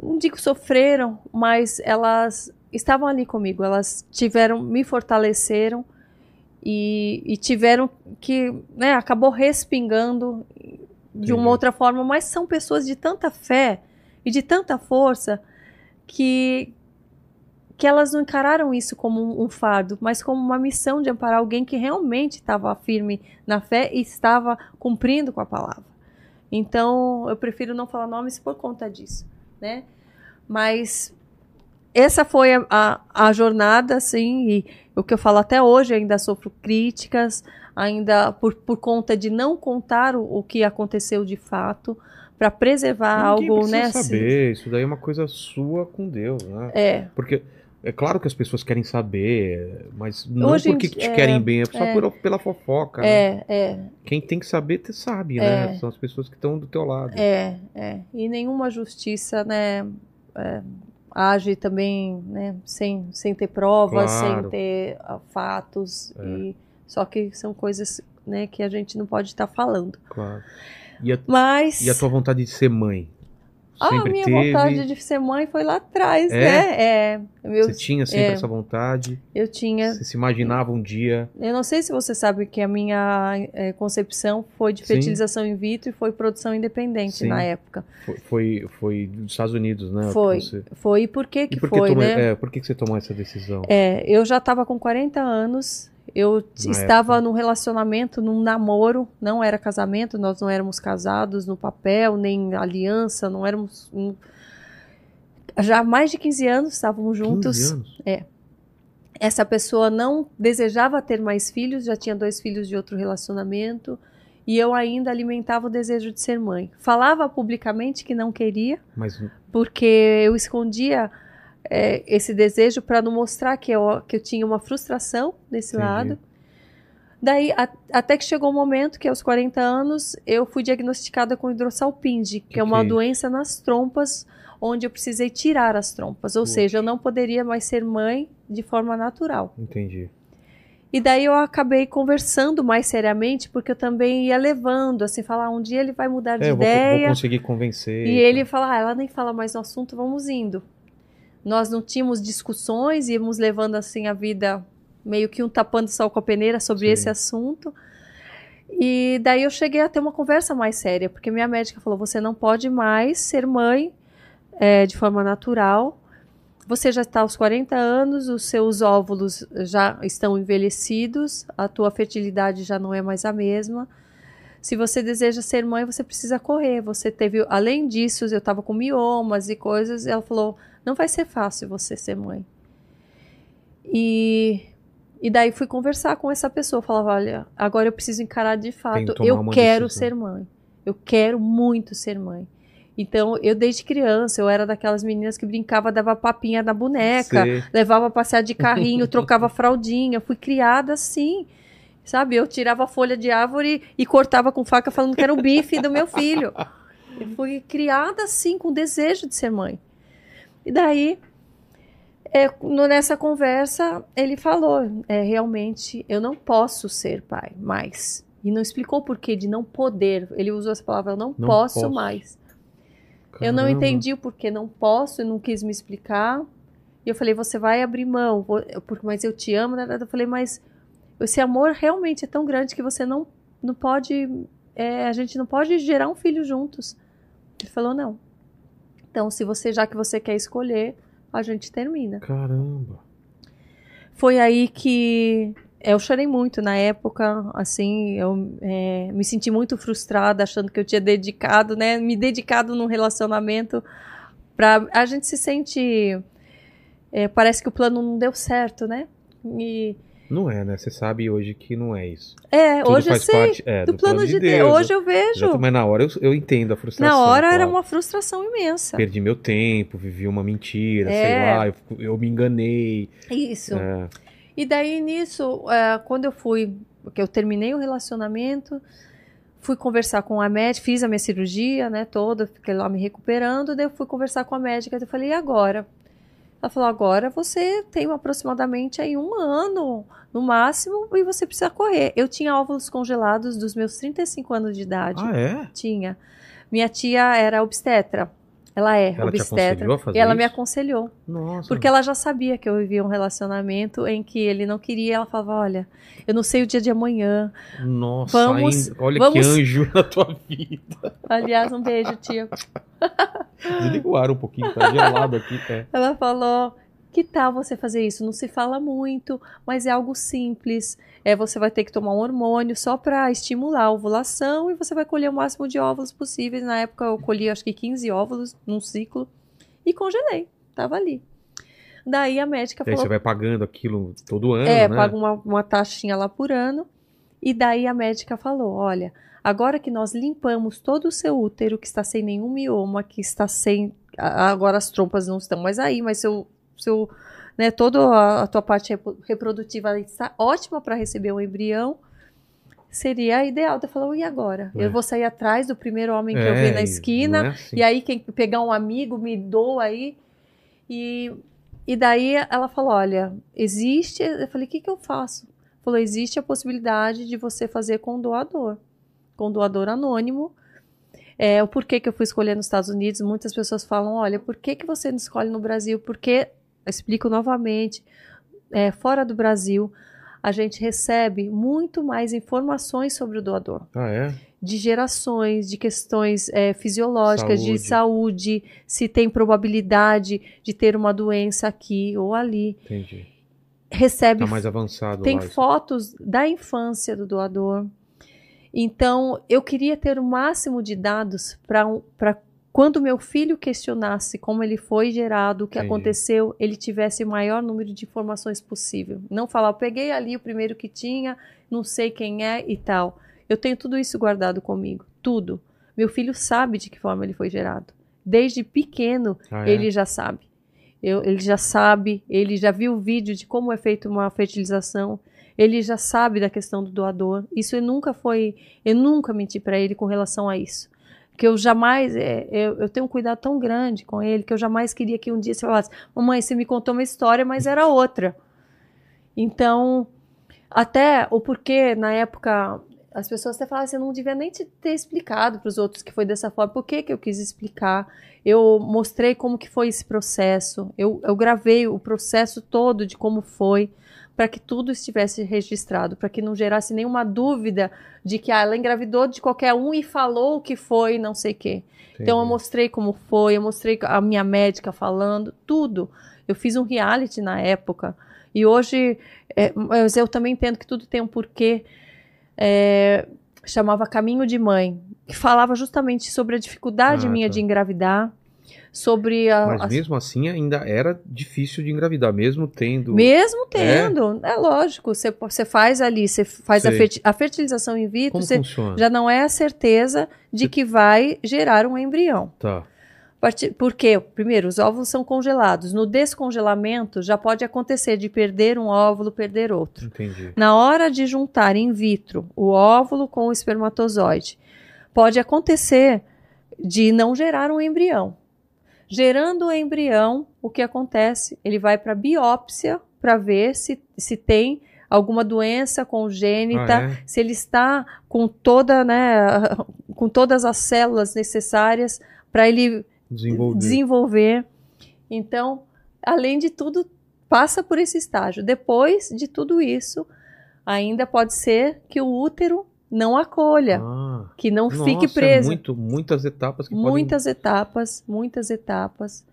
Não digo sofreram, mas elas estavam ali comigo. Elas tiveram, me fortaleceram e, e tiveram que, né, acabou respingando de uma outra forma, mas são pessoas de tanta fé e de tanta força que que elas não encararam isso como um, fardo, mas como uma missão de amparar alguém que realmente estava firme na fé e estava cumprindo com a palavra. Então, eu prefiro não falar nomes por conta disso, né? Mas essa foi a, a, a jornada, assim, e o que eu falo até hoje, ainda sofro críticas, ainda por, por conta de não contar o, o que aconteceu de fato, para preservar Ninguém algo, né? assim. saber. Isso daí é uma coisa sua com Deus, né? É, Porque é claro que as pessoas querem saber, mas não Hoje porque dia- te é, querem bem, é só é. por- pela fofoca. né? é, é, Quem tem que saber, te sabe, É. né? São as pessoas que estão do teu lado. é, é. E nenhuma justiça, né? é, age também, né? Sem, sem ter provas, Claro. sem ter ah, fatos. É. E, só que são coisas, né? Que a gente não pode estar falando. Claro. E a, Mas e a tua vontade de ser mãe? A Sempre minha teve? vontade de ser mãe foi lá atrás, É? né? É, eu, Você tinha sempre é. essa vontade? eu tinha Você se imaginava um dia? Eu não sei se você sabe que a minha eh, concepção foi de Sim. fertilização in vitro e foi produção independente Sim. na época. Foi, foi, foi dos Estados Unidos, né? Foi. você- Foi. E por que E que por que, foi, tomou- né? é, por que, que você tomou essa decisão? É, eu já estava com 40 anos, eu Na estava época. num relacionamento, num namoro, não era casamento, nós não éramos casados no papel, nem aliança, não éramos... um- Já há mais de 15 anos estávamos 15 juntos. anos? essa pessoa não desejava ter mais filhos, já tinha dois filhos de outro relacionamento, e eu ainda alimentava o desejo de ser mãe. Falava publicamente que não queria, Mas porque eu escondia é, esse desejo para não mostrar que eu, que eu tinha uma frustração desse Entendi. lado. Daí, a- até que chegou o momento que, aos 40 anos, eu fui diagnosticada com hidrossalpinge, que, Que é uma doença nas trompas, onde eu precisei tirar as trompas. Ou seja, eu não poderia mais ser mãe de forma natural. entendi. E daí eu acabei conversando mais seriamente, porque eu também ia levando, assim, falar, um dia ele vai mudar de É, eu vou, ideia. vou conseguir convencer. E ele fala, ah, ela nem fala mais no assunto, vamos indo. Nós não tínhamos discussões, íamos levando assim a vida meio que um tapando sol com a peneira sobre Sim. esse assunto. E daí eu cheguei a ter uma conversa mais séria, porque minha médica falou: você não pode mais ser mãe é, de forma natural. Você já está aos 40 anos, os seus óvulos já estão envelhecidos, a tua fertilidade já não é mais a mesma. Se você deseja ser mãe, você precisa correr. Você teve, além disso, eu estava com miomas e coisas. Ela falou: não vai ser fácil você ser mãe. E, e daí fui conversar com essa pessoa. Falava: olha, agora eu preciso encarar de fato. Eu quero decisão." ser mãe. Eu quero muito ser mãe. Então, eu desde criança, eu era daquelas meninas que brincava, dava papinha na boneca, Sei. levava a passear de carrinho, trocava fraldinha. Fui criada assim. Sabe, eu tirava folha de árvore e cortava com faca falando que era o bife do meu filho. Eu fui criada assim, com desejo de ser mãe. E daí, é, no- nessa conversa, ele falou: é, realmente, eu não posso ser pai mais. E não explicou o porquê de não poder. Ele usou essa palavra: eu não, Não posso, posso. mais. Eu não Caramba. entendi o porquê não posso, eu não quis me explicar. E eu falei, você vai abrir mão, porque- mas eu te amo. né? Eu falei, mas esse amor realmente é tão grande que você não, não pode. é, a gente não pode gerar um filho juntos. Ele falou, não. Então, se você, já que você quer escolher, a gente termina. Caramba. Foi aí que eu chorei muito na época, assim, eu é, me senti muito frustrada, achando que eu tinha dedicado, né, me dedicado num relacionamento para a gente se sente, é, parece que o plano não deu certo, né? E, Não é, né? Você sabe hoje que não é isso. É, Tudo hoje eu faz sei. parte é, do, plano de Deus. Hoje eu vejo. Exato, mas na hora eu, eu entendo a frustração. Na hora era claro. uma frustração imensa. Perdi meu tempo, vivi uma mentira, É. sei lá, eu, eu me enganei. Isso. É, E daí nisso, é, quando eu fui, porque eu terminei o relacionamento, fui conversar com a médica, fiz a minha cirurgia, né, toda, fiquei lá me recuperando, daí eu fui conversar com a médica, eu falei, e agora? Ela falou, agora você tem aproximadamente aí um ano, no máximo, e você precisa correr. Eu tinha óvulos congelados dos meus 35 anos de idade. Ah, é? Tinha. Minha tia era obstetra. Ela é Ela te obstetra. e ela me isso? aconselhou. Nossa. Porque ela já sabia que eu vivia um relacionamento em que ele não queria. Ela falava: Olha, eu não sei o dia de amanhã. Nossa, Vamos- ainda- olha vamos- que anjo na tua vida. Aliás, um beijo, tia. Desliga o ar um pouquinho, tá gelado aqui. É. Ela falou: Que tal você fazer isso? Não se fala muito, mas é algo simples. É, você vai ter que tomar um hormônio só para estimular a ovulação e você vai colher o máximo de óvulos possíveis. Na época eu colhi acho que 15 óvulos num ciclo e congelei. Tava ali. Daí a médica aí falou: você vai pagando aquilo todo ano, É, né? paga uma, uma taxinha lá por ano. E daí a médica falou: olha, agora que nós limpamos todo o seu útero, que está sem nenhum mioma, que está sem. Agora as trompas não estão mais aí, mas seu. Seu né, toda a, tua parte reprodutiva está ótima para receber um embrião. Seria ideal. Eu falei, e agora? É. Eu vou sair atrás do primeiro homem que eu É, vi na esquina. é assim. E aí, quem pegar um amigo, me doa aí. E, e daí ela falou: olha, existe. Eu falei: o que, que eu faço? Falou: existe a possibilidade de você fazer com doador, com doador anônimo. É, o porquê que eu fui escolher nos Estados Unidos, muitas pessoas falam: olha, por que, que você não escolhe no Brasil? Porque, eu explico novamente, é, fora do Brasil, a gente recebe muito mais informações sobre o doador Ah, é? de gerações, de questões é, fisiológicas, de Saúde. saúde, se tem probabilidade de ter uma doença aqui ou ali. Entendi. Recebe, Tá mais avançado tem lá. isso. fotos da infância do doador. Então, eu queria ter o máximo de dados para quando meu filho questionasse como ele foi gerado, o que Entendi. aconteceu, ele tivesse o maior número de informações possível. Não falar, eu peguei ali o primeiro que tinha, não sei quem é e tal. Eu tenho tudo isso guardado comigo, tudo. Meu filho sabe de que forma ele foi gerado. Desde pequeno, Ah, é? ele já sabe. Eu- ele já sabe, ele já viu o vídeo de como é feita uma fertilização, ele já sabe da questão do doador. Isso eu nunca foi, eu nunca menti para ele com relação a isso. Que eu jamais, é, eu, eu tenho um cuidado tão grande com ele que eu jamais queria que um dia você falasse, mamãe, você me contou uma história, mas era outra. Então, até o porquê na época as pessoas até falavam, você não devia nem te ter explicado para os outros que foi dessa forma. Por que, que eu quis explicar? Eu mostrei como que foi esse processo. Eu, eu gravei o processo todo de como foi para que tudo estivesse registrado, para que não gerasse nenhuma dúvida de que ah, ela engravidou de qualquer um e falou o que foi, não sei o quê. Então eu Entendi. mostrei como foi, eu mostrei a minha médica falando, tudo. Eu fiz um reality na época. E hoje, é, mas eu também entendo que tudo tem um porquê. É, chamava Caminho de Mãe, que falava justamente sobre a dificuldade Ah, minha tá. de engravidar, sobre a, Mas as- mesmo assim ainda era difícil de engravidar, mesmo tendo. mesmo tendo, é, lógico, você, você faz ali, você faz a, ferti- a fertilização in vitro, Como você funciona? já não é a certeza de Você- que vai gerar um embrião. Tá. Porque, primeiro, os óvulos são congelados. No descongelamento, já pode acontecer de perder um óvulo, perder outro. Entendi. Na hora de juntar in vitro o óvulo com o espermatozoide, pode acontecer de não gerar um embrião. Gerando o embrião, o que acontece? Ele vai para biópsia para ver se, se tem alguma doença congênita, Ah, é? se ele está com toda, né, com todas as células necessárias para ele Desenvolver. desenvolver. Então, além de tudo, passa por esse estágio. Depois de tudo isso, ainda pode ser que o útero não acolha, Ah, que não nossa, fique é preso. muito, muitas etapas que muitas etapas, muitas etapas.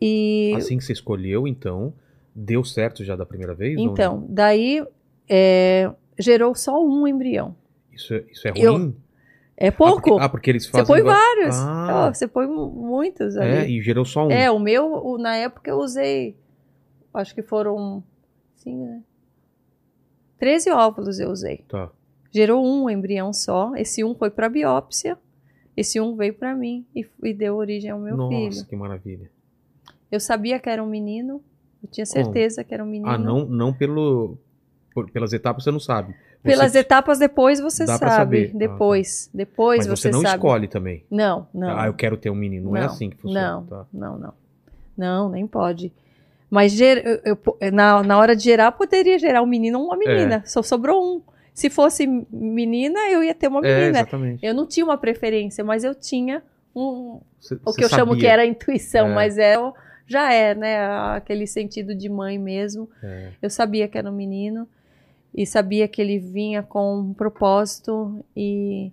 E podem. Assim que você escolheu, então, deu certo já da primeira vez? então, daí é, gerou só um embrião. Isso é, isso é eu- ruim? É Ah, pouco. porque, ah, porque eles você fazem. põe igual- vários. Ah. Ó, você põe mu- muitos ali. É, e gerou só um. É, o meu, o- na época eu usei, acho que foram, sim, né? 13 óvulos eu usei. Tá. Gerou um embrião só. Esse um foi para biópsia. Esse um veio para mim e, e deu origem ao meu Nossa, filho. que maravilha. Eu sabia que era um menino. Eu tinha certeza que era um menino. Ah, não, não pelo, por- pelas etapas você não sabe. Você- Pelas etapas depois você sabe. saber. Ah, Depois. Depois Mas você, você, não sabe. escolhe também. Não, não. Ah, eu quero ter um menino. Não, é Não, assim que funciona. Não, tá? não, não. Não, nem pode. Mas ger- eu- eu- na, na hora de gerar, poderia gerar um menino ou uma menina. Só sobrou um. Se fosse menina, eu ia ter uma É, menina. exatamente. eu não tinha uma preferência, mas eu tinha um, Você- o que eu chamo sabia. que era intuição, É. mas é, já é, né? Aquele sentido de mãe mesmo. É. Eu sabia que era um menino e sabia que ele vinha com um propósito e,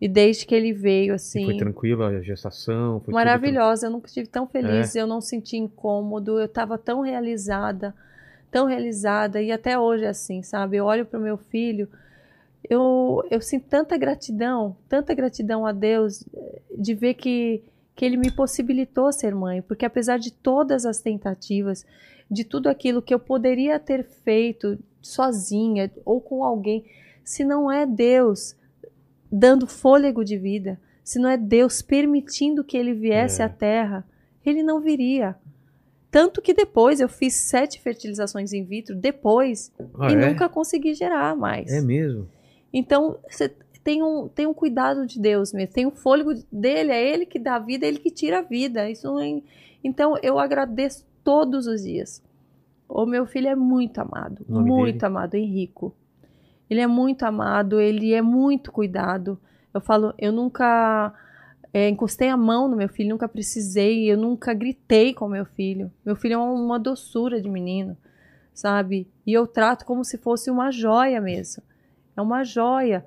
e desde que ele veio, E assim, foi tranquila a gestação? Foi tudo maravilhosa. Eu nunca estive tão feliz, eu não senti incômodo, eu estava tão realizada, tão realizada e até hoje é assim, sabe? Eu olho para o meu filho, eu, eu sinto tanta gratidão, tanta gratidão a Deus eh, de ver que, que Ele me possibilitou ser mãe, porque apesar de todas as tentativas, de tudo aquilo que eu poderia ter feito sozinha ou com alguém, se não é Deus dando fôlego de vida, se não é Deus permitindo que ele viesse É. à Terra, ele não viria. Tanto que depois eu fiz sete fertilizações in vitro, depois, Ah, e é? nunca consegui gerar mais. É mesmo? Então, você tem um, tem um cuidado de Deus mesmo, tem o fôlego dele, é ele que dá a vida, é ele que tira a vida. Isso é- Então, eu agradeço todos os dias. O meu filho é muito amado, muito dele? amado, Henrico. Ele é muito amado, ele é muito cuidado. Eu falo, eu nunca é, encostei a mão no meu filho, nunca precisei, eu nunca gritei com meu filho. Meu filho é uma doçura de menino, sabe? E eu trato como se fosse uma joia mesmo. É uma joia.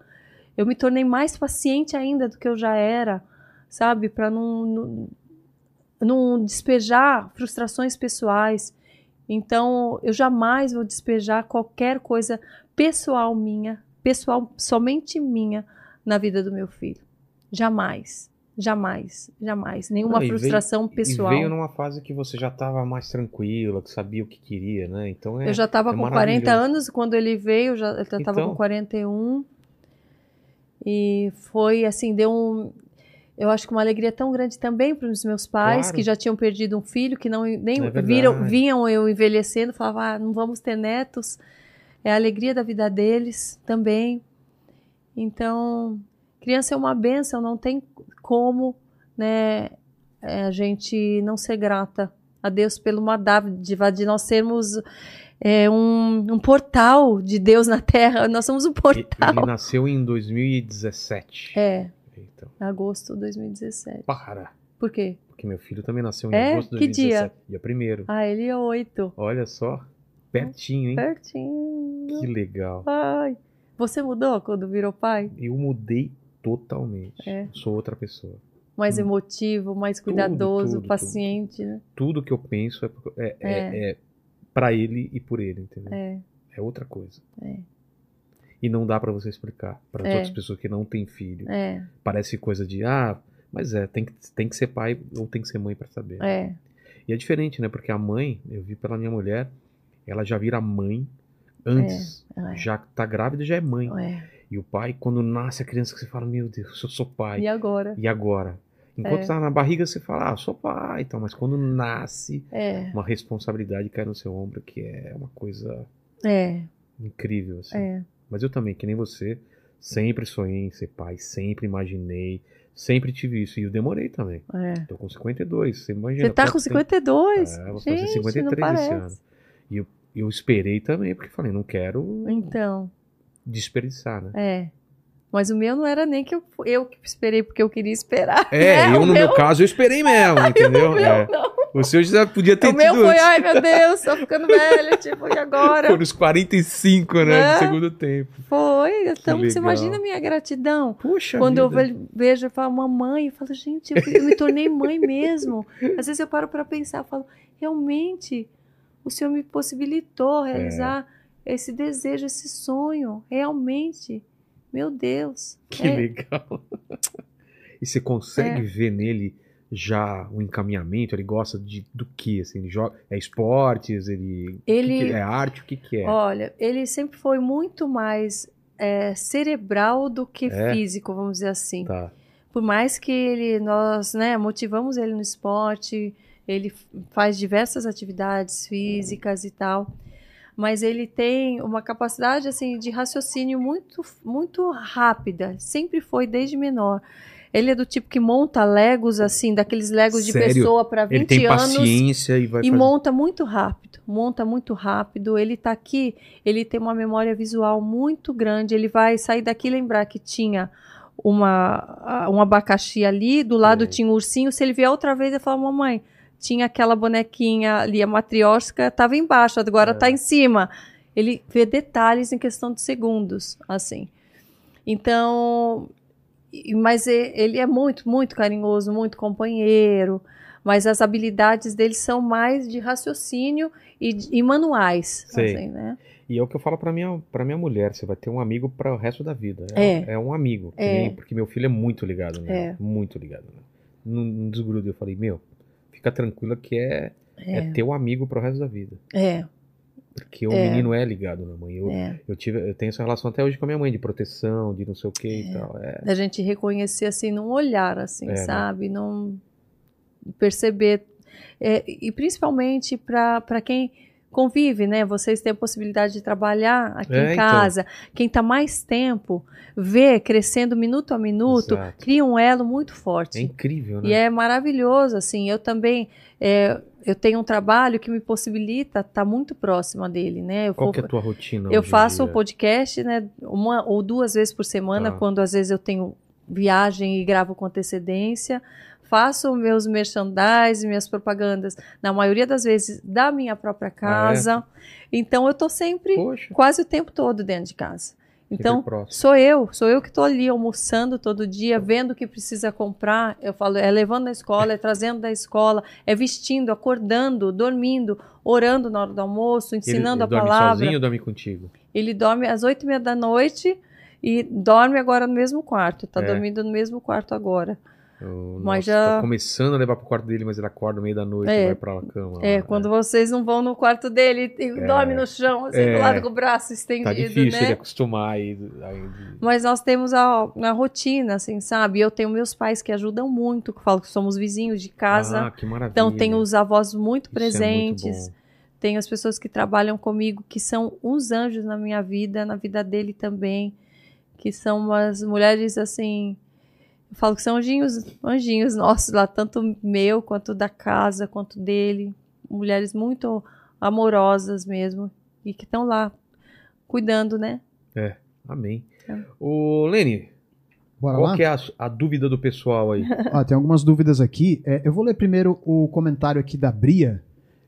Eu me tornei mais paciente ainda do que eu já era, sabe? Para não, não, não despejar frustrações pessoais. Então, eu jamais vou despejar qualquer coisa pessoal minha, pessoal somente minha, na vida do meu filho. Jamais. Jamais. Jamais. Nenhuma Não, e veio- frustração pessoal. E veio numa fase que você já estava mais tranquila, que sabia o que queria, né? Então é. Eu já estava é com maravilhoso. 40 anos quando ele veio, eu já eu estava Então. com 41. E foi assim, deu um. Eu acho que uma alegria tão grande também para os meus pais, Claro. que já tinham perdido um filho, que não nem É viram, vinham eu envelhecendo, falavam, ah, não vamos ter netos. É a alegria da vida deles também. Então, criança é uma benção, não tem como né, é, a gente não ser grata a Deus pelo uma dádiva de nós sermos é, um, um portal de Deus na Terra. Nós somos um portal. Ele nasceu em 2017. É, Então, agosto de 2017. para. Por quê? Porque meu filho também nasceu em É? agosto de Que 2017. Dia primeiro. Ah, ele é oito. Olha só. Pertinho, hein? Pertinho. Que legal. Ai. Você mudou quando virou pai? Eu mudei totalmente. É. Sou outra pessoa. Mais Hum. emotivo, mais cuidadoso, tudo, paciente, né? Tudo que eu penso é, é, é, É. é pra ele e por ele, entendeu? É. É outra coisa. É. E não dá pra você explicar para É. outras pessoas que não têm filho. É, Parece coisa de, ah, mas é, tem que, tem que ser pai ou tem que ser mãe pra saber. é, E é diferente, né? Porque a mãe, eu vi pela minha mulher, ela já vira mãe antes. é. Já tá grávida já é mãe. é. E o pai, quando nasce a criança, você fala, meu Deus, eu sou pai. E agora? E agora? Enquanto É. tá na barriga, você fala, ah, sou pai e tal. Mas quando nasce, É, uma responsabilidade cai no seu ombro, que é uma coisa é, incrível, assim. é. Mas eu também, que nem você, sempre sonhei em ser pai, sempre imaginei, sempre tive isso. E eu demorei também. é. Tô com 52, você imagina. Você tá com tempo- 52? É, vou fazer Gente, 53 não esse parece. ano. E eu, eu esperei também, porque falei, não quero Então, desperdiçar, né? é. Mas o meu não era nem que eu, eu que esperei porque eu queria esperar. É, né? eu O no meu caso eu esperei mesmo, entendeu? O meu É. não. O seu já podia ter O meu tido foi, antes. ai meu Deus, tô ficando velha, tipo, e agora? Por uns 45, né? Né? Do segundo tempo. Foi, então você imagina a minha gratidão. Puxa Quando eu vida. ve- vejo, eu falo, mamãe, eu falo, gente, eu, eu me tornei mãe mesmo. Às vezes eu paro para pensar, eu falo, realmente, o Senhor me possibilitou realizar esse desejo, esse sonho, realmente. Meu Deus. Que É, legal. E você consegue É. ver nele já o encaminhamento? Ele gosta de, do que? Assim, ele joga, é esportes? Ele, Ele- que que é arte? O que, que é? Olha, ele sempre foi muito mais é, cerebral do que É? físico, vamos dizer assim. Tá. Por mais que ele, nós, né, motivamos ele no esporte, ele faz diversas atividades físicas e tal, mas ele tem uma capacidade assim de raciocínio muito, muito rápida. Sempre foi desde menor. Ele é do tipo que monta legos assim, daqueles legos de Sério? pessoa para 20 Ele tem anos paciência e vai e fazer. monta muito rápido, monta muito rápido. Ele tá aqui, ele tem uma memória visual muito grande. Ele vai sair daqui e lembrar que tinha uma, um abacaxi ali, do lado Sei. tinha um ursinho. Se ele vier outra vez, ele fala: Mamãe, tinha aquela bonequinha ali, a matriosca, estava embaixo, agora É. está em cima. Ele vê detalhes em questão de segundos, assim. Então, mas ele é muito, muito carinhoso, muito companheiro, mas as habilidades dele são mais de raciocínio e, e manuais, Sei. assim, né? E é o que eu falo pra minha, pra minha mulher: você vai ter um amigo para o resto da vida. É. É, um amigo. É. nem- porque meu filho é muito ligado nela. É. Muito ligado. Não, não desgruda. Eu falei: Meu, fica tranquila que é, é. É, teu amigo pro resto da vida. é, Porque o É. menino é ligado na mãe. Eu, é. eu, tive, eu tenho essa relação até hoje com a minha mãe, de proteção, de não sei o que e tal. É. Da gente reconhecer assim num olhar, assim, É, né? sabe? Não perceber É, e principalmente para quem convive, né? Vocês têm a possibilidade de trabalhar aqui É, em então. casa. Quem está mais tempo vê crescendo minuto a minuto, Exato. cria um elo muito forte. É incrível, né? E é maravilhoso, assim. Eu também, é, eu tenho um trabalho que me possibilita estar muito próxima dele, né? Eu, Qual é a tua rotina? eu faço o podcast, né? Uma ou duas vezes por semana, Tá. quando às vezes eu tenho viagem e gravo com antecedência. Faço meus merchandise, minhas propagandas, na maioria das vezes, da minha própria casa. Então, eu tô sempre, Poxa, quase o tempo todo dentro de casa. Então. Sou eu, sou eu que estou ali almoçando todo dia, vendo o que precisa comprar. Eu falo, é levando da escola, é trazendo da escola, é vestindo, acordando, dormindo, orando na hora do almoço, Ele- ensinando ele a dorme palavra. sozinho ou dorme contigo? Ele dorme às oito e meia da noite e dorme agora no mesmo quarto. Tá É. dormindo no mesmo quarto agora. Eu, Mas nossa, já- Tô começando a levar pro quarto dele, mas ele acorda no meio da noite É. e vai pra cama. É, lá, quando vocês não vão no quarto dele e dorme no chão, assim, É. do lado com o braço Tá estendido, difícil né? ele acostumar aí. aí- Mas nós temos a, a rotina, assim, sabe? Eu tenho meus pais que ajudam muito, que falam que somos vizinhos de casa. Ah, que maravilha. Então, tenho os avós muito Isso é muito presentes. bom. tenho as pessoas que trabalham comigo, que são uns anjos na minha vida, na vida dele também. Que são umas mulheres, assim. Eu falo que são anjinhos, anjinhos nossos lá, tanto meu quanto da casa, quanto dele. Mulheres muito amorosas mesmo. E que estão lá cuidando, né? Amém. É. Ô, Lene, Bora qual lá? que é a, a dúvida do pessoal aí? Ó, tem algumas dúvidas aqui. É, eu vou ler primeiro o comentário aqui da Bria,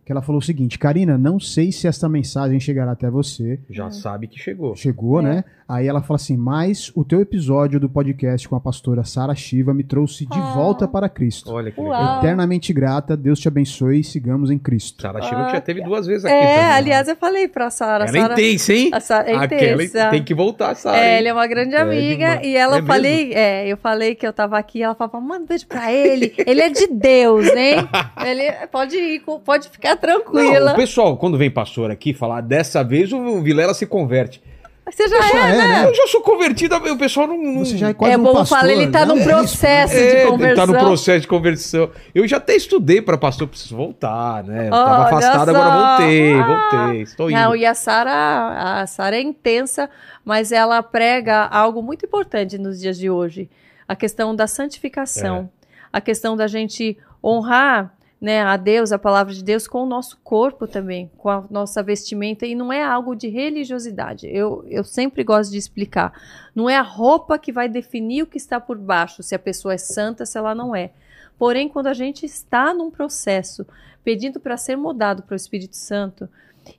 que ela falou o seguinte: Karina, não sei se esta mensagem chegará até você. Já sabe que chegou. Chegou, É. né? Aí ela fala assim: mas o teu episódio do podcast com a pastora Sara Shiva me trouxe de Ah. volta para Cristo. Olha que Uau. legal. Eternamente grata, Deus te abençoe e sigamos em Cristo. Sara Chiva que já Ah, teve duas vezes aqui É, também. aliás, eu falei pra Sara. Ela é Sara intensa, hein? a Sara é Aquela intensa. tem que voltar, Sara. É, ele é uma grande É amiga e ela É falei, é, eu falei que eu tava aqui, ela falava, manda um beijo pra ele, ele é de Deus, hein? Ele pode ir, pode ficar Não, tranquila. o pessoal, quando vem pastor aqui falar dessa vez, o Vilela se converte. Você já Já é, é, né? Eu já sou convertido, o pessoal não. não... Você já é quase É um bom pastor. falar, ele tá Não, num é isso. processo É, de ele conversão. tá no processo de conversão. Eu já até estudei para pastor, preciso voltar, né? Eu tava afastado, só. agora voltei, Ah. voltei. Estou indo. Não, e a Sara, a Sara é intensa, mas ela prega algo muito importante nos dias de hoje, a questão da santificação, É. a questão da gente honrar, né, a Deus, a palavra de Deus com o nosso corpo também, com a nossa vestimenta e não é algo de religiosidade. Eu, eu sempre gosto de explicar. Não é a roupa que vai definir o que está por baixo, se a pessoa é santa, se ela não é. Porém, quando a gente está num processo pedindo para ser mudado para o Espírito Santo,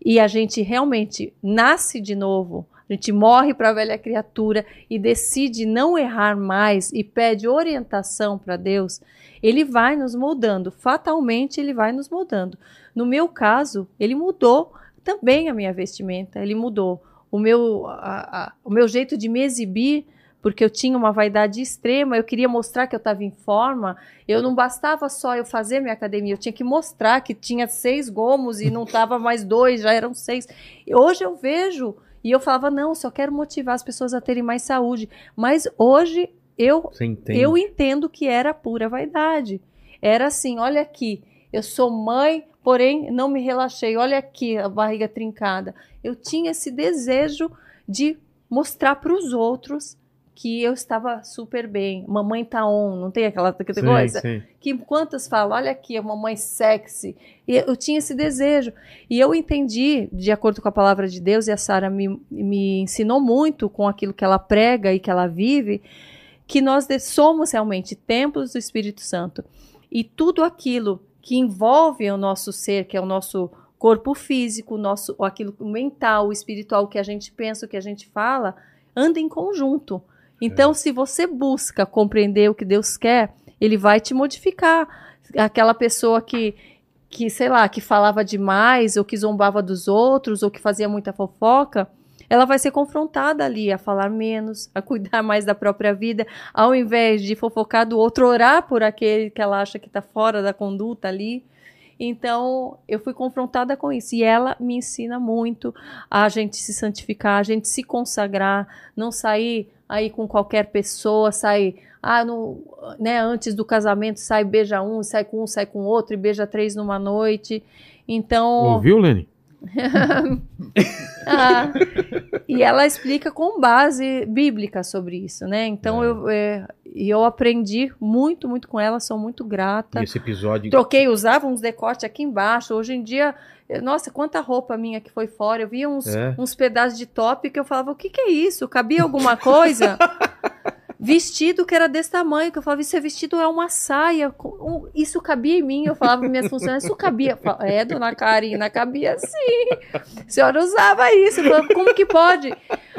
e a gente realmente nasce de novo, a gente morre para a velha criatura e decide não errar mais e pede orientação para Deus, ele vai nos moldando, fatalmente ele vai nos moldando. No meu caso, ele mudou também a minha vestimenta, ele mudou o meu, a- a- o meu jeito de me exibir porque eu tinha uma vaidade extrema, eu queria mostrar que eu estava em forma. Eu não bastava só eu fazer minha academia, eu tinha que mostrar que tinha seis gomos e não estava mais dois, já eram seis. Hoje eu vejo e eu falava, não, só quero motivar as pessoas a terem mais saúde. Mas hoje eu, eu entendo que era pura vaidade. Era assim, olha aqui, eu sou mãe, porém não me relaxei. Olha aqui a barriga trincada. Eu tinha esse desejo de mostrar para os outros que eu estava super bem. Mamãe tá on, não tem aquela, sim, coisa? Sim. Que quantas falam, olha aqui, a mamãe sexy. E eu tinha esse desejo. E eu entendi, de acordo com a palavra de Deus, e a Sara me, me ensinou muito com aquilo que ela prega e que ela vive, que nós somos realmente templos do Espírito Santo. E tudo aquilo que envolve o nosso ser, que é o nosso corpo físico, o nosso, aquilo mental, o espiritual, o que a gente pensa, o que a gente fala, anda em conjunto. Então, é. se você busca compreender o que Deus quer, ele vai te modificar. Aquela pessoa que, que, sei lá, que falava demais, ou que zombava dos outros, ou que fazia muita fofoca, ela vai ser confrontada ali a falar menos, a cuidar mais da própria vida, ao invés de fofocar do outro, orar por aquele que ela acha que está fora da conduta ali. Então, eu fui confrontada com isso. E ela me ensina muito a gente se santificar, a gente se consagrar, não sair aí com qualquer pessoa, sair. Ah, no, né, antes do casamento sai beija um, sai com um, sai com outro e beija três numa noite. Então. Ouviu, Lene? ah, e ela explica com base bíblica sobre isso, né? Então é. eu, é, eu aprendi muito, muito com ela, sou muito grata. E esse episódio. Troquei, usava uns decotes aqui embaixo. Hoje em dia, nossa, quanta roupa minha que foi fora. Eu via uns, é. uns pedaços de top que eu falava: o que, que é isso? Cabia alguma coisa? vestido que era desse tamanho, que eu falava, isso é vestido é uma saia, isso cabia em mim, eu falava minhas funcionárias, isso cabia, falava, é, dona Karina, cabia sim, a senhora usava isso, eu falava, como que pode?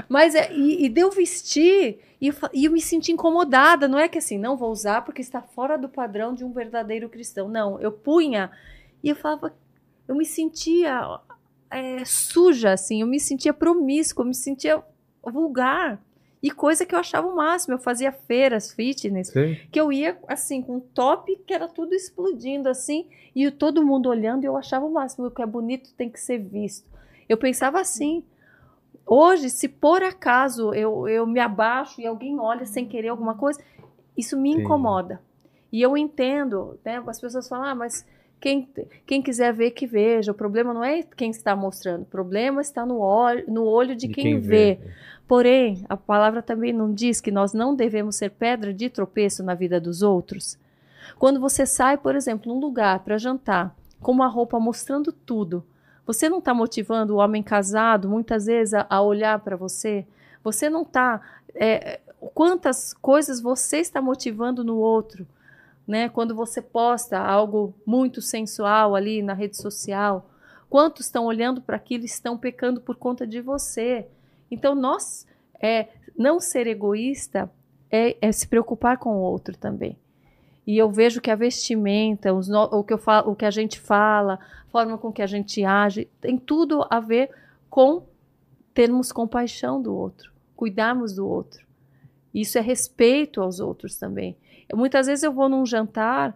Mas, é, e, e deu vestir, e eu, e eu me senti incomodada, não é que assim, não vou usar porque está fora do padrão de um verdadeiro cristão, não, eu punha, e eu falava, eu me sentia é, suja, assim, eu me sentia promíscua, eu me sentia vulgar, e coisa que eu achava o máximo. Eu fazia feiras fitness, Sim. que eu ia assim, com um top que era tudo explodindo assim, e todo mundo olhando, e eu achava o máximo. O que é bonito tem que ser visto. Eu pensava assim. Hoje, se por acaso eu, eu me abaixo e alguém olha sem querer alguma coisa, isso me Sim. incomoda. E eu entendo, né? As pessoas falam, ah, mas quem, quem quiser ver, que veja. O problema não é quem está mostrando, o problema está no olho, no olho de, de quem, quem, vê. vê. Porém, a palavra também não diz que nós não devemos ser pedra de tropeço na vida dos outros. Quando você sai, por exemplo, num lugar para jantar, com uma roupa mostrando tudo, você não está motivando o homem casado, muitas vezes, a, a olhar para você? Você não está. É, quantas coisas você está motivando no outro? Né? Quando você posta algo muito sensual ali na rede social, quantos estão olhando para aquilo e estão pecando por conta de você? Então, nós, é, não ser egoísta é, é, se preocupar com o outro também. E eu vejo que a vestimenta, no, o, que falo, o que a gente fala, a forma com que a gente age, tem tudo a ver com termos compaixão do outro, cuidarmos do outro. Isso é respeito aos outros também. Muitas vezes eu vou num jantar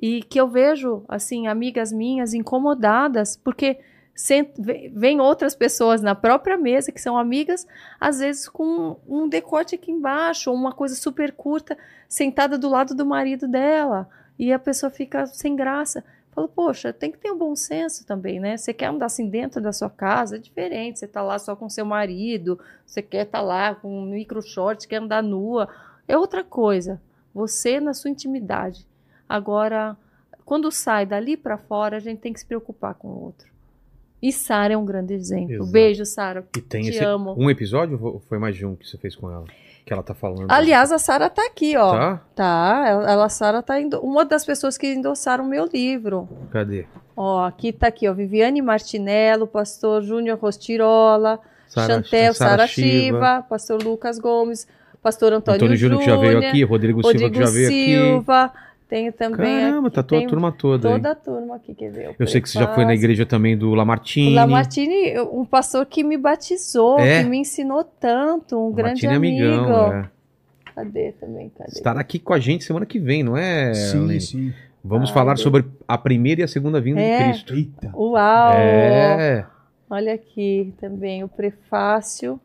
e que eu vejo assim amigas minhas incomodadas porque vem outras pessoas na própria mesa que são amigas, às vezes com um decote aqui embaixo, ou uma coisa super curta, sentada do lado do marido dela, e a pessoa fica sem graça. Fala, poxa, tem que ter um bom senso também, né? Você quer andar assim dentro da sua casa, é diferente. Você tá lá só com seu marido, você quer estar tá lá com um micro short, quer andar nua, é outra coisa. Você na sua intimidade. Agora, quando sai dali para fora, a gente tem que se preocupar com o outro. E Sara é um grande exemplo. Exato. Beijo, Sara. E tem Te esse, amo. um episódio ou foi mais de um que você fez com ela? Que ela tá falando. Aliás, a Sara tá aqui, ó. Tá? Tá. Ela, ela Sara tá indo. Uma das pessoas que endossaram o meu livro. Cadê? Ó, aqui tá aqui, ó. Viviane Martinello, pastor Júnior Rostirola, Sarah, Chantel, Sara Shiva, pastor Lucas Gomes, pastor Antônio, Antônio Júnior, que já veio aqui, Rodrigo, Rodrigo Silva, que já veio Silva, aqui. Tenho também. Caramba, tá toda a turma toda. Toda a turma aqui, quer ver? Eu sei que você já foi na igreja também do Lamartine. O Lamartine, um pastor que me batizou, é? que me ensinou tanto, um grande amigo. Amigão, é. Cadê também? Cadê? Estará aqui com a gente semana que vem, não é? sim, Aline? sim. Vamos Ai, falar Deus. sobre a primeira e a segunda vinda É. de Cristo. Eita. Uau! É. Olha aqui também o prefácio.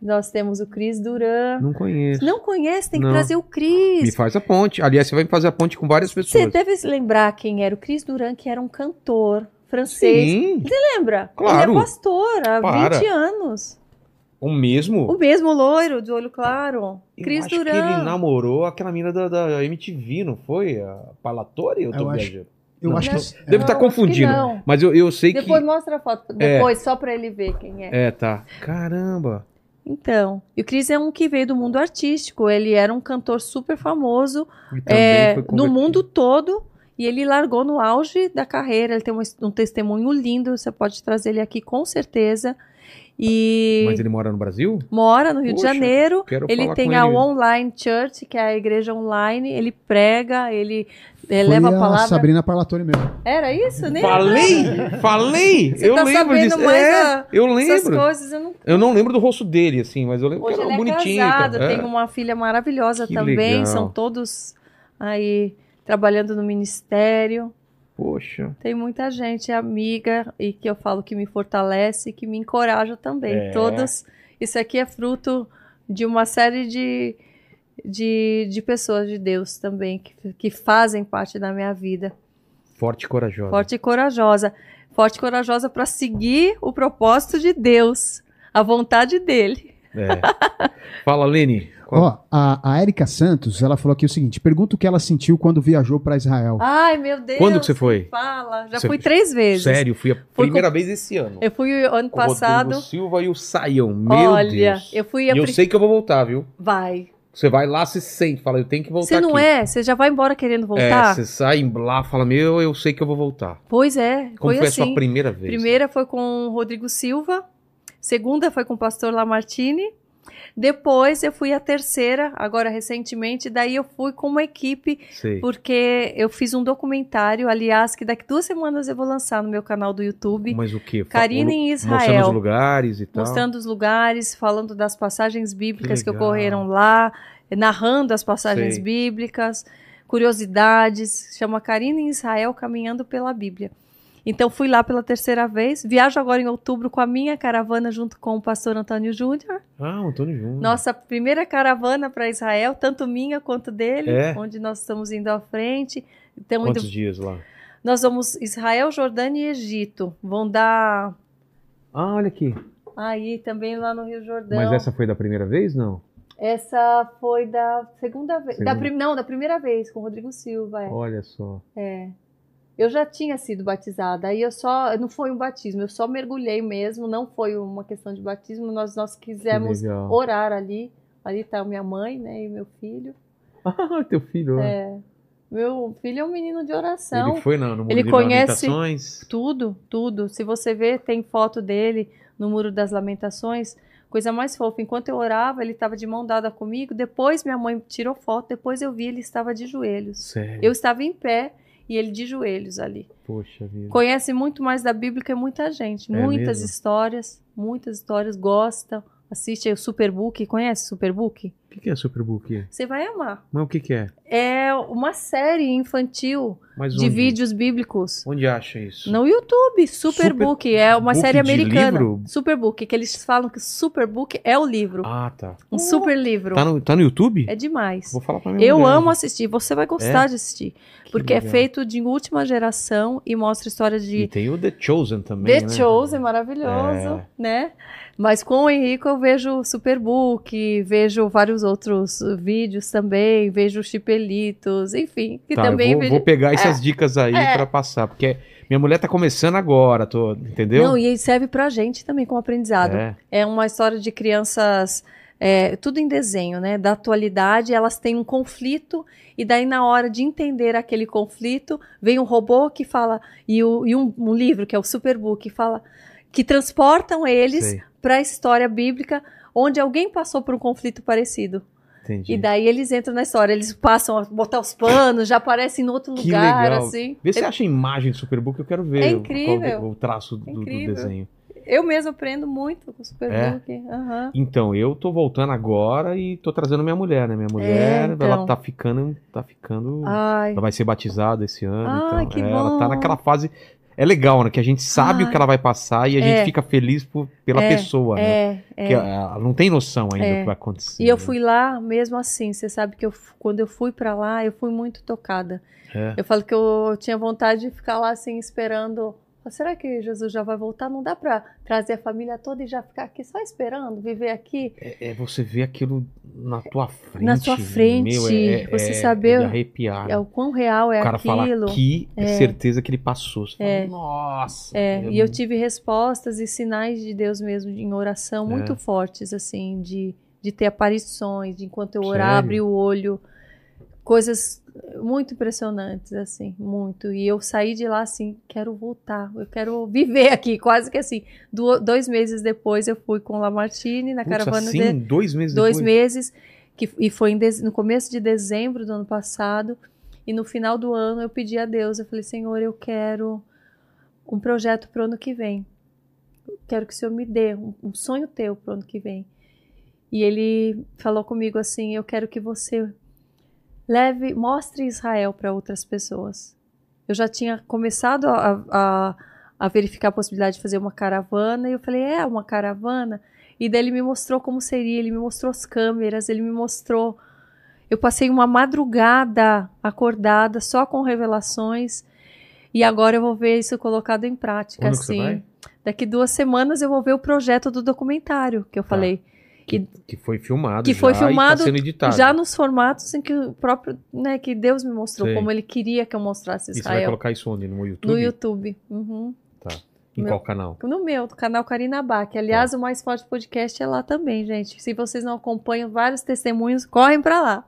Nós temos o Cris Duran. Não conheço. Não conhece, tem que Não. trazer o Me Cris. faz a ponte. Aliás, você vai me fazer a ponte com várias Você pessoas. deve se lembrar quem era o Cris Duran, que era um cantor francês. Sim. Lembra? Claro. Ele é pastor há Para. 20 anos. O mesmo. O mesmo loiro, de olho claro. Eu Cris acho Duran. que ele namorou aquela mina da, da MTV, não foi? A Palatori? Eu tô Eu acho-. Eu Não. acho que. Não. Não, estar que confundindo. não. Mas eu, eu sei Depois que. mostra a foto. Depois, só pra ele ver quem é. É, tá. Caramba. Então, e o Cris é um que veio do mundo artístico. Ele era um cantor super famoso é, no mundo todo. E ele largou no auge da carreira. Ele tem um, um testemunho lindo. Você pode trazer ele aqui com certeza. E Mas ele mora no Brasil? mora no Rio Poxa, de Janeiro. Quero Ele tem a ele. Online Church, que é a igreja online. Ele prega, ele leva a a palavra. Sabrina Parlatori mesmo. Era isso? Nem Falei! Falei! Você eu tá lembro disso. mais É, a- eu lembro. coisas. Eu não Eu não lembro do rosto dele, assim, mas eu lembro Hoje que era ele é bonitinho. casado, cara. tem É. uma filha maravilhosa Que também. legal. São todos aí trabalhando no ministério. Poxa. Tem muita gente amiga e que eu falo que me fortalece e que me encoraja também. É. Todos. Isso aqui é fruto de uma série de, de, de pessoas de Deus também que, que fazem parte da minha vida. Forte e corajosa. Forte e corajosa. Forte e corajosa para seguir o propósito de Deus, a vontade dele. É. Fala, Lene. Qual- Ó, a, a Erika Santos, ela falou aqui o seguinte: pergunta o que ela sentiu quando viajou pra Israel. Ai, meu Deus. Quando que você foi? Fala. Já Você- fui três vezes. Sério, fui a Fui primeira vez esse ano. Eu fui ano O passado. Rodrigo Silva e o Saião. Meu Olha, Deus. eu fui a E eu sei que eu vou voltar, viu? Vai. Você vai lá, se sente, fala, eu tenho que voltar Você não aqui. é? Você já vai embora querendo É, voltar? você sai lá, fala, meu, eu sei que eu vou voltar. Pois é. Como foi foi, assim. a sua primeira vez? Primeira foi com o Rodrigo Silva. Segunda foi com o pastor Lamartine. Depois eu fui a terceira, agora recentemente. Daí eu fui com uma equipe, Sei. porque eu fiz um documentário, aliás, que daqui duas semanas eu vou lançar no meu canal do YouTube. Mas o quê? Fa- Karina em Mostrando Israel. os lugares e tal. mostrando os lugares, falando das passagens bíblicas que, legal. ocorreram lá, narrando as passagens Sei. bíblicas, curiosidades. Chama Karina em Israel caminhando pela Bíblia. Então fui lá pela terceira vez. Viajo agora em outubro com a minha caravana junto com o pastor Antônio Júnior. Ah, Antônio Júnior. Nossa primeira caravana para Israel, tanto minha quanto dele, É? onde nós estamos indo à frente. Então, Quantos indo- dias lá? nós vamos Israel, Jordânia e Egito. Vão dar Ah, olha aqui. aí também lá no Rio Jordão. Mas essa foi da primeira vez, não? Essa foi da segunda vez. Da Segunda. prim... Não, da primeira vez, com o Rodrigo Silva. É. Olha só. É. Eu já tinha sido batizada, aí eu só. Não foi um batismo, eu só mergulhei mesmo, não foi uma questão de batismo, nós, nós quisemos orar ali. Ali tá minha mãe, né, e meu filho. Ah, teu filho. né? É. Meu filho é um menino de oração. Ele foi não, no mundo Ele conhece- Lamentações. Tudo, tudo. Se você ver, tem foto dele no Muro das Lamentações. Coisa mais fofa. Enquanto eu orava, ele estava de mão dada comigo. Depois minha mãe tirou foto. Depois eu vi ele estava de joelhos. Sério. Eu estava em pé e ele de joelhos ali. Poxa vida. Conhece muito mais da Bíblia que muita gente. É muitas mesmo? histórias, muitas histórias. Gosta. Assiste aí o Superbook. Conhece Superbook? O que que é Superbook? Você vai amar. Mas o que que é? É uma série infantil Mas de vídeos bíblicos. Onde acha isso? No YouTube, Superbook. É uma Book série americana. livro? Superbook, que eles falam que Superbook é o livro. Ah, tá. um super livro. Tá no, tá no YouTube? É demais. Vou falar pra minha Eu mulher. amo assistir. Você vai gostar de assistir. Que Porque é feito de última geração e mostra história E de tem o The Chosen também, The né? Chosen, maravilhoso, É. né? Mas com o Henrico eu vejo Superbook, vejo vários outros vídeos também, vejo Chipelitos, enfim. Que Tá, também eu vou, vejo... vou pegar essas dicas aí É. pra passar, porque minha mulher tá começando agora, tô, entendeu? Não, e serve pra gente também como aprendizado. É. É uma história de crianças, é, tudo em desenho, né? Da atualidade, elas têm um conflito, e daí, na hora de entender aquele conflito, vem um robô que fala, e, o- e um, um livro, que é o Superbook, que fala, que transportam eles para a história bíblica, onde alguém passou por um conflito parecido. entendi. E daí eles entram na história, eles passam a botar os panos, já aparecem em outro Que lugar, legal. assim. Vê se acha a imagem do Superbook, eu quero ver É o- incrível. qual- o, traço do, do Incrível. desenho. Eu mesmo aprendo muito com o Superbook. aham. Então, eu tô voltando agora e tô trazendo minha mulher, né? Minha mulher, então. ela tá ficando, tá ficando, Ai, ela vai ser batizada esse ano, Ai, então, que é, ela tá bom. naquela fase é legal, né, que a gente sabe o Ai. que ela vai passar e a É. gente fica feliz por- pela É, pessoa, né? é, é. Que ela não tem noção ainda É. do que vai acontecer. E eu né? fui lá mesmo assim. Você sabe que eu, quando eu fui pra lá, eu fui muito tocada. É. Eu falo que eu tinha vontade de ficar lá assim esperando. "Ah, Será que Jesus já vai voltar? Não dá pra trazer a família toda e já ficar aqui só esperando, viver aqui? É, é você ver aquilo na tua frente. Na sua frente, meu, é- você é saber de arrepiar. É o quão real é o cara aquilo. fala aqui, é. É. certeza que ele passou. Você fala, É. nossa. É, é e eu tive respostas e sinais de Deus mesmo em oração É. muito fortes, assim, de, de ter aparições, de enquanto eu orar, abrir o olho, coisas muito impressionantes, assim, muito. E eu saí de lá assim, quero voltar, eu quero viver aqui, quase que assim. Do- dois meses depois eu fui com o Lamartine na Putz, caravana assim, dele dois meses dois depois. meses, que, e foi dez- no começo de dezembro do ano passado, e no final do ano eu pedi a Deus, eu falei, Senhor, eu quero um projeto para o ano que vem. Eu quero que o Senhor me dê um, um sonho teu para o ano que vem. E ele falou comigo assim, eu quero que você leve, mostre Israel para outras pessoas. Eu já tinha começado a, a, a verificar a possibilidade de fazer uma caravana, e eu falei, é uma caravana? E daí ele me mostrou como seria, ele me mostrou as câmeras, ele me mostrou. Eu passei uma madrugada acordada só com revelações e agora eu vou ver isso colocado em prática. Você assim, daqui duas semanas eu vou ver o projeto do documentário que eu Tá. falei, Que, que foi filmado. Que foi e filmado tá já nos formatos em que o próprio, né, que Deus me mostrou, Sei. como Ele queria que eu mostrasse E você vai Israel colocar isso onde? No YouTube? no YouTube. Uhum. Em Meu- qual canal? No meu, do canal Karina Bach. Tá. Aliás, o Mais Forte Podcast é lá também, gente. Se vocês não acompanham vários testemunhos, correm pra lá.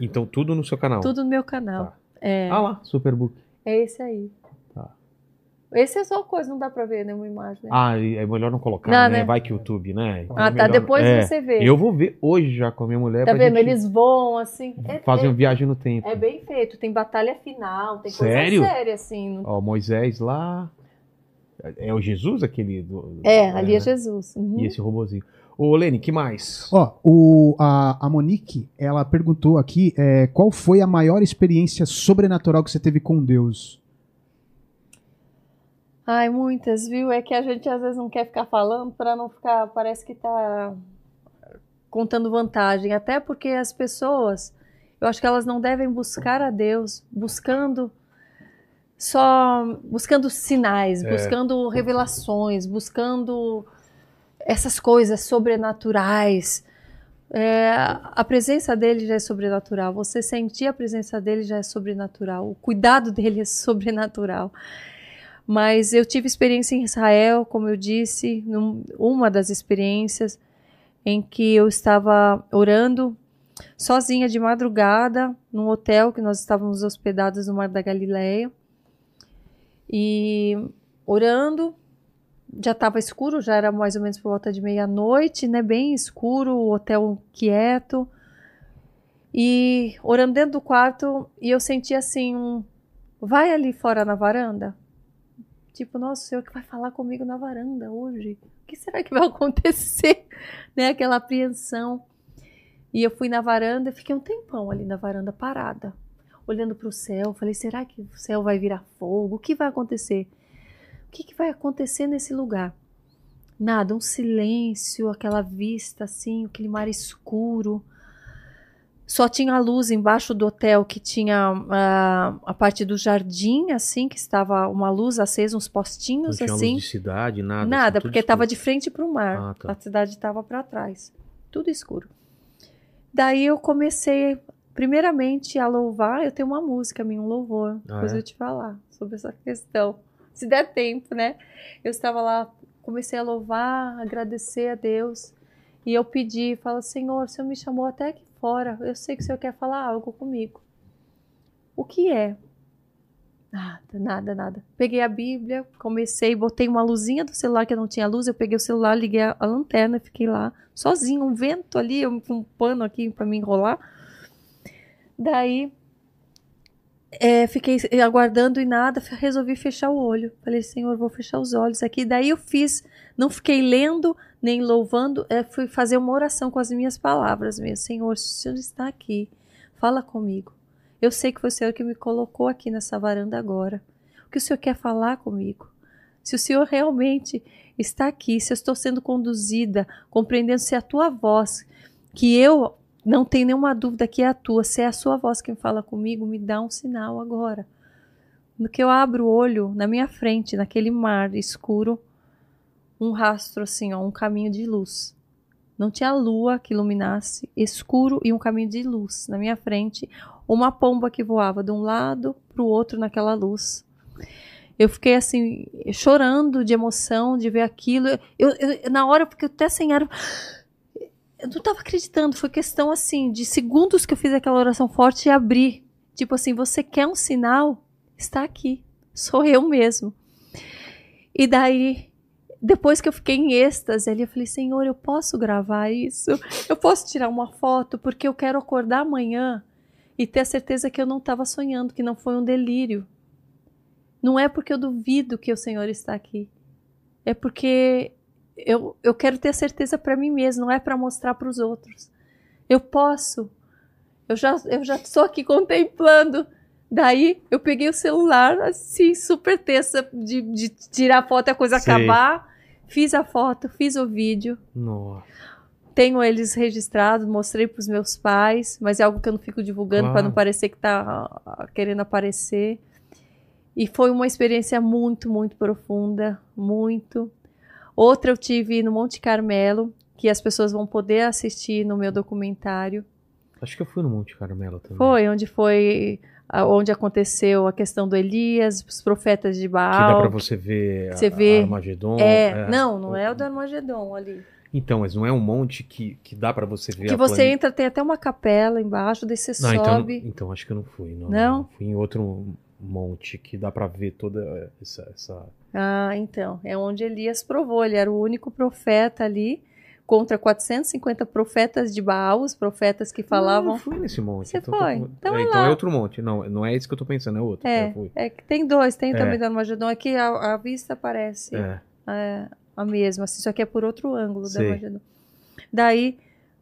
Então tudo no seu canal. Tudo no meu canal. Tá. É, Ah lá, Superbook. é esse aí. Esse é só coisa, não dá pra ver nenhuma imagem. Né? Ah, é melhor não colocar, Não, né? né? Vai que YouTube, né? Então ah, é tá. melhor- Depois é. você vê. Eu vou ver hoje já com a minha mulher. Tá pra vendo? gente Eles voam assim. É, fazer é, uma viagem no tempo. é bem feito. Tem batalha final, tem Sério? coisa séria, assim. Ó, Moisés lá. É o Jesus aquele? Do, É, ali é né? Jesus. Uhum. E esse robozinho. Ô, Lene, que mais? Ó, o, a, a Monique, ela perguntou aqui é, qual foi a maior experiência sobrenatural que você teve com Deus? Ai, muitas, viu? É que a gente às vezes não quer ficar falando para não ficar, parece que tá contando vantagem, até porque as pessoas, eu acho que elas não devem buscar a Deus buscando só buscando sinais, É. buscando revelações, buscando essas coisas sobrenaturais. É, a presença dele já é sobrenatural. Você sentir a presença dele já é sobrenatural. O cuidado dele é sobrenatural. Mas eu tive experiência em Israel, como eu disse, num- uma das experiências em que eu estava orando sozinha de madrugada num hotel que nós estávamos hospedados no Mar da Galileia. E orando, já estava escuro, já era mais ou menos por volta de meia-noite, né? Bem escuro, o hotel quieto. E orando dentro do quarto, e eu senti assim um vai ali fora na varanda. Tipo, nossa, o senhor que vai falar comigo na varanda hoje. O que será que vai acontecer? né? Aquela apreensão. E eu fui na varanda fiquei um tempão ali na varanda parada, olhando para o céu. Falei, será que o céu vai virar fogo? O que vai acontecer? O que, que vai acontecer nesse lugar? Nada, um silêncio, aquela vista assim, aquele mar escuro. Só tinha a luz embaixo do hotel que tinha ah, a parte do jardim, assim, que estava uma luz acesa, uns Não postinhos tinha assim. luz de cidade, nada. Nada, assim, porque estava de frente para o mar. Ah, tá. A cidade estava para trás. Tudo escuro. Daí eu comecei, primeiramente, a louvar. Eu tenho uma música minha, um louvor. Ah, depois é? eu te falar sobre essa questão. Se der tempo, né? Eu estava lá, comecei a louvar, agradecer a Deus. E eu pedi, falo, Senhor, o Senhor me chamou até aqui fora. Eu sei que o Senhor quer falar algo comigo. O que é? Nada, nada, nada. Peguei a Bíblia, comecei, botei uma luzinha do celular que não tinha luz, eu peguei o celular, liguei a, lanterna fiquei lá, sozinho, um vento ali, um pano aqui para me enrolar. Daí é, fiquei aguardando e nada, resolvi fechar o olho. Falei, Senhor, vou fechar os olhos aqui. Daí eu fiz, não fiquei lendo nem louvando, é, fui fazer uma oração com as minhas palavras mesmo. Senhor, se o Senhor está aqui, fala comigo. Eu sei que foi o Senhor que me colocou aqui nessa varanda agora. O que o Senhor quer falar comigo? Se o Senhor realmente está aqui, se eu estou sendo conduzida, compreendendo se é a tua voz, que eu não tenho nenhuma dúvida que é a tua. Se é a sua voz quem fala comigo, me dá um sinal agora. No que eu abro o olho, na minha frente, naquele mar escuro, um rastro assim, ó, um caminho de luz. Não tinha lua que iluminasse, escuro e um caminho de luz. Na minha frente, uma pomba que voava de um lado para o outro naquela luz. Eu fiquei assim, chorando de emoção de ver aquilo. Eu, eu na hora, porque até sem ar eu não estava acreditando, foi questão assim de segundos que eu fiz aquela oração forte e abri. Tipo assim, você quer um sinal? Está aqui. Sou eu mesmo. E daí, depois que eu fiquei em êxtase ali, eu falei, Senhor, eu posso gravar isso? Eu posso tirar uma foto? Porque eu quero acordar amanhã e ter a certeza que eu não estava sonhando, que não foi um delírio. Não é porque eu duvido que o Senhor está aqui. É porque eu, eu quero ter certeza para mim mesmo, não é para mostrar para os outros. Eu posso. Eu já, eu já estou aqui contemplando. Daí eu peguei o celular, assim, super terça de, de tirar a foto e a coisa Sei. acabar. Fiz a foto, fiz o vídeo. Nossa. Tenho eles registrados, mostrei para os meus pais, mas é algo que eu não fico divulgando claro. para não parecer que está ah, querendo aparecer. E foi uma experiência muito, muito profunda, muito. Outra eu tive no Monte Carmelo, que as pessoas vão poder assistir no meu documentário. Acho que eu fui no Monte Carmelo também. Foi, onde foi onde aconteceu a questão do Elias, os profetas de Baal. Que dá para você ver você a, vê, Armagedon. É, é, não, não é o do Armagedon ali. Então, mas não é um monte que, que dá para você ver Que você entra, tem até uma capela embaixo, daí você não, então sobe. Então, então acho que eu não fui. Não? não? Fui em outro monte que dá para ver toda essa, essa ah, então. É onde Elias provou. Ele era o único profeta ali contra 450 profetas de Baal, os profetas que falavam. Não, fui nesse monte. Você então, foi? Tô... Então, é, é, então é outro monte. Não, não é esse que eu tô pensando, é outro. É, é que tem dois. Tem é. também da Armagedon. Aqui a, a vista parece é. é. a mesma, assim, só que é por outro ângulo da Armagedon. Daí,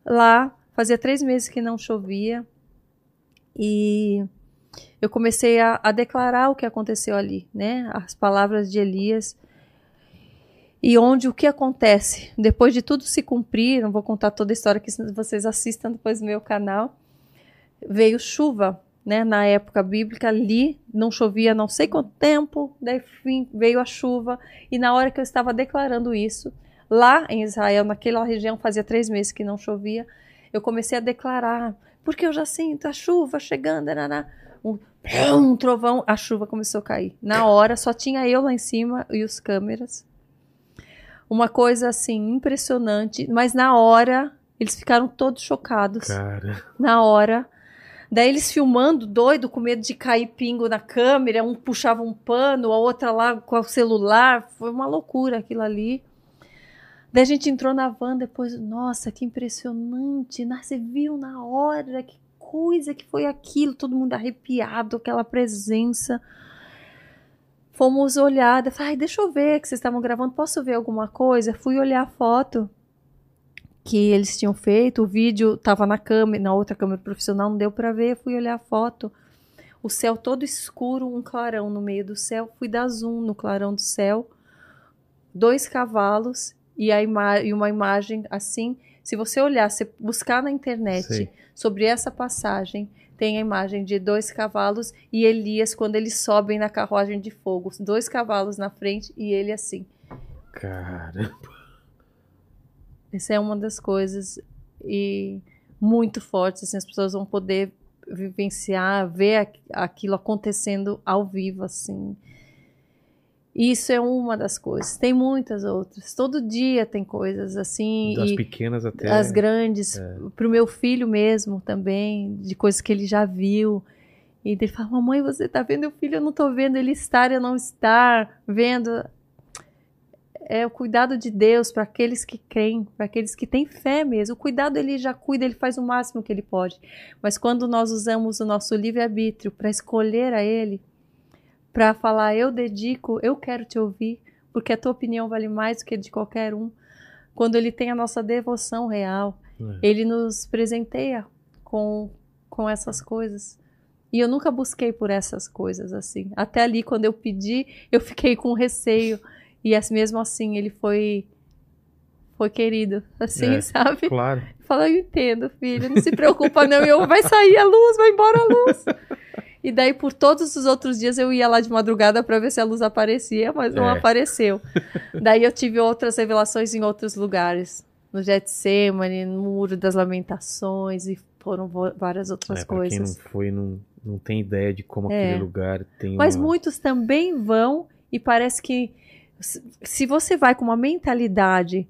lá, fazia três meses que não chovia. E eu comecei a, a, declarar o que aconteceu ali, né? As palavras de Elias. E onde o que acontece? Depois de tudo se cumprir, não vou contar toda a história que vocês assistam depois no meu canal, veio chuva, né? Na época bíblica ali não chovia não sei quanto tempo, daí veio a chuva e na hora que eu estava declarando isso, lá em Israel, naquela região fazia três meses que não chovia, eu comecei a declarar porque eu já sinto a chuva chegando, nananá um, um trovão, a chuva começou a cair. Na hora, só tinha eu lá em cima e os câmeras. Uma coisa assim, impressionante, mas na hora eles ficaram todos chocados. Cara. Na hora. Daí eles filmando, doido, com medo de cair pingo na câmera, um puxava um pano, a outra lá com o celular. Foi uma loucura aquilo ali. Daí a gente entrou na van depois, nossa, que impressionante. Você viu na hora, que coisa que foi aquilo, todo mundo arrepiado, aquela presença. Fomos olhar, falei, ai, deixa eu ver que vocês estavam gravando, posso ver alguma coisa? Fui olhar a foto que eles tinham feito, o vídeo estava na câmera, na outra câmera profissional, não deu para ver, fui olhar a foto. O céu todo escuro, um clarão no meio do céu, fui dar zoom no clarão do céu, dois cavalos e, a e uma imagem assim se você olhar, se buscar na internet Sim. sobre essa passagem, tem a imagem de dois cavalos e Elias quando eles sobem na carruagem de fogo. Dois cavalos na frente e ele assim. Caramba. Essa é uma das coisas e muito fortes, assim, as pessoas vão poder vivenciar, ver aquilo acontecendo ao vivo, assim. Isso é uma das coisas. Tem muitas outras. Todo dia tem coisas assim. Das pequenas até. As grandes. É. Para o meu filho mesmo também, de coisas que ele já viu. E ele fala: Mamãe, você está vendo o filho? Eu não estou vendo ele estar, eu não estar vendo. é o cuidado de Deus para aqueles que creem, para aqueles que têm fé mesmo. O cuidado ele já cuida, ele faz o máximo que ele pode. Mas quando nós usamos o nosso livre-arbítrio para escolher a Ele, para falar, eu dedico, eu quero te ouvir, porque a tua opinião vale mais do que a de qualquer um. Quando Ele tem a nossa devoção real, É. Ele nos presenteia com, com essas coisas. E eu nunca busquei por essas coisas assim. Até ali, quando eu pedi, eu fiquei com receio. E mesmo assim, ele foi foi querido, assim, É. sabe? Claro. Fala, eu entendo, filho, não se preocupa não, eu, vai sair a luz, vai embora a luz. E daí, por todos os outros dias, eu ia lá de madrugada para ver se a luz aparecia, mas não É. apareceu. Daí eu tive outras revelações em outros lugares. No Getsemane, no Muro das Lamentações, e foram várias outras É, pra quem não coisas. foi, não, não tem ideia de como É. aquele lugar tem Mas uma... muitos também vão e parece que se- se você vai com uma mentalidade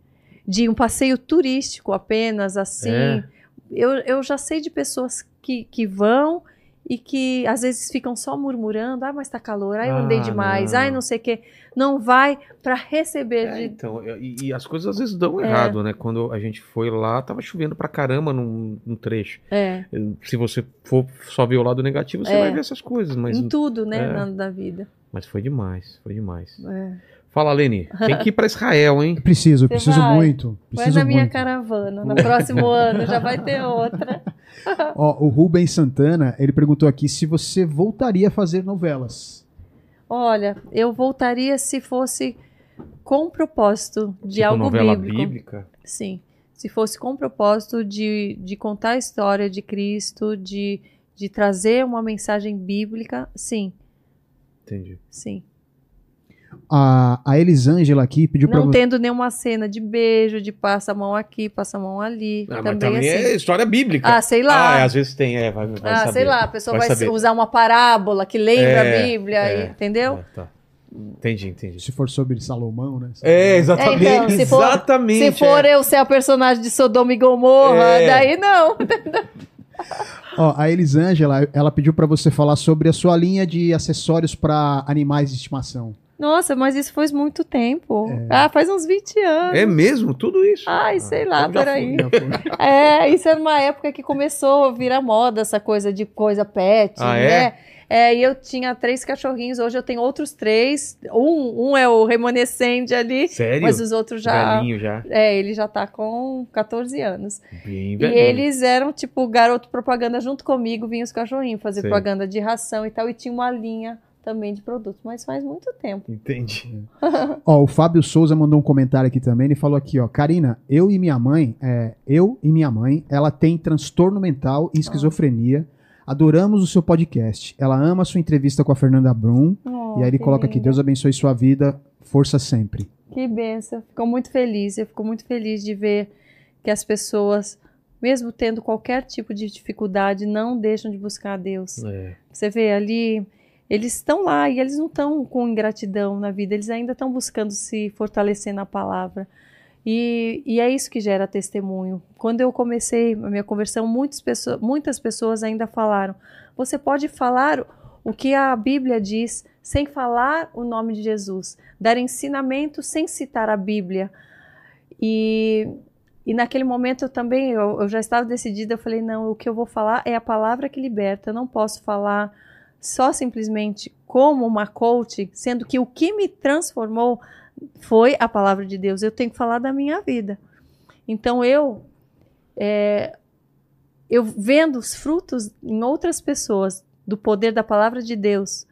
de um passeio turístico apenas assim, É. eu, eu já sei de pessoas que, que vão e que às vezes ficam só murmurando, ah, mas tá calor, ai, eu andei Ah, demais, não. ai, não sei o quê. Não vai para receber É, de então, e, e as coisas às vezes dão É. errado, né? Quando a gente foi lá, tava chovendo pra caramba num, num trecho. é, Se você for só ver o lado negativo, você É. vai ver essas coisas, mas, em tudo, né, é. na, da vida. mas foi demais, foi demais. É. Fala, Lene, tem que ir pra Israel, hein? Preciso, Você preciso vai? muito. Vai Preciso na minha muito. caravana, no próximo ano já vai ter outra. Ó, o Rubens Santana, ele perguntou aqui se você voltaria a fazer novelas. Olha, eu voltaria se fosse com propósito de Tipo algo novela bíblico. bíblica. Sim. Se fosse com propósito de, de contar a história de Cristo, de, de trazer uma mensagem bíblica, sim, Entendi. sim. A, a Elisângela aqui pediu pra Não você. tendo nenhuma cena de beijo, de passa a mão aqui, passa a mão ali. Ah, mas também, também assim. é história bíblica. Ah, sei lá. Ah, é, às vezes tem, é, vai, vai ah, saber. sei lá, a pessoa vai, saber. usar uma parábola que lembra É, a Bíblia, é, e- entendeu? É, tá. Entendi, entendi. Se for sobre Salomão, né? É, exatamente. É, então, se for- exatamente. Se for é. eu ser a personagem de Sodoma e Gomorra, É. daí não. Ó, a Elisângela, ela pediu pra você falar sobre a sua linha de acessórios pra animais de estimação. Nossa, mas isso faz muito tempo. Ah, faz uns 20 anos. É mesmo? Tudo isso? Ai, sei lá, já peraí. É, isso era uma época que começou a virar moda essa coisa de coisa pet, Ah, é? né? É, e eu tinha três cachorrinhos, hoje eu tenho outros três. Um, um é o remanescente ali, Sério? mas os outros já. Velhinho já. É, ele já tá com 14 anos. Bem E velhinho. eles eram, tipo, garoto propaganda junto comigo, vinham os cachorrinhos fazer Sei. propaganda de ração e tal, e tinha uma linha também de produtos, mas faz muito tempo. Entendi. Ó, o Fábio Souza mandou um comentário aqui também. Ele falou aqui, ó, Karina, eu e minha mãe, é, eu e minha mãe, ela tem transtorno mental e esquizofrenia. Adoramos o seu podcast. Ela ama a sua entrevista com a Fernanda Brum. Oh, e aí ele que coloca aqui. Deus abençoe sua vida, força sempre. Que benção. Fico muito feliz. Eu fico muito feliz de ver que as pessoas, mesmo tendo qualquer tipo de dificuldade, não deixam de buscar a Deus. É. Você vê ali, eles estão lá e eles não estão com ingratidão na vida, eles ainda estão buscando se fortalecer na palavra. E, e é isso que gera testemunho. Quando eu comecei a minha conversão, muitas pessoas, muitas pessoas ainda falaram: você pode falar o que a Bíblia diz sem falar o nome de Jesus, dar ensinamento sem citar a Bíblia. E, e naquele momento eu também, eu, eu já estava decidida, eu falei: não, o que eu vou falar é a palavra que liberta, eu não posso falar só simplesmente como uma coach, sendo que o que me transformou foi a palavra de Deus. Eu tenho que falar da minha vida. Então eu, é, eu vendo os frutos em outras pessoas do poder da palavra de Deus,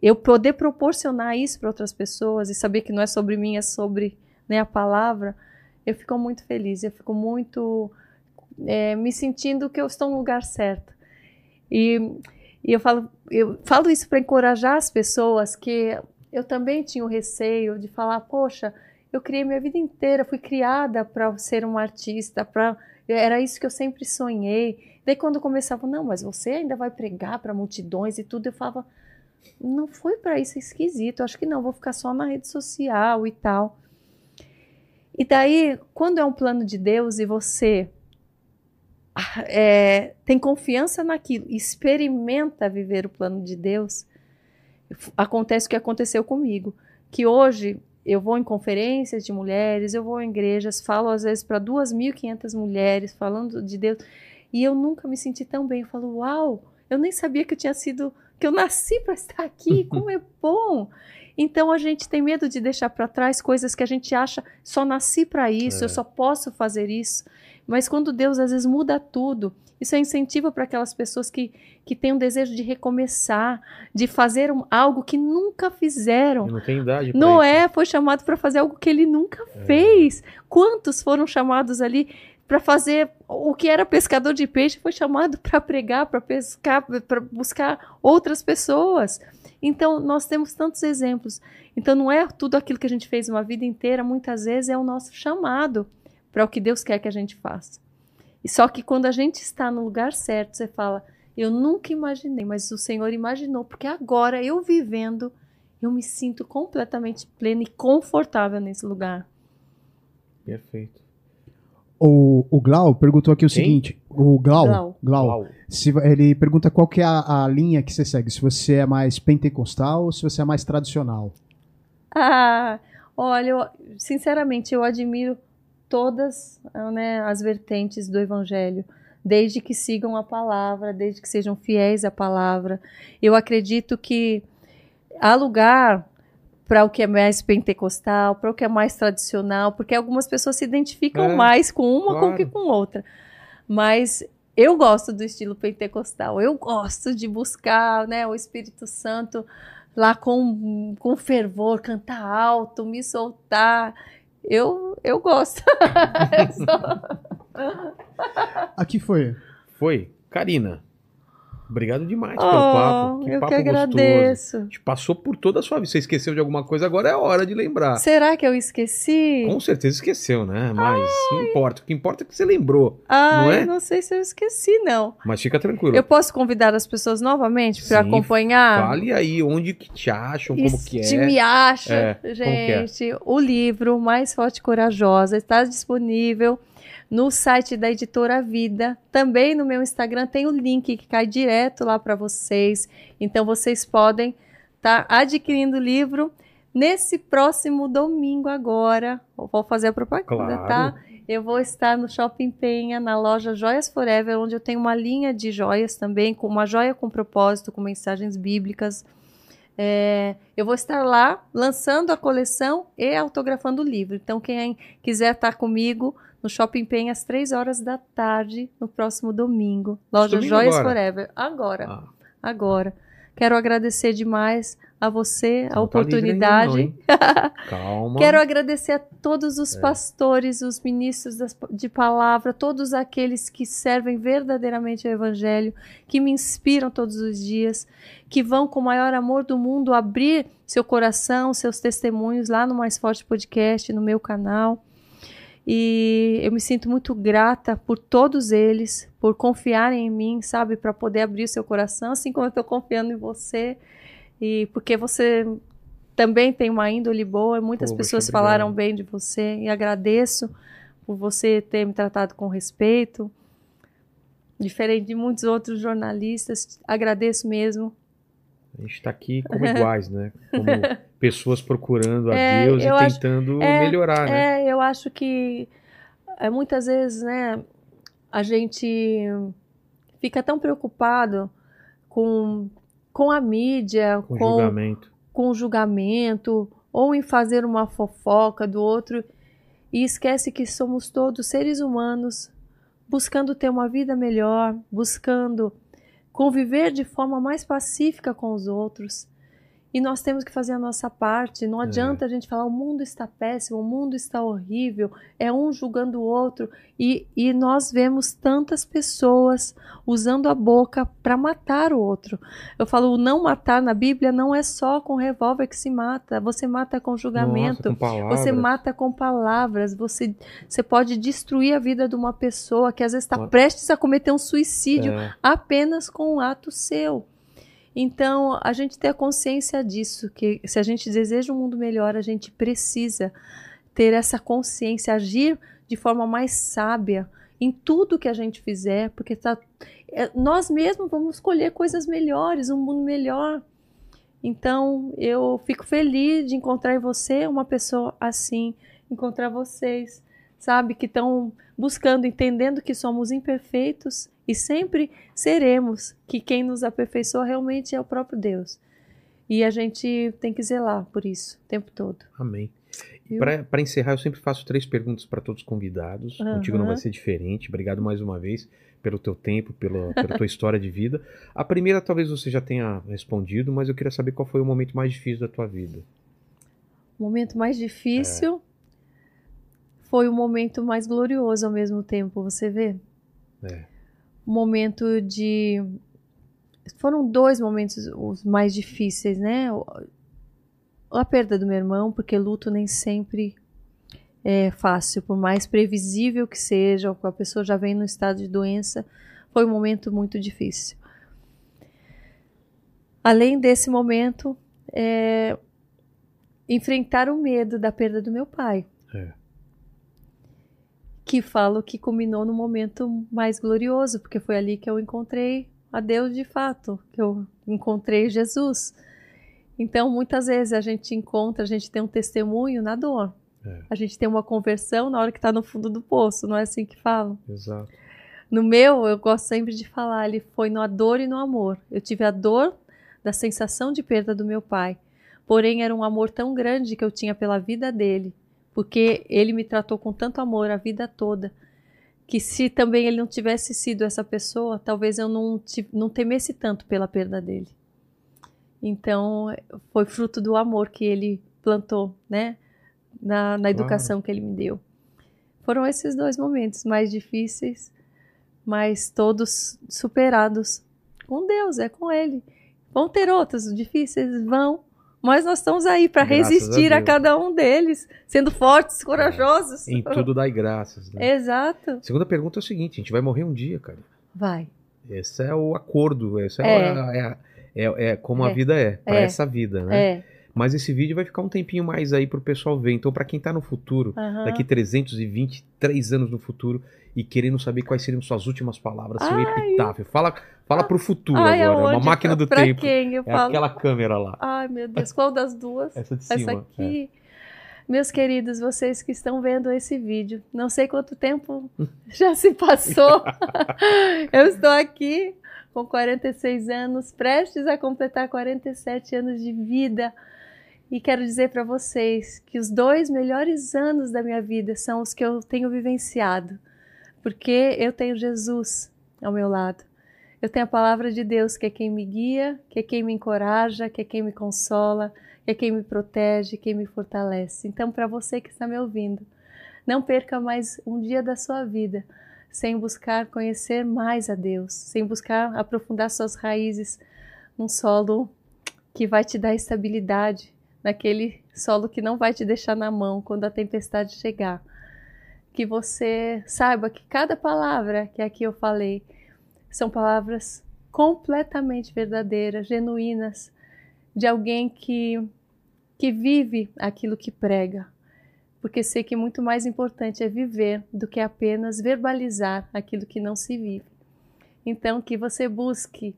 eu poder proporcionar isso para outras pessoas e saber que não é sobre mim, é sobre né, a palavra, eu fico muito feliz. Eu fico muito é, me sentindo que eu estou no lugar certo. E e eu falo, eu falo isso para encorajar as pessoas que eu também tinha o receio de falar, poxa, eu criei minha vida inteira, fui criada para ser uma artista, para era isso que eu sempre sonhei. Daí quando começava, não, mas você ainda vai pregar para multidões e tudo, eu falava, não foi para isso, é esquisito. Acho que não, vou ficar só na rede social e tal. E daí, quando é um plano de Deus e você é, tem confiança naquilo, experimenta viver o plano de Deus, acontece o que aconteceu comigo. Que hoje eu vou em conferências de mulheres, eu vou em igrejas, falo às vezes para 2.500 mulheres falando de Deus, e eu nunca me senti tão bem. Eu falo, uau, eu nem sabia que eu tinha sido, que eu nasci para estar aqui, como é bom. Então a gente tem medo de deixar para trás coisas que a gente acha só nasci para isso, É. eu só posso fazer isso. Mas quando Deus às vezes muda tudo, isso é incentivo para aquelas pessoas que, que têm um desejo de recomeçar, de fazer um- algo que nunca fizeram. Não tem idade Noé isso. foi chamado para fazer algo que ele nunca É. fez. Quantos foram chamados ali para fazer o que era pescador de peixe foi chamado para pregar, para pescar, para buscar outras pessoas. Então nós temos tantos exemplos. Então não é tudo aquilo que a gente fez uma vida inteira, muitas vezes é o nosso chamado para o que Deus quer que a gente faça. E só que quando a gente está no lugar certo, você fala: eu nunca imaginei, mas o Senhor imaginou, porque agora eu vivendo eu me sinto completamente plena e confortável nesse lugar. Perfeito. O, o Glau perguntou aqui o Quem? seguinte: o Glau, Glau. Glau, se, ele pergunta qual que é a, a linha que você segue, se você é mais pentecostal ou se você é mais tradicional. Ah, olha, eu, sinceramente, eu admiro todas né, as vertentes do Evangelho, desde que sigam a palavra, desde que sejam fiéis à palavra. Eu acredito que há lugar para o que é mais pentecostal, para o que é mais tradicional, porque algumas pessoas se identificam É, mais com uma com que claro. com outra. Mas eu gosto do estilo pentecostal, eu gosto de buscar né, o Espírito Santo lá com, com fervor, cantar alto, me soltar. Eu, eu gosto. Eu sou- Aqui foi. Foi. Karina. Obrigado demais pelo Oh, papo. eu papo que gostoso. agradeço. A gente passou por toda a sua vida. Você esqueceu de alguma coisa, agora é hora de lembrar. Será que eu esqueci? Com certeza esqueceu, né? Mas não importa. O que importa é que você lembrou. Ai, não é? não sei se eu esqueci, não. Mas fica tranquilo. Eu posso convidar as pessoas novamente para acompanhar? Fale aí onde que te acham, como que é. me acha, É, que é? gente. O livro Mais Forte e Corajosa está disponível no site da Editora Vida. Também no meu Instagram tem o link que cai direto lá para vocês. Então vocês podem estar adquirindo o livro nesse próximo domingo agora. Eu Vou fazer a propaganda, Claro. tá? Eu vou estar no Shopping Penha, na loja Joias Forever, onde eu tenho uma linha de joias também, com uma joia com propósito, com mensagens bíblicas. É, eu vou estar lá lançando a coleção e autografando o livro. Então, quem quiser estar comigo no Shopping Penha às três horas da tarde, no próximo domingo. Loja domingo Joias agora? Forever. Agora, Ah, agora. Quero agradecer demais a você, a não tá ainda oportunidade. não, hein? Calma. Quero agradecer a todos os É. pastores, os ministros das- de palavra, todos aqueles que servem verdadeiramente ao Evangelho, que me inspiram todos os dias, que vão com o maior amor do mundo abrir seu coração, seus testemunhos lá no Mais Forte Podcast, no meu canal. E eu me sinto muito grata por todos eles, por confiarem em mim, sabe, para poder abrir o seu coração, assim como eu estou confiando em você. E porque você também tem uma índole boa, muitas pessoas obrigado. falaram bem de você e agradeço por você ter me tratado com respeito. Diferente de muitos outros jornalistas, agradeço mesmo. A gente tá aqui como iguais, né? Como pessoas procurando a É, Deus e acho- tentando é, melhorar, né? É, eu acho que é, muitas vezes, né, a gente fica tão preocupado com, com a mídia, Com com, julgamento. com o julgamento, ou em fazer uma fofoca do outro, e esquece que somos todos seres humanos buscando ter uma vida melhor, buscando conviver de forma mais pacífica com os outros. E nós temos que fazer a nossa parte. Não adianta a gente falar o mundo está péssimo, o mundo está horrível, é um julgando o outro. E, e nós vemos tantas pessoas usando a boca para matar o outro. Eu falo, o não matar na Bíblia não é só com revólver que se mata, você mata com julgamento. Nossa, com. Você mata com palavras, você, você pode destruir a vida de uma pessoa que às vezes está prestes a cometer um suicídio É, apenas com um ato seu. Então, a gente ter a consciência disso, que se a gente deseja um mundo melhor, a gente precisa ter essa consciência, agir de forma mais sábia em tudo que a gente fizer, porque tá, é, nós mesmos vamos escolher coisas melhores, um mundo melhor. Então, eu fico feliz de encontrar você uma pessoa assim, encontrar vocês, sabe, que estão buscando, entendendo que somos imperfeitos e sempre seremos, que quem nos aperfeiçoa realmente é o próprio Deus. E a gente tem que zelar por isso o tempo todo. Amém. Para encerrar, eu sempre faço três perguntas para todos os convidados. Aham. Contigo não vai ser diferente. Obrigado mais uma vez pelo teu tempo, pela, pela tua história de vida. A primeira talvez você já tenha respondido, mas eu queria saber qual foi o momento mais difícil da tua vida. O momento mais difícil foi o momento mais glorioso ao mesmo tempo, você vê? É. Momento de. Foram dois momentos os mais difíceis, né? A perda do meu irmão, porque luto nem sempre é fácil, por mais previsível que seja, ou que a pessoa já vem no estado de doença, foi um momento muito difícil. Além desse momento, é, enfrentar o medo da perda do meu pai. Que falo que culminou no momento mais glorioso, porque foi ali que eu encontrei a Deus de fato, que eu encontrei Jesus. Então, muitas vezes a gente encontra, a gente tem um testemunho na dor. É. A gente tem uma conversão na hora que está no fundo do poço, não é assim que falam? Exato. No meu, eu gosto sempre de falar, ele foi na dor e no amor. Eu tive a dor da sensação de perda do meu pai. Porém, era um amor tão grande que eu tinha pela vida dele, porque ele me tratou com tanto amor a vida toda, que se também ele não tivesse sido essa pessoa, talvez eu não, não temesse tanto pela perda dele. Então, foi fruto do amor que ele plantou, né? Na, na educação que ele me deu. Foram esses dois momentos mais difíceis, mas todos superados com Deus, é com Ele. Vão ter outros difíceis, vão, mas nós estamos aí para a resistir a, Deus. cada um deles, sendo fortes, corajosos. Em tudo dai graças. Né? Exato. Segunda pergunta é o seguinte: a gente vai morrer um dia, cara. Vai. Esse é o acordo, esse é, É. a- é a- é- é como a É. vida é, pra É. essa vida, né? É. Mas esse vídeo vai ficar um tempinho mais aí pro pessoal ver. Então, pra quem tá no futuro, daqui 323 anos no futuro, e querendo saber quais seriam suas últimas palavras, seu Ai. epitáfio. Fala, fala pro futuro Ai, agora, uma aonde? máquina do pra tempo. quem eu É falo? aquela câmera lá, Ai, meu Deus, qual das duas? essa de cima. Essa é. aqui. Meus queridos, vocês que estão vendo esse vídeo, não sei quanto tempo já se passou. Eu estou aqui com 46 anos, prestes a completar 47 anos de vida. E quero dizer para vocês que os dois melhores anos da minha vida são os que eu tenho vivenciado, porque eu tenho Jesus ao meu lado. Eu tenho a palavra de Deus, que é quem me guia, que é quem me encoraja, que é quem me consola, que é quem me protege, quem me fortalece. Então, para você que está me ouvindo, não perca mais um dia da sua vida sem buscar conhecer mais a Deus, sem buscar aprofundar suas raízes num solo que vai te dar estabilidade, naquele solo que não vai te deixar na mão quando a tempestade chegar. Que você saiba que cada palavra que aqui eu falei são palavras completamente verdadeiras, genuínas, de alguém que, que vive aquilo que prega. Porque sei que muito mais importante é viver do que apenas verbalizar aquilo que não se vive. Então, que você busque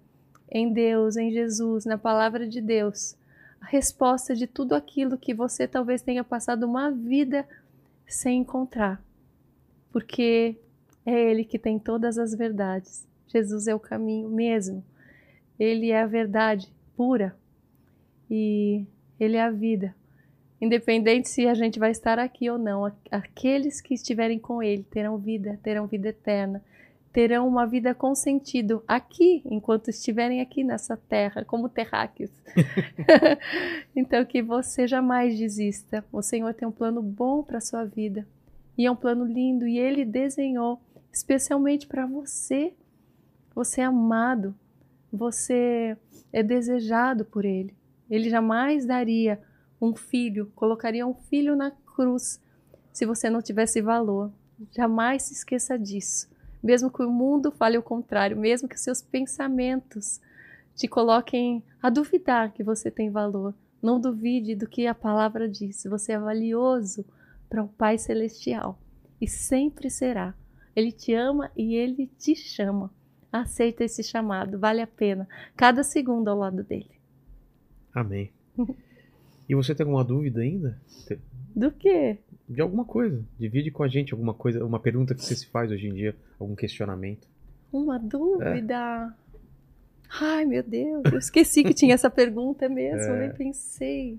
em Deus, em Jesus, na palavra de Deus, a resposta de tudo aquilo que você talvez tenha passado uma vida sem encontrar. Porque é Ele que tem todas as verdades. Jesus é o caminho mesmo. Ele é a verdade pura. E Ele é a vida. Independente se a gente vai estar aqui ou não, aqueles que estiverem com Ele terão vida, terão vida eterna, terão uma vida com sentido aqui, enquanto estiverem aqui nessa terra, como terráqueos. então, que você jamais desista. O Senhor tem um plano bom para a sua vida. E é um plano lindo. E Ele desenhou especialmente para você. Você é amado. Você é desejado por Ele. Ele jamais daria um filho, colocaria um filho na cruz se você não tivesse valor. Jamais se esqueça disso. Mesmo que o mundo fale o contrário, mesmo que seus pensamentos te coloquem a duvidar que você tem valor, não duvide do que a palavra diz. Você é valioso para o Pai Celestial e sempre será. Ele te ama e ele te chama. Aceita esse chamado, vale a pena. Cada segundo ao lado dele. Amém. E você tem alguma dúvida ainda? Do quê? De alguma coisa. Divide com a gente alguma coisa, uma pergunta que você se faz hoje em dia, algum questionamento. Uma dúvida. Ai, meu Deus, eu esqueci que tinha essa pergunta mesmo, eu nem pensei.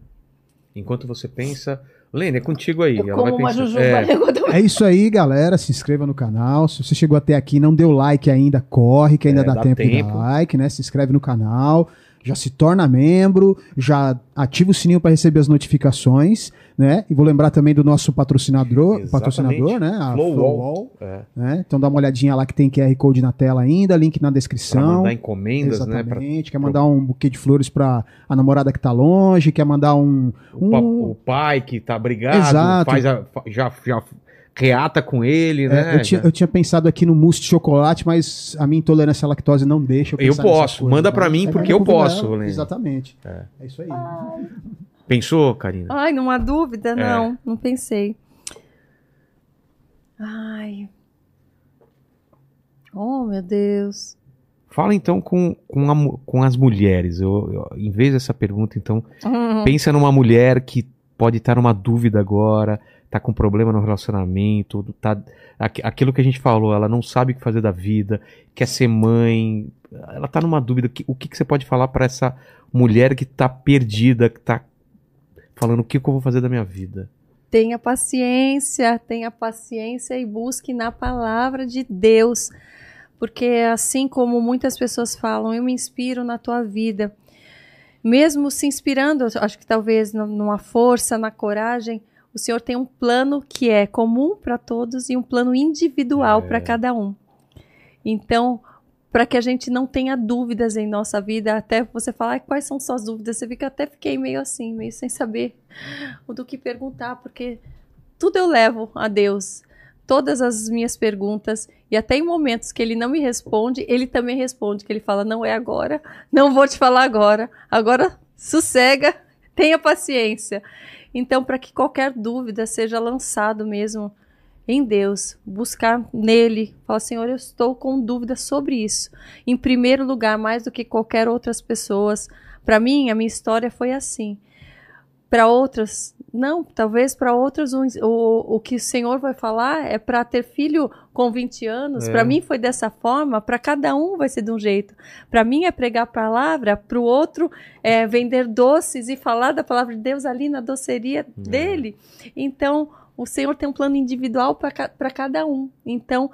Enquanto você pensa. Lene, é contigo aí. Eu ela como vai pensar. É, né, É isso aí, galera. Se inscreva no canal. Se você chegou até aqui e não deu like ainda, corre, que ainda É, dá, dá tempo, de tempo. dar like, né? Se inscreve no canal, já se torna membro, já ativa o sininho para receber as notificações, né? E vou lembrar também do nosso patrocinador, Exatamente. patrocinador, né? A Flowwall. É. né? Então dá uma olhadinha lá que tem QR Code na tela ainda, link na Pra descrição. mandar encomendas, né? Pra, Exatamente. Quer mandar um buquê de flores para a namorada que tá longe, quer mandar um, o, pa- um- o pai que tá brigado, Exato. faz a- já, já reata com ele, É, né? eu, tinha, eu tinha pensado aqui no mousse de chocolate, mas a minha intolerância à lactose não deixa eu Eu pensar posso, coisas, manda tá? pra mim, É, porque eu posso. Exatamente. É. É. isso aí. Pensou, Karina? Ai, numa dúvida, É. não, não pensei. Ai. Oh, meu Deus. Fala então com, com, a com as mulheres. Eu, eu- em vez dessa pergunta, então, Hum. pensa numa mulher que pode estar numa dúvida agora, tá com problema no relacionamento, tá, aqu- aquilo que a gente falou, ela não sabe o que fazer da vida, quer ser mãe, ela tá numa dúvida. O que, que, você pode falar para essa mulher que tá perdida, que tá falando o que, que eu vou fazer da minha vida? Tenha paciência, tenha paciência e busque na palavra de Deus. Porque assim como muitas pessoas falam, eu me inspiro na tua vida. Mesmo se inspirando, acho que talvez nu- numa força, na coragem, o Senhor tem um plano que é comum para todos e um plano individual É. para cada um. Então, para que a gente não tenha dúvidas em nossa vida, até você falar "Ai, quais são suas dúvidas, você fica até fiquei meio assim, meio sem saber o do que perguntar, porque tudo eu levo a Deus. Todas as minhas perguntas, e até em momentos que ele não me responde, ele também responde, que ele fala, não é agora, não vou te falar agora, agora sossega, tenha paciência. Então, para que qualquer dúvida seja lançado mesmo em Deus, buscar nele, falar, Senhor, eu estou com dúvidas sobre isso. Em primeiro lugar, mais do que qualquer outras pessoas. Para mim, a minha história foi assim. Para outras, não, talvez para outras o, o, o que o Senhor vai falar é para ter filho com 20 anos. É. Para mim foi dessa forma, para cada um vai ser de um jeito. Para mim é pregar a palavra, para o outro é vender doces e falar da palavra de Deus ali na doceria dele. Então, o Senhor tem um plano individual para ca cada um. Então,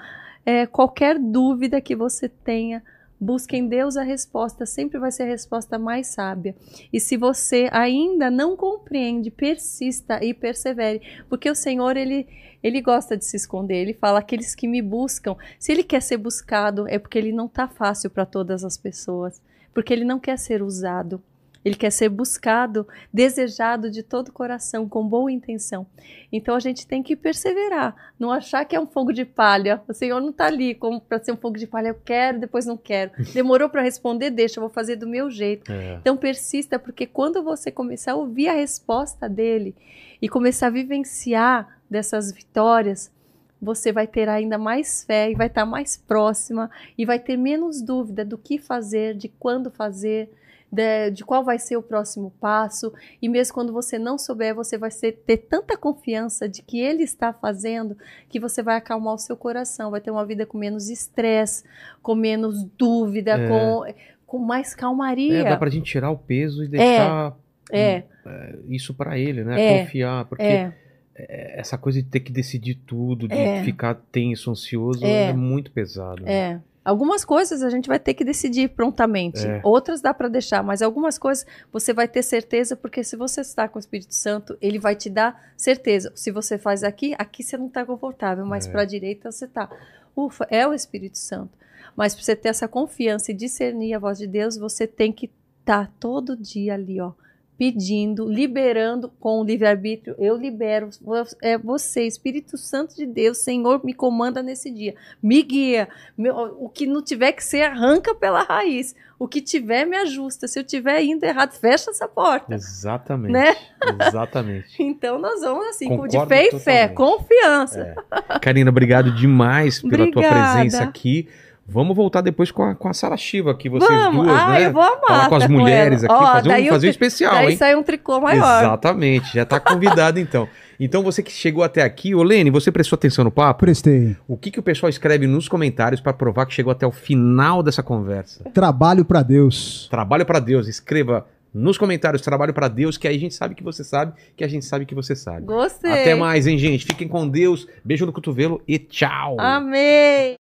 é, qualquer dúvida que você tenha, busque em Deus a resposta, sempre vai ser a resposta mais sábia. E se você ainda não compreende, persista e persevere, porque o Senhor, ele, ele gosta de se esconder, ele fala, aqueles que me buscam, se ele quer ser buscado, é porque ele não está fácil para todas as pessoas, porque ele não quer ser usado. Ele quer ser buscado, desejado de todo o coração, com boa intenção. Então a gente tem que perseverar, não achar que é um fogo de palha. O Senhor não está ali como para ser um fogo de palha. Eu quero, depois não quero. Demorou para responder, deixa, eu vou fazer do meu jeito. É. Então persista, porque quando você começar a ouvir a resposta dele e começar a vivenciar dessas vitórias, você vai ter ainda mais fé e vai estar mais próxima e vai ter menos dúvida do que fazer, de quando fazer, de, de qual vai ser o próximo passo. E mesmo quando você não souber, você vai ser- ter tanta confiança de que ele está fazendo que você vai acalmar o seu coração, vai ter uma vida com menos estresse, com menos dúvida, É. com, com mais calmaria. É, dá pra gente tirar o peso e deixar É, isso pra ele, né? É. Confiar, porque é. essa coisa de ter que decidir tudo, de É. ficar tenso, ansioso, É. é, muito pesado. É. Algumas coisas a gente vai ter que decidir prontamente, É. outras dá para deixar, mas algumas coisas você vai ter certeza, porque se você está com o Espírito Santo, ele vai te dar certeza. Se você faz aqui, aqui você não está confortável, mas É. para a direita você está. Ufa, é o Espírito Santo. Mas para você ter essa confiança e discernir a voz de Deus, você tem que estar todo dia ali, ó, pedindo, liberando com o livre-arbítrio. Eu libero, é você, Espírito Santo de Deus, Senhor, me comanda nesse dia, me guia. Meu, o que não tiver que ser, arranca pela raiz. O que tiver, me ajusta. Se eu tiver indo errado, fecha essa porta. Exatamente. Né? Exatamente. Então nós vamos assim, com de Concordo fé e fé, totalmente. confiança. É. Karina, obrigado demais pela tua Obrigada. presença aqui. Vamos voltar depois com a, com a Sara Shiva aqui, vocês Vamos! duas, ah, né? eu vou amar. Falar com as mulheres aqui, Ó, fazer um, fazer um especial, Daí hein? sai um tricô maior. Exatamente, já tá convidado então. Então você que chegou até aqui, ô Lene, você prestou atenção no papo? Prestei. O que, que o pessoal escreve nos comentários para provar que chegou até o final dessa conversa? Trabalho pra Deus. Trabalho para Deus, escreva nos comentários trabalho para Deus, que aí a gente sabe que você sabe, que a gente sabe que você sabe. Gostei. Até mais, hein, gente? Fiquem com Deus. Beijo no cotovelo e tchau. Amei.